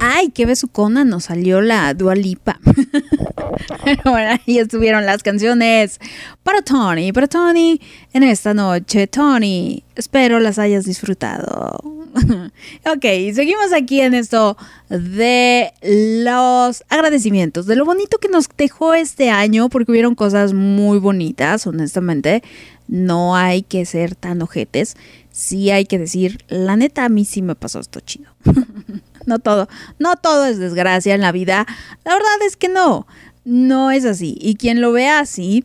Ay, qué besucona nos salió la Dualipa. bueno, *laughs* ahí estuvieron las canciones para Tony, para Tony en esta noche. Tony, espero las hayas disfrutado. *laughs* ok, seguimos aquí en esto de los agradecimientos, de lo bonito que nos dejó este año, porque hubieron cosas muy bonitas, honestamente. No hay que ser tan ojetes. Sí hay que decir, la neta, a mí sí me pasó esto chido. *laughs* no todo, no todo es desgracia en la vida. La verdad es que no, no es así. Y quien lo vea así,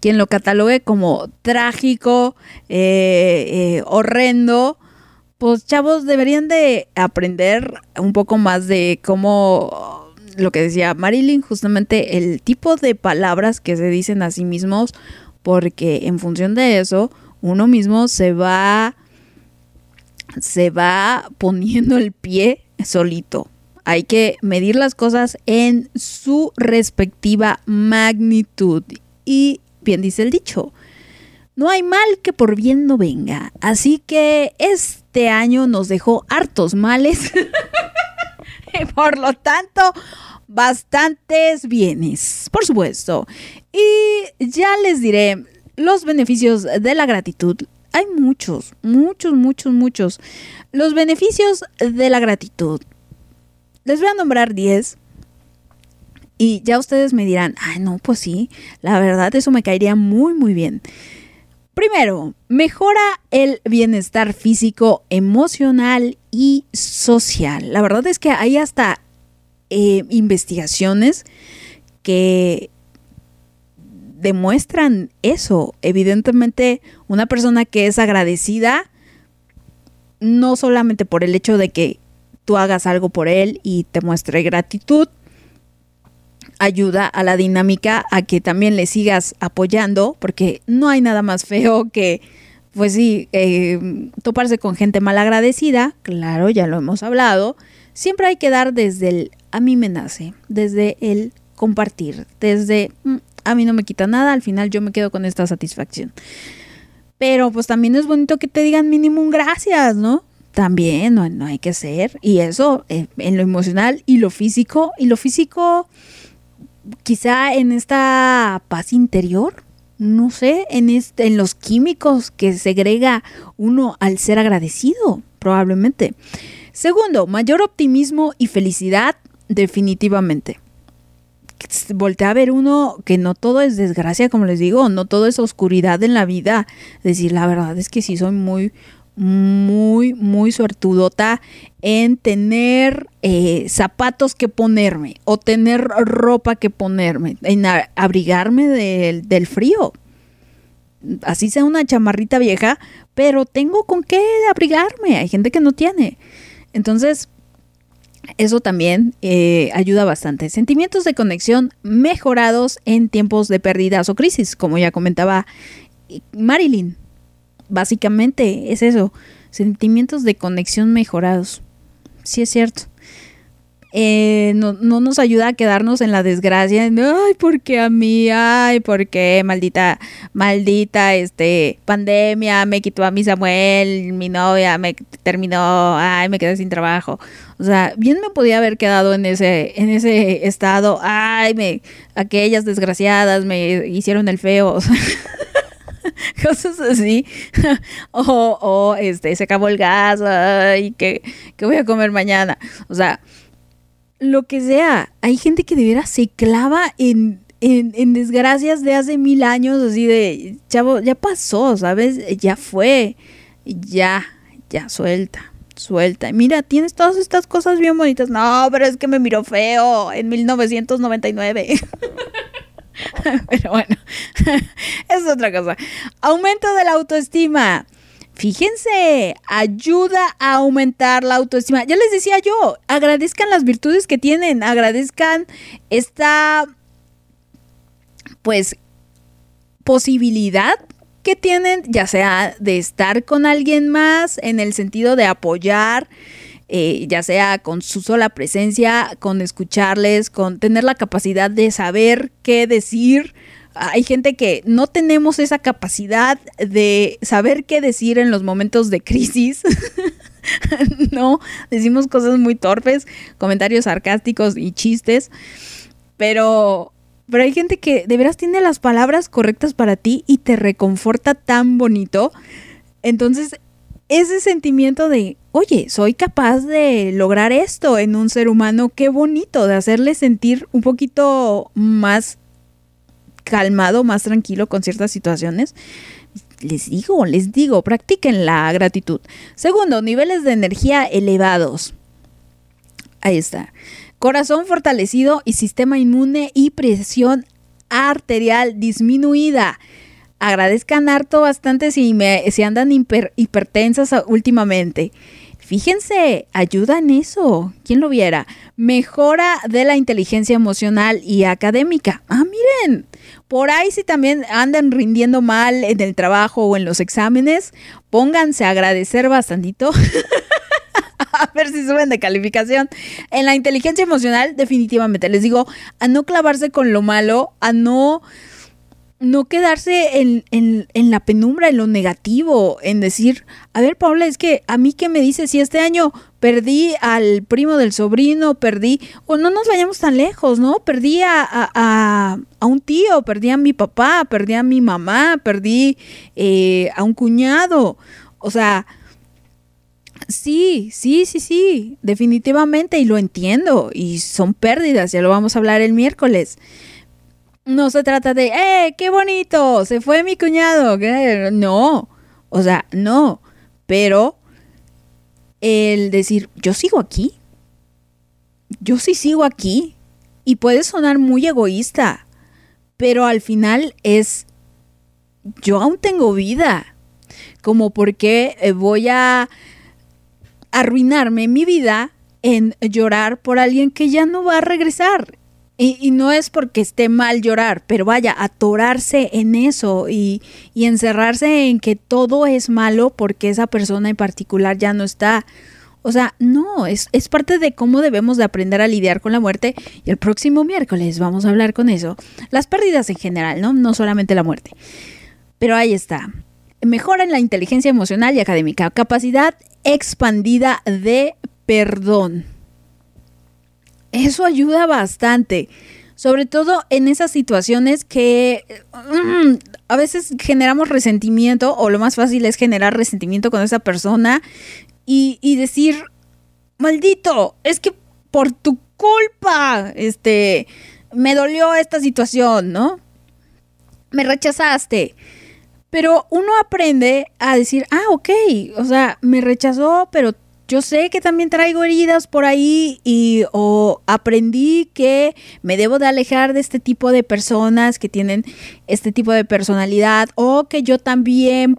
quien lo catalogue como trágico, eh, eh, horrendo, pues chavos deberían de aprender un poco más de cómo lo que decía Marilyn, justamente el tipo de palabras que se dicen a sí mismos, porque en función de eso, uno mismo se va se va poniendo el pie solito. Hay que medir las cosas en su respectiva magnitud. Y bien dice el dicho, no hay mal que por bien no venga. Así que este año nos dejó hartos males. *laughs* y por lo tanto, bastantes bienes, por supuesto. Y ya les diré los beneficios de la gratitud. Hay muchos, muchos, muchos, muchos. Los beneficios de la gratitud. Les voy a nombrar 10. Y ya ustedes me dirán, ay no, pues sí, la verdad eso me caería muy, muy bien. Primero, mejora el bienestar físico, emocional y social. La verdad es que hay hasta eh, investigaciones que demuestran eso. Evidentemente, una persona que es agradecida, no solamente por el hecho de que tú hagas algo por él y te muestre gratitud, ayuda a la dinámica a que también le sigas apoyando, porque no hay nada más feo que, pues sí, eh, toparse con gente mal agradecida, claro, ya lo hemos hablado, siempre hay que dar desde el a mí me nace, desde el compartir, desde mm, a mí no me quita nada, al final yo me quedo con esta satisfacción. Pero pues también es bonito que te digan mínimo gracias, ¿no? También no, no hay que ser. Y eso eh, en lo emocional y lo físico. Y lo físico quizá en esta paz interior, no sé, en, este, en los químicos que segrega uno al ser agradecido, probablemente. Segundo, mayor optimismo y felicidad, definitivamente. Voltea a ver uno que no todo es desgracia, como les digo, no todo es oscuridad en la vida. Decir, la verdad es que sí soy muy, muy, muy suertudota en tener eh, zapatos que ponerme o tener ropa que ponerme, en abrigarme del, del frío. Así sea una chamarrita vieja, pero tengo con qué abrigarme. Hay gente que no tiene. Entonces, eso también eh, ayuda bastante. Sentimientos de conexión mejorados en tiempos de pérdidas o crisis, como ya comentaba eh, Marilyn. Básicamente es eso, sentimientos de conexión mejorados. Sí es cierto. Eh, no, no nos ayuda a quedarnos en la desgracia. Ay, porque a mí, ay, porque maldita, maldita, este, pandemia, me quitó a mi Samuel, mi novia me terminó, ay, me quedé sin trabajo. O sea, bien me podía haber quedado en ese, en ese estado, ay, me, aquellas desgraciadas me hicieron el feo. *laughs* cosas así. *laughs* o, o, este, se acabó el gas, ay, ¿qué, qué voy a comer mañana? O sea, lo que sea. Hay gente que de veras se clava en, en, en desgracias de hace mil años, así de, chavo, ya pasó, ¿sabes? Ya fue, ya, ya suelta. Suelta. Mira, tienes todas estas cosas bien bonitas. No, pero es que me miró feo en 1999. *laughs* Pero bueno, *laughs* es otra cosa. Aumento de la autoestima. Fíjense, ayuda a aumentar la autoestima. Ya les decía yo, agradezcan las virtudes que tienen, agradezcan esta, pues, posibilidad que tienen, ya sea de estar con alguien más en el sentido de apoyar, eh, ya sea con su sola presencia, con escucharles, con tener la capacidad de saber qué decir. Hay gente que no tenemos esa capacidad de saber qué decir en los momentos de crisis. *laughs* no, decimos cosas muy torpes, comentarios sarcásticos y chistes, pero pero hay gente que de veras tiene las palabras correctas para ti y te reconforta tan bonito. Entonces, ese sentimiento de, oye, soy capaz de lograr esto en un ser humano, qué bonito, de hacerle sentir un poquito más calmado, más tranquilo con ciertas situaciones. Les digo, les digo, practiquen la gratitud. Segundo, niveles de energía elevados. Ahí está. Corazón fortalecido y sistema inmune y presión arterial disminuida. Agradezcan harto bastante si, me, andan hiper, hipertensas últimamente. Fíjense, ayuda en eso. ¿Quién lo viera? Mejora de la inteligencia emocional y académica. Ah, miren. Por ahí si también andan rindiendo mal en el trabajo o en los exámenes, pónganse a agradecer bastantito. *laughs* a ver si suben de calificación. En la inteligencia emocional, definitivamente, les digo, a no clavarse con lo malo, a no, no quedarse en, en, en, la penumbra, en lo negativo, en decir, a ver, Paula, es que a mí que me dice si este año perdí al primo del sobrino, perdí, o no nos vayamos tan lejos, ¿no? Perdí a, a, a, a un tío, perdí a mi papá, perdí a mi mamá, perdí eh, a un cuñado. O sea, Sí, sí, sí, sí, definitivamente, y lo entiendo, y son pérdidas, ya lo vamos a hablar el miércoles. No se trata de, ¡eh, qué bonito! Se fue mi cuñado. No, o sea, no, pero el decir, yo sigo aquí, yo sí sigo aquí, y puede sonar muy egoísta, pero al final es, yo aún tengo vida, como porque voy a arruinarme mi vida en llorar por alguien que ya no va a regresar. Y, y, no es porque esté mal llorar, pero vaya, atorarse en eso y, y, encerrarse en que todo es malo porque esa persona en particular ya no está. O sea, no, es, es parte de cómo debemos de aprender a lidiar con la muerte. Y el próximo miércoles vamos a hablar con eso. Las pérdidas en general, ¿no? No solamente la muerte. Pero ahí está. Mejora en la inteligencia emocional y académica. Capacidad expandida de perdón. Eso ayuda bastante, sobre todo en esas situaciones que mm, a veces generamos resentimiento o lo más fácil es generar resentimiento con esa persona y, y decir, maldito, es que por tu culpa, este, me dolió esta situación, ¿no? Me rechazaste Pero uno aprende a decir, ah, ok, o sea, me rechazó, pero yo sé que también traigo heridas por ahí y o aprendí que me debo de alejar de este tipo de personas que tienen este tipo de personalidad o que yo también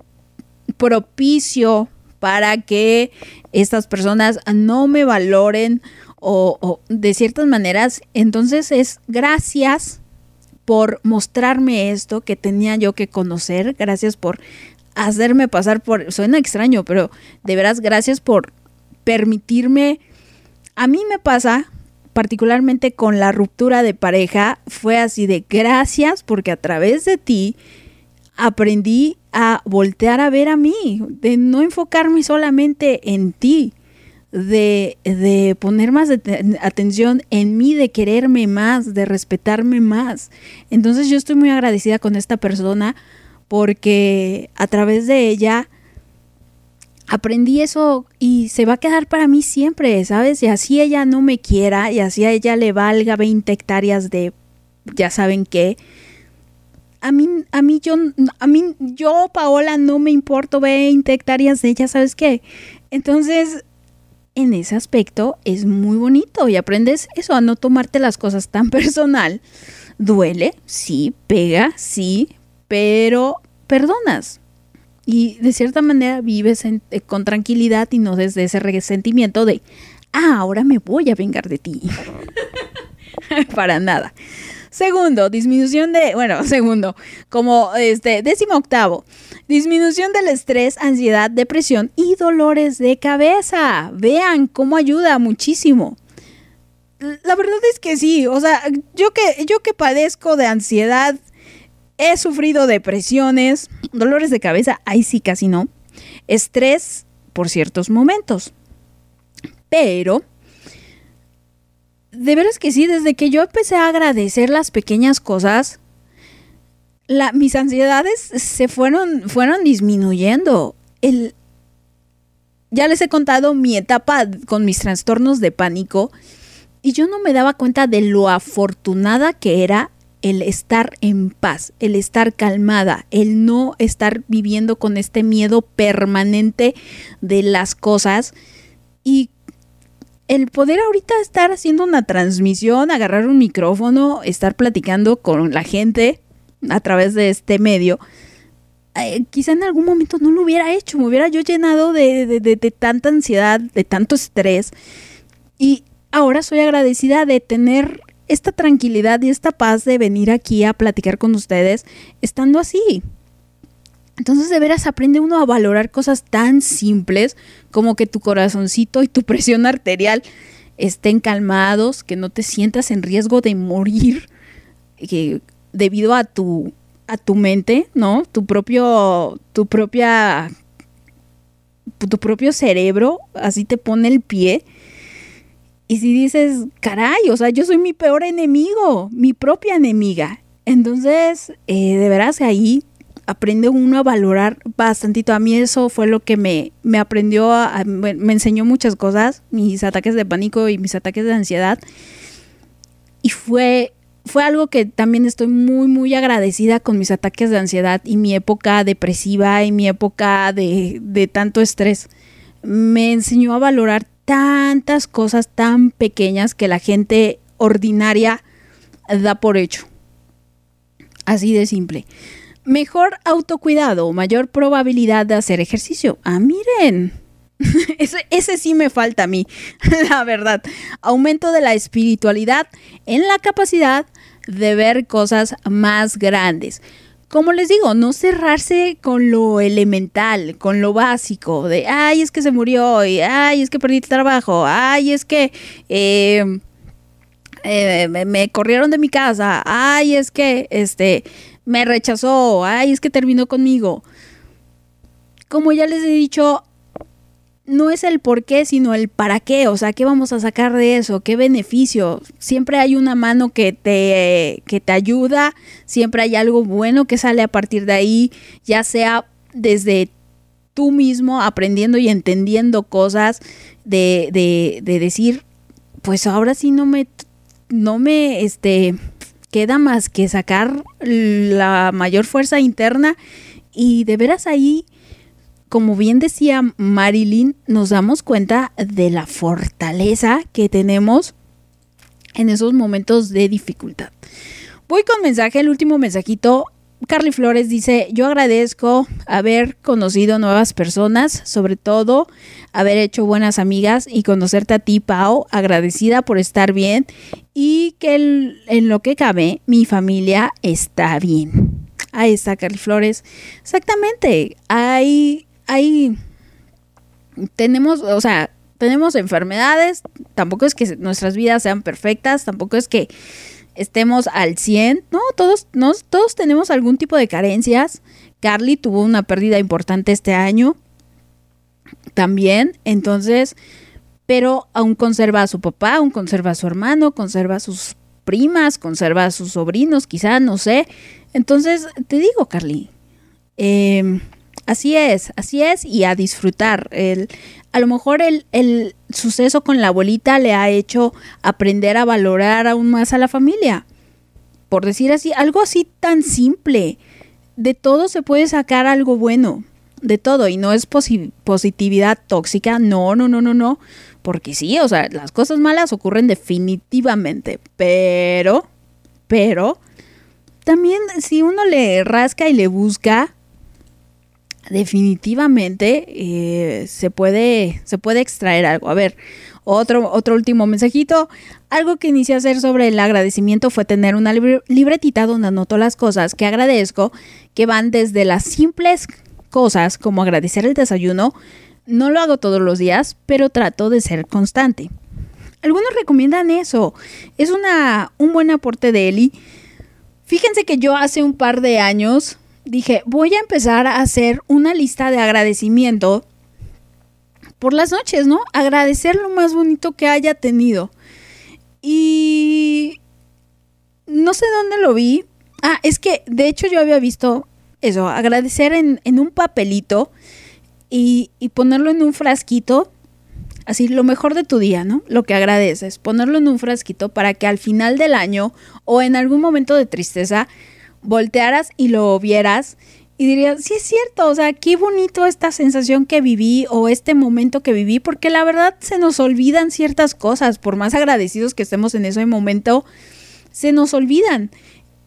propicio para que estas personas no me valoren o, o de ciertas maneras. Entonces es gracias por mostrarme esto que tenía yo que conocer, gracias por hacerme pasar por, suena extraño, pero de veras gracias por permitirme, a mí me pasa particularmente con la ruptura de pareja, fue así de gracias porque a través de ti aprendí a voltear a ver a mí, de no enfocarme solamente en ti, de, de poner más atención en mí, de quererme más, de respetarme más. Entonces yo estoy muy agradecida con esta persona porque a través de ella aprendí eso y se va a quedar para mí siempre, ¿sabes? Y así ella no me quiera y así a ella le valga 20 hectáreas de ya saben qué. A mí, a mí, yo, a mí, yo, Paola, no me importo 20 hectáreas de ella, ¿sabes qué? Entonces, en ese aspecto es muy bonito y aprendes eso, a no tomarte las cosas tan *laughs* personal. Duele, sí, pega, sí, pero perdonas. Y de cierta manera vives en- eh, con tranquilidad y no desde ese resentimiento de, ah, ahora me voy a vengar de ti. *laughs* Para nada. Segundo, disminución de, bueno, *laughs* segundo, como este, décimo octavo, disminución del estrés, ansiedad, depresión y dolores de cabeza. Vean cómo ayuda muchísimo. La verdad es que sí, o sea, yo que, yo que padezco de ansiedad, he sufrido depresiones, dolores de cabeza, ahí sí casi no, estrés por ciertos momentos. Pero de veras que sí, desde que yo empecé a agradecer las pequeñas cosas, mis ansiedades se fueron, fueron disminuyendo. El, ya les he contado mi etapa con mis trastornos de pánico y yo no me daba cuenta de lo afortunada que era el estar en paz, el estar calmada, el no estar viviendo con este miedo permanente de las cosas y el poder ahorita estar haciendo una transmisión, agarrar un micrófono, estar platicando con la gente a través de este medio, eh, quizá en algún momento no lo hubiera hecho, me hubiera yo llenado de, de- de- de tanta ansiedad, de tanto estrés. Y ahora soy agradecida de tener esta tranquilidad y esta paz de venir aquí a platicar con ustedes estando así. Entonces de veras aprende uno a valorar cosas tan simples como que tu corazoncito y tu *laughs* presión arterial estén calmados, que no te sientas en riesgo de morir que debido a tu a tu mente, ¿no? Tu propio tu propia tu propio cerebro así te pone el pie. Y si dices, caray, o sea, yo soy mi peor enemigo, mi propia enemiga. Entonces, eh, de veras ahí aprende uno a valorar bastantito. A mí eso fue lo que me, me aprendió, a- me enseñó muchas cosas, mis ataques de pánico y mis ataques de ansiedad. Y fue, fue algo que también estoy muy, muy agradecida con mis ataques de ansiedad y mi época depresiva y mi época de, de tanto estrés. Me enseñó a valorar tantas cosas tan pequeñas que la gente ordinaria da por hecho. Así de simple. Mejor autocuidado, mayor probabilidad de hacer ejercicio. Ah, miren. *laughs* Ese, ese sí me falta a mí, *laughs* la verdad. Aumento de la espiritualidad en la capacidad de ver cosas más grandes. Como les digo, no cerrarse con lo elemental, con lo básico, de, ay, es que se murió, ay, es que perdí el trabajo, ay, es que eh, eh, me, me corrieron de mi casa, ay, es que este me rechazó, ay, es que terminó conmigo. Como ya les he dicho, no es el por qué, sino el para qué, o sea, ¿qué vamos a sacar de eso? ¿Qué beneficio? Siempre hay una mano que te, que te ayuda, siempre hay algo bueno que sale a partir de ahí, ya sea desde tú mismo aprendiendo y entendiendo cosas, de, de, de decir, pues ahora sí no me, no me, este, queda más que sacar la mayor fuerza interna y de veras ahí, como bien decía Marilyn, nos damos cuenta de la fortaleza que tenemos en esos momentos de dificultad. Voy con mensaje, el último mensajito. Carly Flores dice, yo agradezco haber conocido nuevas personas, sobre todo haber hecho buenas amigas y conocerte a ti, Pau, agradecida por estar bien y que en lo que cabe mi familia está bien. Ahí está Carly Flores. Exactamente, hay, hay, tenemos, o sea, tenemos enfermedades, tampoco es que nuestras vidas sean perfectas, tampoco es que estemos al 100, no, todos, todos tenemos algún tipo de carencias. Carly tuvo una pérdida importante este año también, entonces, pero aún conserva a su papá, aún conserva a su hermano, conserva a sus primas, conserva a sus sobrinos, quizá, no sé. Entonces, te digo, Carly, eh, así es, así es, y a disfrutar. El, a lo mejor el, el suceso con la abuelita le ha hecho aprender a valorar aún más a la familia. Por decir así, algo así tan simple. De todo se puede sacar algo bueno. De todo. Y no es posi- positividad tóxica. No, no, no, no, no. Porque sí, o sea, las cosas malas ocurren definitivamente. Pero, pero, también si uno le rasca y le busca, definitivamente eh, se, puede, se puede extraer algo. A ver, otro, otro último mensajito. Algo que inicié a hacer sobre el agradecimiento fue tener una libre- libretita donde anoto las cosas que agradezco, que van desde las simples cosas como agradecer el desayuno. No lo hago todos los días, pero trato de ser constante. Algunos recomiendan eso. Es una, un buen aporte de Eli. Fíjense que yo hace un par de años dije, voy a empezar a hacer una lista de agradecimiento por las noches, ¿no? Agradecer lo más bonito que haya tenido. Y no sé dónde lo vi. Ah, es que de hecho yo había visto eso, agradecer en, en un papelito y, y ponerlo en un frasquito. Así, lo mejor de tu día, ¿no? Lo que agradeces, ponerlo en un frasquito para que al final del año o en algún momento de tristeza voltearas y lo vieras y dirías, sí es cierto, o sea, qué bonito esta sensación que viví o este momento que viví, porque la verdad se nos olvidan ciertas cosas, por más agradecidos que estemos en ese momento, se nos olvidan.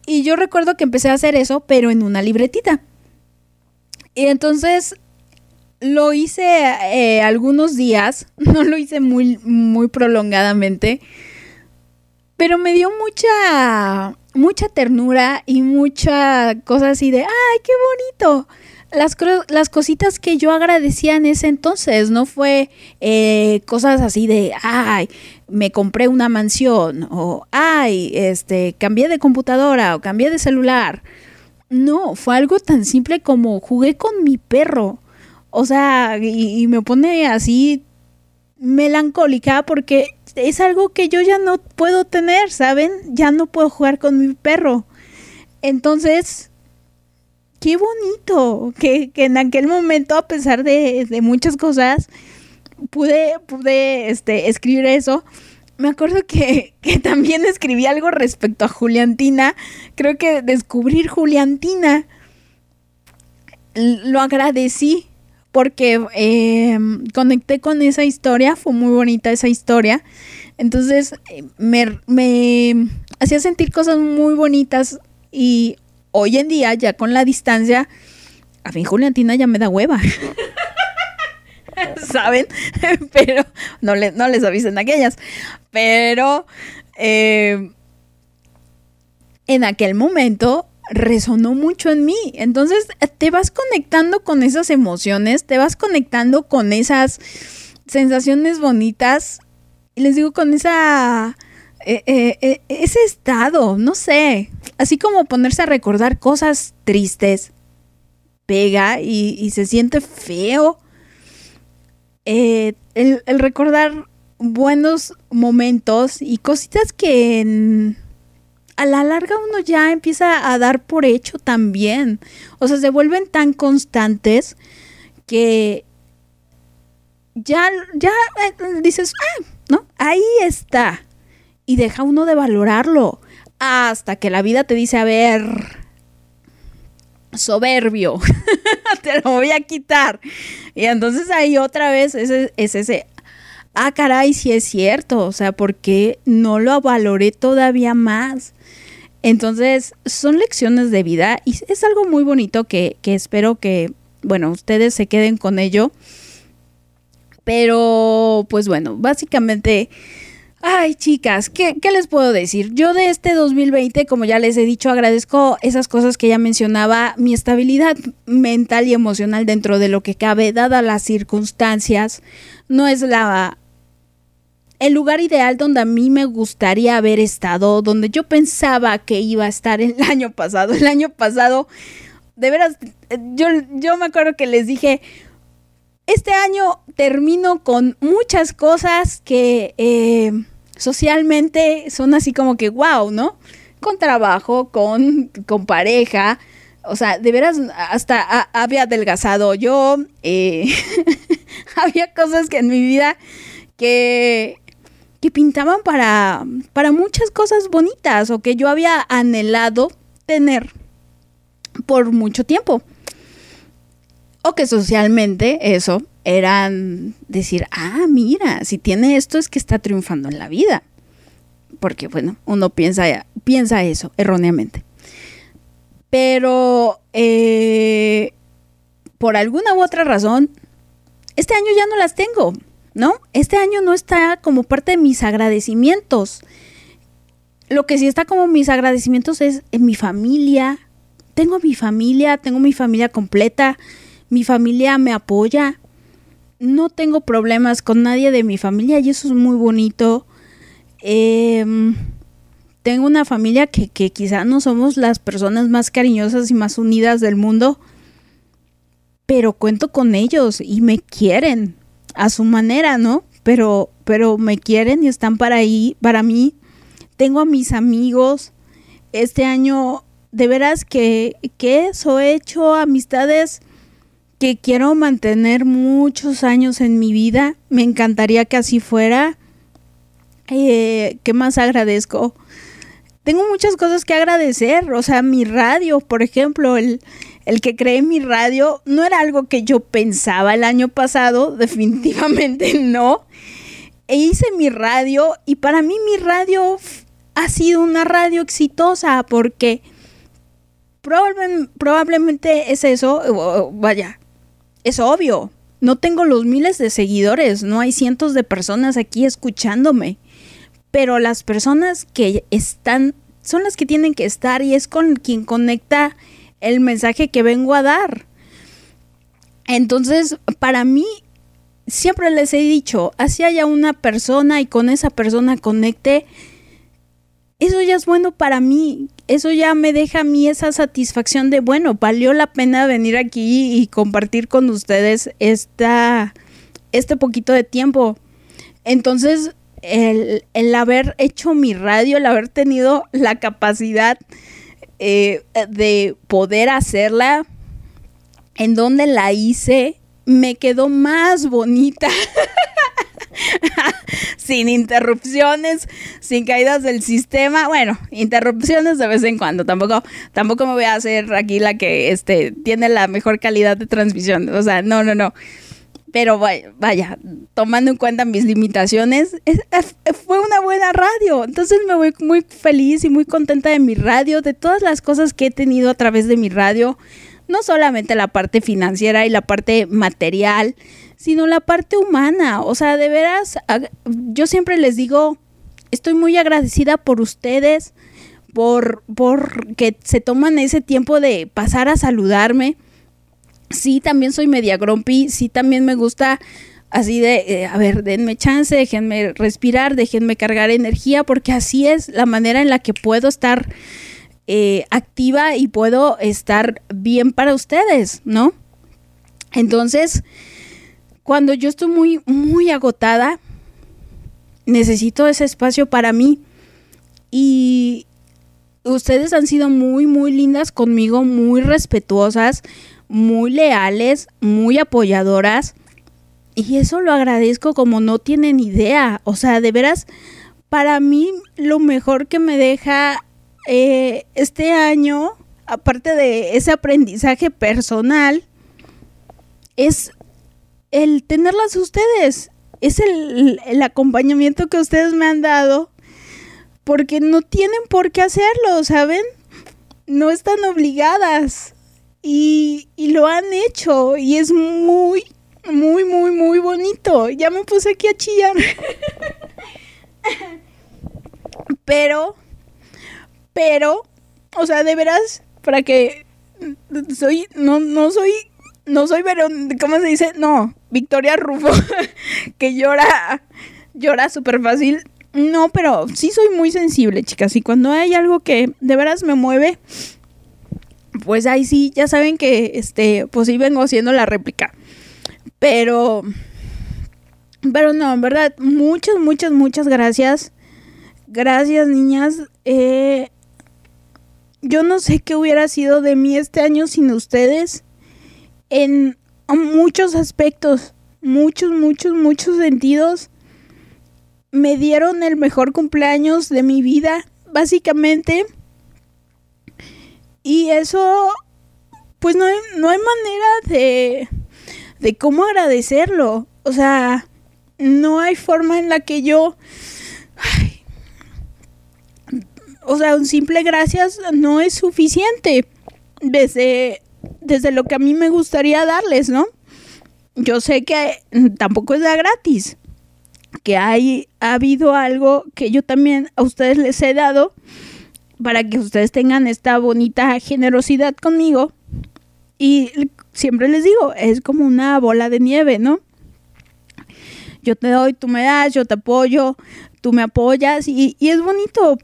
Y yo recuerdo que empecé a hacer eso, pero en una libretita. Y entonces lo hice eh, algunos días, *laughs* no lo hice muy, muy prolongadamente, pero me dio mucha, mucha ternura y mucha cosa así de, ay, qué bonito. Las, las cositas que yo agradecía en ese entonces, no fue eh, cosas así de, ay, me compré una mansión, o ay, este, cambié de computadora, o cambié de celular. No, fue algo tan simple como jugué con mi perro. O sea, y, y me pone así melancólica porque es algo que yo ya no puedo tener, ¿saben? Ya no puedo jugar con mi perro. Entonces, qué bonito que, que en aquel momento, a pesar de, de muchas cosas, pude, pude este, escribir eso. Me acuerdo que, *laughs* que también escribí algo respecto a Juliantina. Creo que descubrir Juliantina lo agradecí porque eh, conecté con esa historia, fue muy bonita esa historia. Entonces me, hacía sentir cosas muy bonitas y hoy en día, ya con la distancia, a fin Juliantina ya me da hueva. *laughs* ¿Saben? *laughs* Pero no, le- no les avisen aquellas. Pero eh, en aquel momento resonó mucho en mí. Entonces te vas conectando con esas emociones, te vas conectando con esas sensaciones bonitas. Y les digo, con esa... eh, eh, eh, ese estado, no sé. Así como ponerse a recordar cosas tristes. Pega y, se siente feo. El, el recordar buenos momentos y cositas que en- a la larga uno ya empieza a dar por hecho también. O sea, se vuelven tan constantes que ya, ya eh, dices, ah, ¿no? Ahí está. Y deja uno de valorarlo hasta que la vida te dice, a ver, soberbio, *laughs* te lo voy a quitar. Y entonces ahí otra vez es ese, ah, caray, sí es cierto, o sea, ¿por qué no lo valoré todavía más? Entonces, son lecciones de vida y es algo muy bonito que, que espero que, bueno, ustedes se queden con ello. Pero, pues bueno, básicamente Ay, chicas, ¿qué, ¿qué, les puedo decir? Yo de este 2020, como ya les he dicho, agradezco esas cosas que ya mencionaba, mi estabilidad mental y emocional dentro de lo que cabe, dadas las circunstancias, no es la el lugar ideal donde a mí me gustaría haber estado, donde yo pensaba que iba a estar el *laughs* año pasado. El año pasado, de veras, yo, yo me acuerdo que les dije, este año termino con muchas cosas que eh, socialmente son así como que wow, ¿no? Con trabajo, con, con pareja. O sea, de veras, hasta había adelgazado yo. Eh, *laughs* había cosas que en mi vida que, que pintaban para, para muchas cosas bonitas o que yo había anhelado tener por mucho tiempo o que socialmente eso eran decir, ah, mira, si tiene esto es que está triunfando en la vida. Porque, bueno, uno piensa, piensa eso erróneamente. Pero, eh, por alguna u otra razón, este año ya no las tengo, ¿no? Este año no está como parte de mis agradecimientos. Lo que sí está como mis agradecimientos es en mi familia. Tengo mi familia, tengo mi familia completa mi familia me apoya, no tengo problemas con nadie de mi familia y eso es muy bonito. Em, tengo una familia que, que quizá no somos las personas más cariñosas y más unidas del mundo, pero cuento con ellos y me quieren a su manera, ¿no? Pero, pero me quieren y están para ahí, para mí. Tengo a mis amigos. Este año, de veras que, que eso he hecho amistades que quiero mantener muchos años en mi vida. Me encantaría que así fuera. Eh, ¿Qué más agradezco? Tengo muchas cosas que agradecer. O sea, mi radio, por ejemplo, el, el que creé mi radio no era algo que yo pensaba el año pasado, *laughs* definitivamente no. E hice mi radio y para mí mi radio ha sido una radio exitosa porque probablemente es eso, vaya, es obvio, no tengo los miles de seguidores, no hay cientos de personas aquí escuchándome, pero las personas que están son las que tienen que estar y es con quien conecta el mensaje que vengo a dar. Entonces, para mí, siempre les he dicho, así haya una persona y con esa persona conecte, eso ya es bueno para mí eso ya me deja a mí esa satisfacción de, bueno, valió la pena venir aquí y compartir con ustedes esta, este poquito de tiempo. Entonces, el, haber hecho mi radio, el haber tenido la capacidad eh, de poder hacerla, en donde la hice, me quedó más bonita. *laughs* sin interrupciones, sin caídas del sistema. Bueno, interrupciones de vez en cuando. Tampoco, tampoco me voy a hacer aquí la que este, tiene la mejor calidad de transmisión. O sea, no, no, no. Pero vaya, tomando en cuenta mis limitaciones, fue una buena radio. Entonces me voy muy feliz y muy contenta de mi radio, de todas las cosas que he tenido a través de mi radio. No solamente la parte financiera y la parte material, sino la parte humana. O sea, de veras, yo siempre les digo, estoy muy agradecida por ustedes, por, por que se toman ese tiempo de pasar a saludarme. Sí, también soy media grumpy, sí, también me gusta así de, eh, a ver, denme chance, déjenme respirar, déjenme cargar energía, porque así es la manera en la que puedo estar eh, activa y puedo estar bien para ustedes, ¿no? Entonces, cuando yo estoy muy, muy agotada, necesito ese espacio para mí. Y ustedes han sido muy, muy lindas conmigo, muy respetuosas, muy leales, muy apoyadoras. Y eso lo agradezco como no tienen idea. O sea, de veras, para mí lo mejor que me deja eh, este año aparte de ese aprendizaje personal, es el tenerlas ustedes. Es el, el acompañamiento que ustedes me han dado. Porque no tienen por qué hacerlo, ¿saben? No están obligadas. Y, y lo han hecho. Y es muy, muy, muy, muy bonito. Ya me puse aquí a chillar. *laughs* pero, pero, o sea, de veras, para que soy, no, no soy, no soy Verón, ¿cómo se dice? No, Victoria Rufo, *laughs* que llora, llora súper fácil. No, pero sí soy muy sensible, chicas. Y cuando hay algo que de veras me mueve, pues ahí sí, ya saben que, este, pues sí vengo haciendo la réplica. Pero, pero no, en verdad, muchas, muchas, muchas gracias. Gracias, niñas. Eh, yo no sé qué hubiera sido de mí este año sin ustedes. En muchos aspectos, muchos, muchos, muchos sentidos. Me dieron el mejor cumpleaños de mi vida, básicamente. Y eso, pues no hay, no hay manera de, de cómo agradecerlo. O sea, no hay forma en la que yo... o sea, un simple gracias no es suficiente desde, desde lo que a mí me gustaría darles, ¿no? Yo sé que tampoco es de gratis, que hay, ha habido algo que yo también a ustedes les he dado para que ustedes tengan esta bonita generosidad conmigo. Y siempre les digo, es como una bola de nieve, ¿no? Yo te doy, tú me das, yo te apoyo, tú me apoyas y, es bonito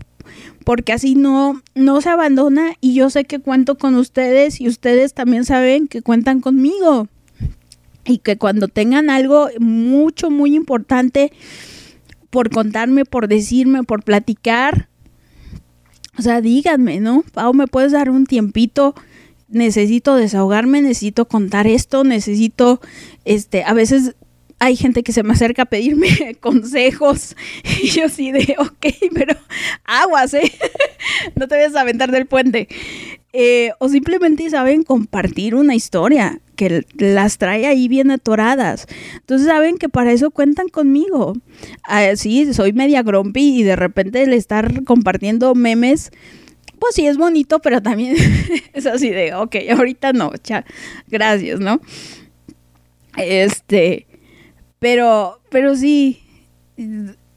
porque así no, no se abandona y yo sé que cuento con ustedes y ustedes también saben que cuentan conmigo y que cuando tengan algo mucho, muy importante por contarme, por decirme, por platicar, o sea, díganme, ¿no? Pau, ¿me puedes dar un tiempito? Necesito desahogarme, necesito contar esto, necesito, este, a veces hay gente que se me acerca a pedirme *laughs* consejos *laughs* y yo sí de, ok, pero aguas, ¿eh? *laughs* no te vayas a aventar del puente. Eh, o simplemente saben compartir una historia que las trae ahí bien atoradas. Entonces saben que para eso cuentan conmigo. Ah, sí, soy media grumpy y de repente el estar compartiendo memes, pues sí es bonito, pero también *laughs* es así de, ok, ahorita no, ya, gracias, ¿no? Este, pero, pero sí,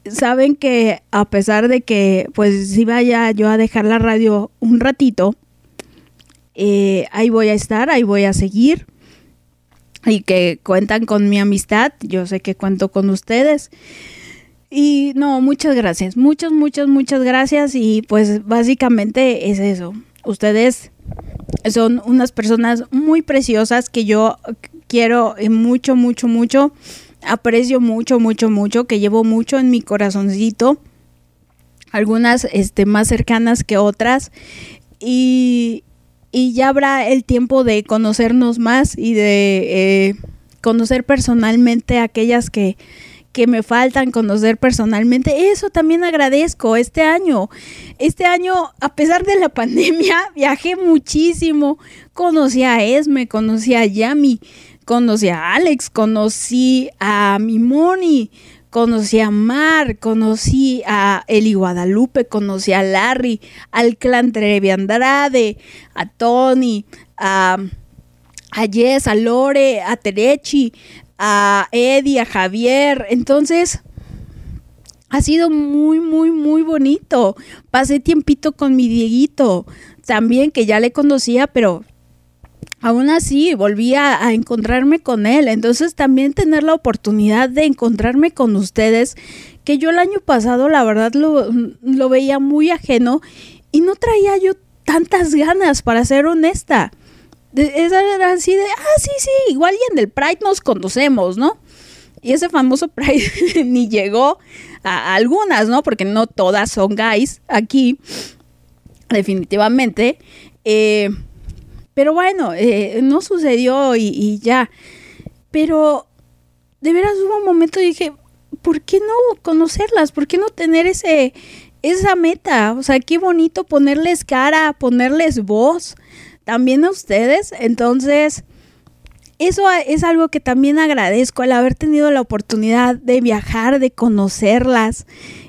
saben que a pesar de que pues si vaya yo a dejar la radio un ratito, eh, ahí voy a estar, ahí voy a seguir y que cuentan con mi amistad, yo sé que cuento con ustedes. Y no, muchas gracias, muchas, muchas, muchas gracias y pues básicamente es eso. Ustedes son unas personas muy preciosas que yo quiero mucho, mucho, mucho aprecio mucho, mucho, mucho, que llevo mucho en mi corazoncito. Algunas este, más cercanas que otras. Y, y ya habrá el tiempo de conocernos más y de eh, conocer personalmente a aquellas que, que me faltan conocer personalmente. Eso también agradezco este año. Este año, a pesar de la *laughs* pandemia, viajé muchísimo. Conocí a Esme, conocí a Yami, conocí a Alex, conocí a Mimoni, conocí a Mar, conocí a Eli Guadalupe, conocí a Larry, al clan Trevi Andrade, a Tony, a, a Jess, a Lore, a Terechi, a Eddie, a Javier. Entonces, ha sido muy, muy, muy bonito. Pasé tiempito con mi Dieguito, también que ya le conocía, pero aún así volví a, encontrarme con él. Entonces también tener la oportunidad de encontrarme con ustedes, que yo el año pasado la verdad lo, veía muy ajeno y no traía yo tantas ganas, para ser honesta. Esa era así de, ah, sí, sí, igual y en el Pride nos conocemos, ¿no? Y ese famoso *laughs* Pride *laughs* ni llegó a algunas, ¿no? Porque no todas son guys aquí, definitivamente. Eh, pero bueno, eh, no sucedió y, ya. Pero de veras hubo un momento y dije, ¿por qué no conocerlas? ¿Por qué no tener ese, esa meta. O sea, qué bonito ponerles cara, ponerles voz también a ustedes. Entonces, eso es algo que también agradezco, el haber tenido la oportunidad de viajar, de conocerlas.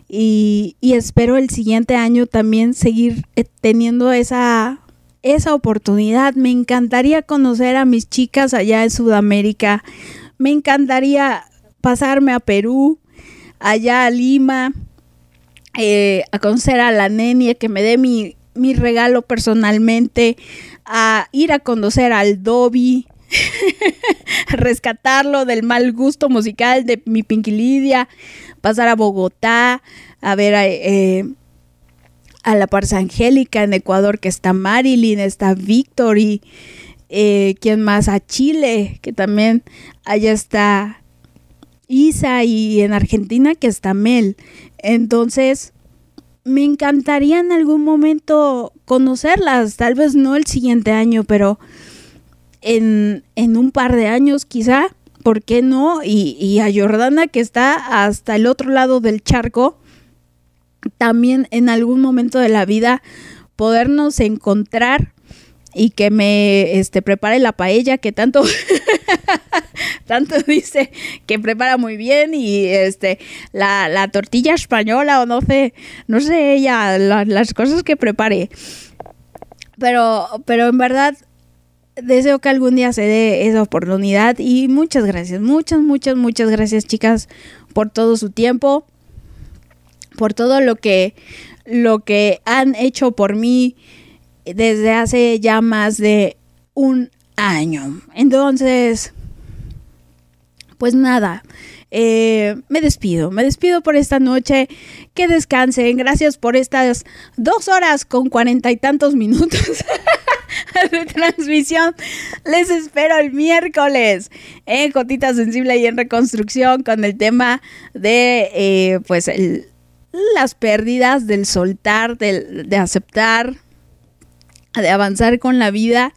Y, y espero el siguiente año también seguir eh, teniendo esa, esa oportunidad. Me encantaría conocer a mis chicas allá en Sudamérica. Me encantaría pasarme a Perú, allá a Lima, eh, a conocer a la nenia, que me dé mi, mi regalo personalmente, a ir a conocer al Dobby, *laughs* rescatarlo del mal gusto musical de mi Pinky Lidia, pasar a Bogotá, a ver a, eh, a la Parza Angélica en Ecuador, que está Marilyn, está Victory, eh, ¿quién más? A Chile, que también allá está Isa, y en Argentina, que está Mel. Entonces, me encantaría en algún momento conocerlas, tal vez no el siguiente año, pero en, en un par de años quizá, ¿por qué no? Y, a Jordana que está hasta el otro lado del charco, también en algún momento de la vida podernos encontrar y que me este, prepare la paella que tanto *laughs* tanto dice que prepara muy bien y este la, la tortilla española o no sé no sé ella la, las cosas que prepare. Pero pero en verdad deseo que algún día se dé esa oportunidad y muchas gracias muchas muchas muchas gracias chicas por todo su tiempo por todo lo que lo que han hecho por mí desde hace ya más de un año. Entonces, pues nada, eh, me despido, me despido por esta noche, que descansen, gracias por estas dos horas con cuarenta y tantos minutos *laughs* de transmisión, les espero el miércoles en Cotita Sensible y en Reconstrucción con el tema de, eh, pues, el, las pérdidas, del soltar, del, de aceptar, de avanzar con la vida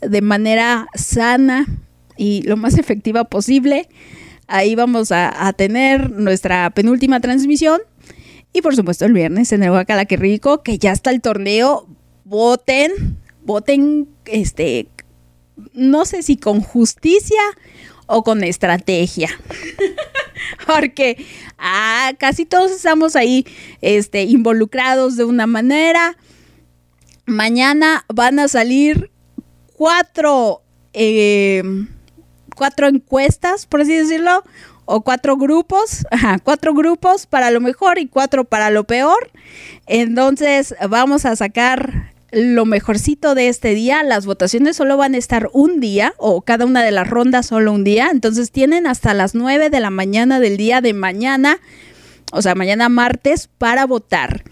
de manera sana y lo más *laughs* efectiva posible. Ahí vamos a, tener nuestra penúltima transmisión. Y por supuesto el viernes en el Huacala que rico, que ya está el torneo. Voten, voten, este, no sé si con justicia o con estrategia. *laughs* Porque ah, casi todos estamos ahí este, involucrados de una manera mañana van a salir cuatro, eh, cuatro encuestas, por así decirlo, o cuatro grupos, *laughs* cuatro grupos para lo mejor y cuatro para lo peor. Entonces vamos a sacar lo mejorcito de este día. Las votaciones solo van a estar un día o cada una de las rondas solo un día. Entonces tienen hasta las nueve de la mañana del día de mañana, o sea, mañana martes, para votar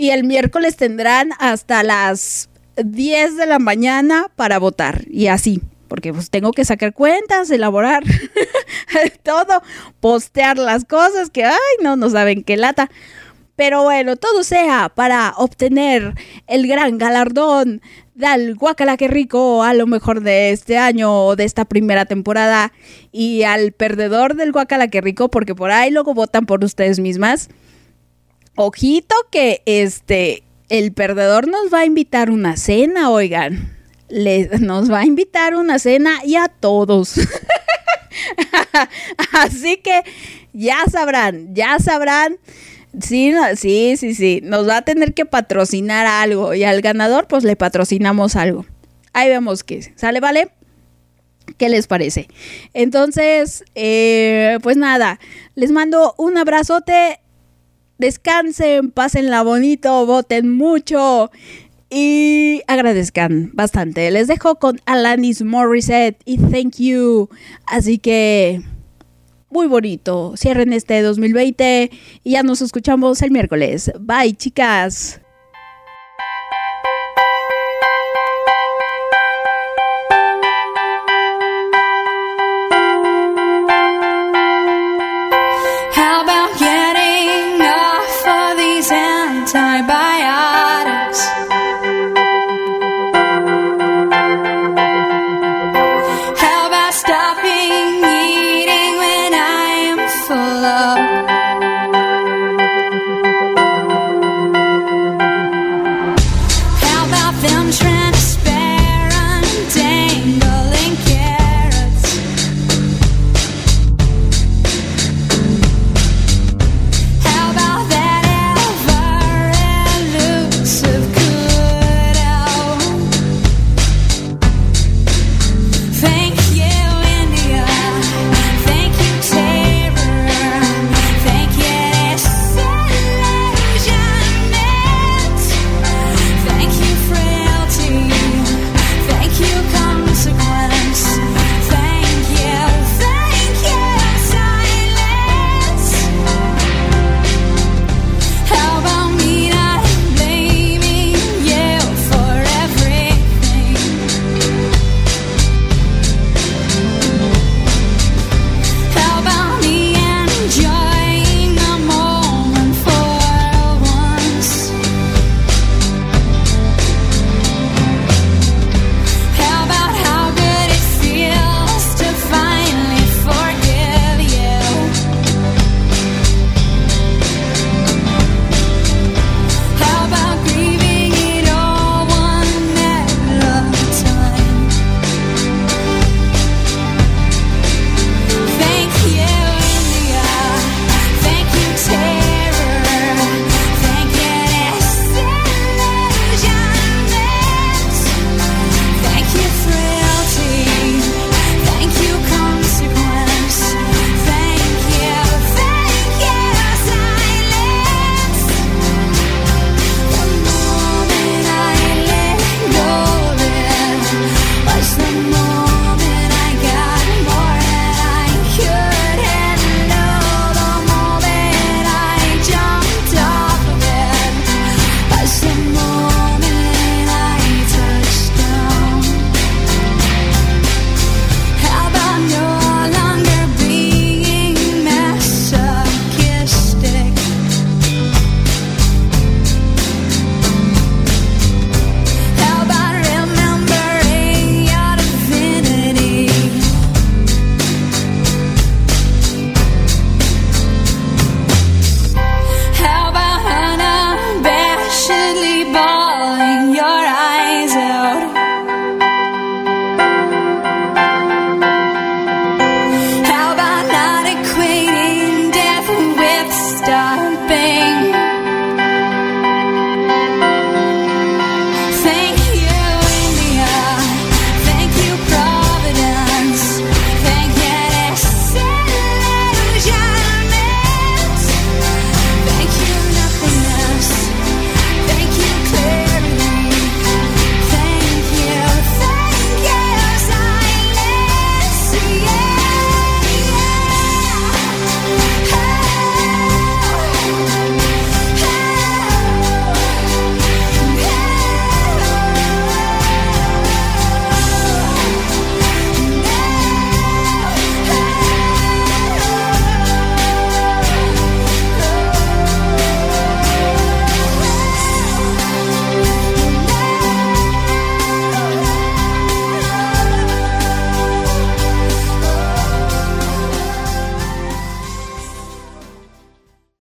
y el miércoles tendrán hasta las 10 de la mañana para votar y así, porque pues tengo que sacar cuentas, elaborar *laughs* todo, postear las cosas que, ay, no, no saben qué lata. Pero bueno, todo sea para obtener el gran galardón del Guacala que rico a lo mejor de este año o de esta primera temporada y al perdedor del Guacala que rico porque por ahí luego votan por ustedes mismas ojito que este, el perdedor nos va a invitar una cena, oigan. nos va a invitar una cena y a todos. *laughs* Así que ya sabrán, ya sabrán. Sí, sí, sí, sí. Nos va a tener que patrocinar algo. Y al ganador, pues le patrocinamos algo. Ahí vemos que sale, ¿vale? ¿Qué les parece? Entonces, eh, pues nada, les mando un abrazote descansen, pásenla bonito, voten mucho y agradezcan bastante. Les dejo con Alanis Morissette y Thank You. Así que muy bonito. Cierren este 2020 y ya nos escuchamos el miércoles. Bye, chicas.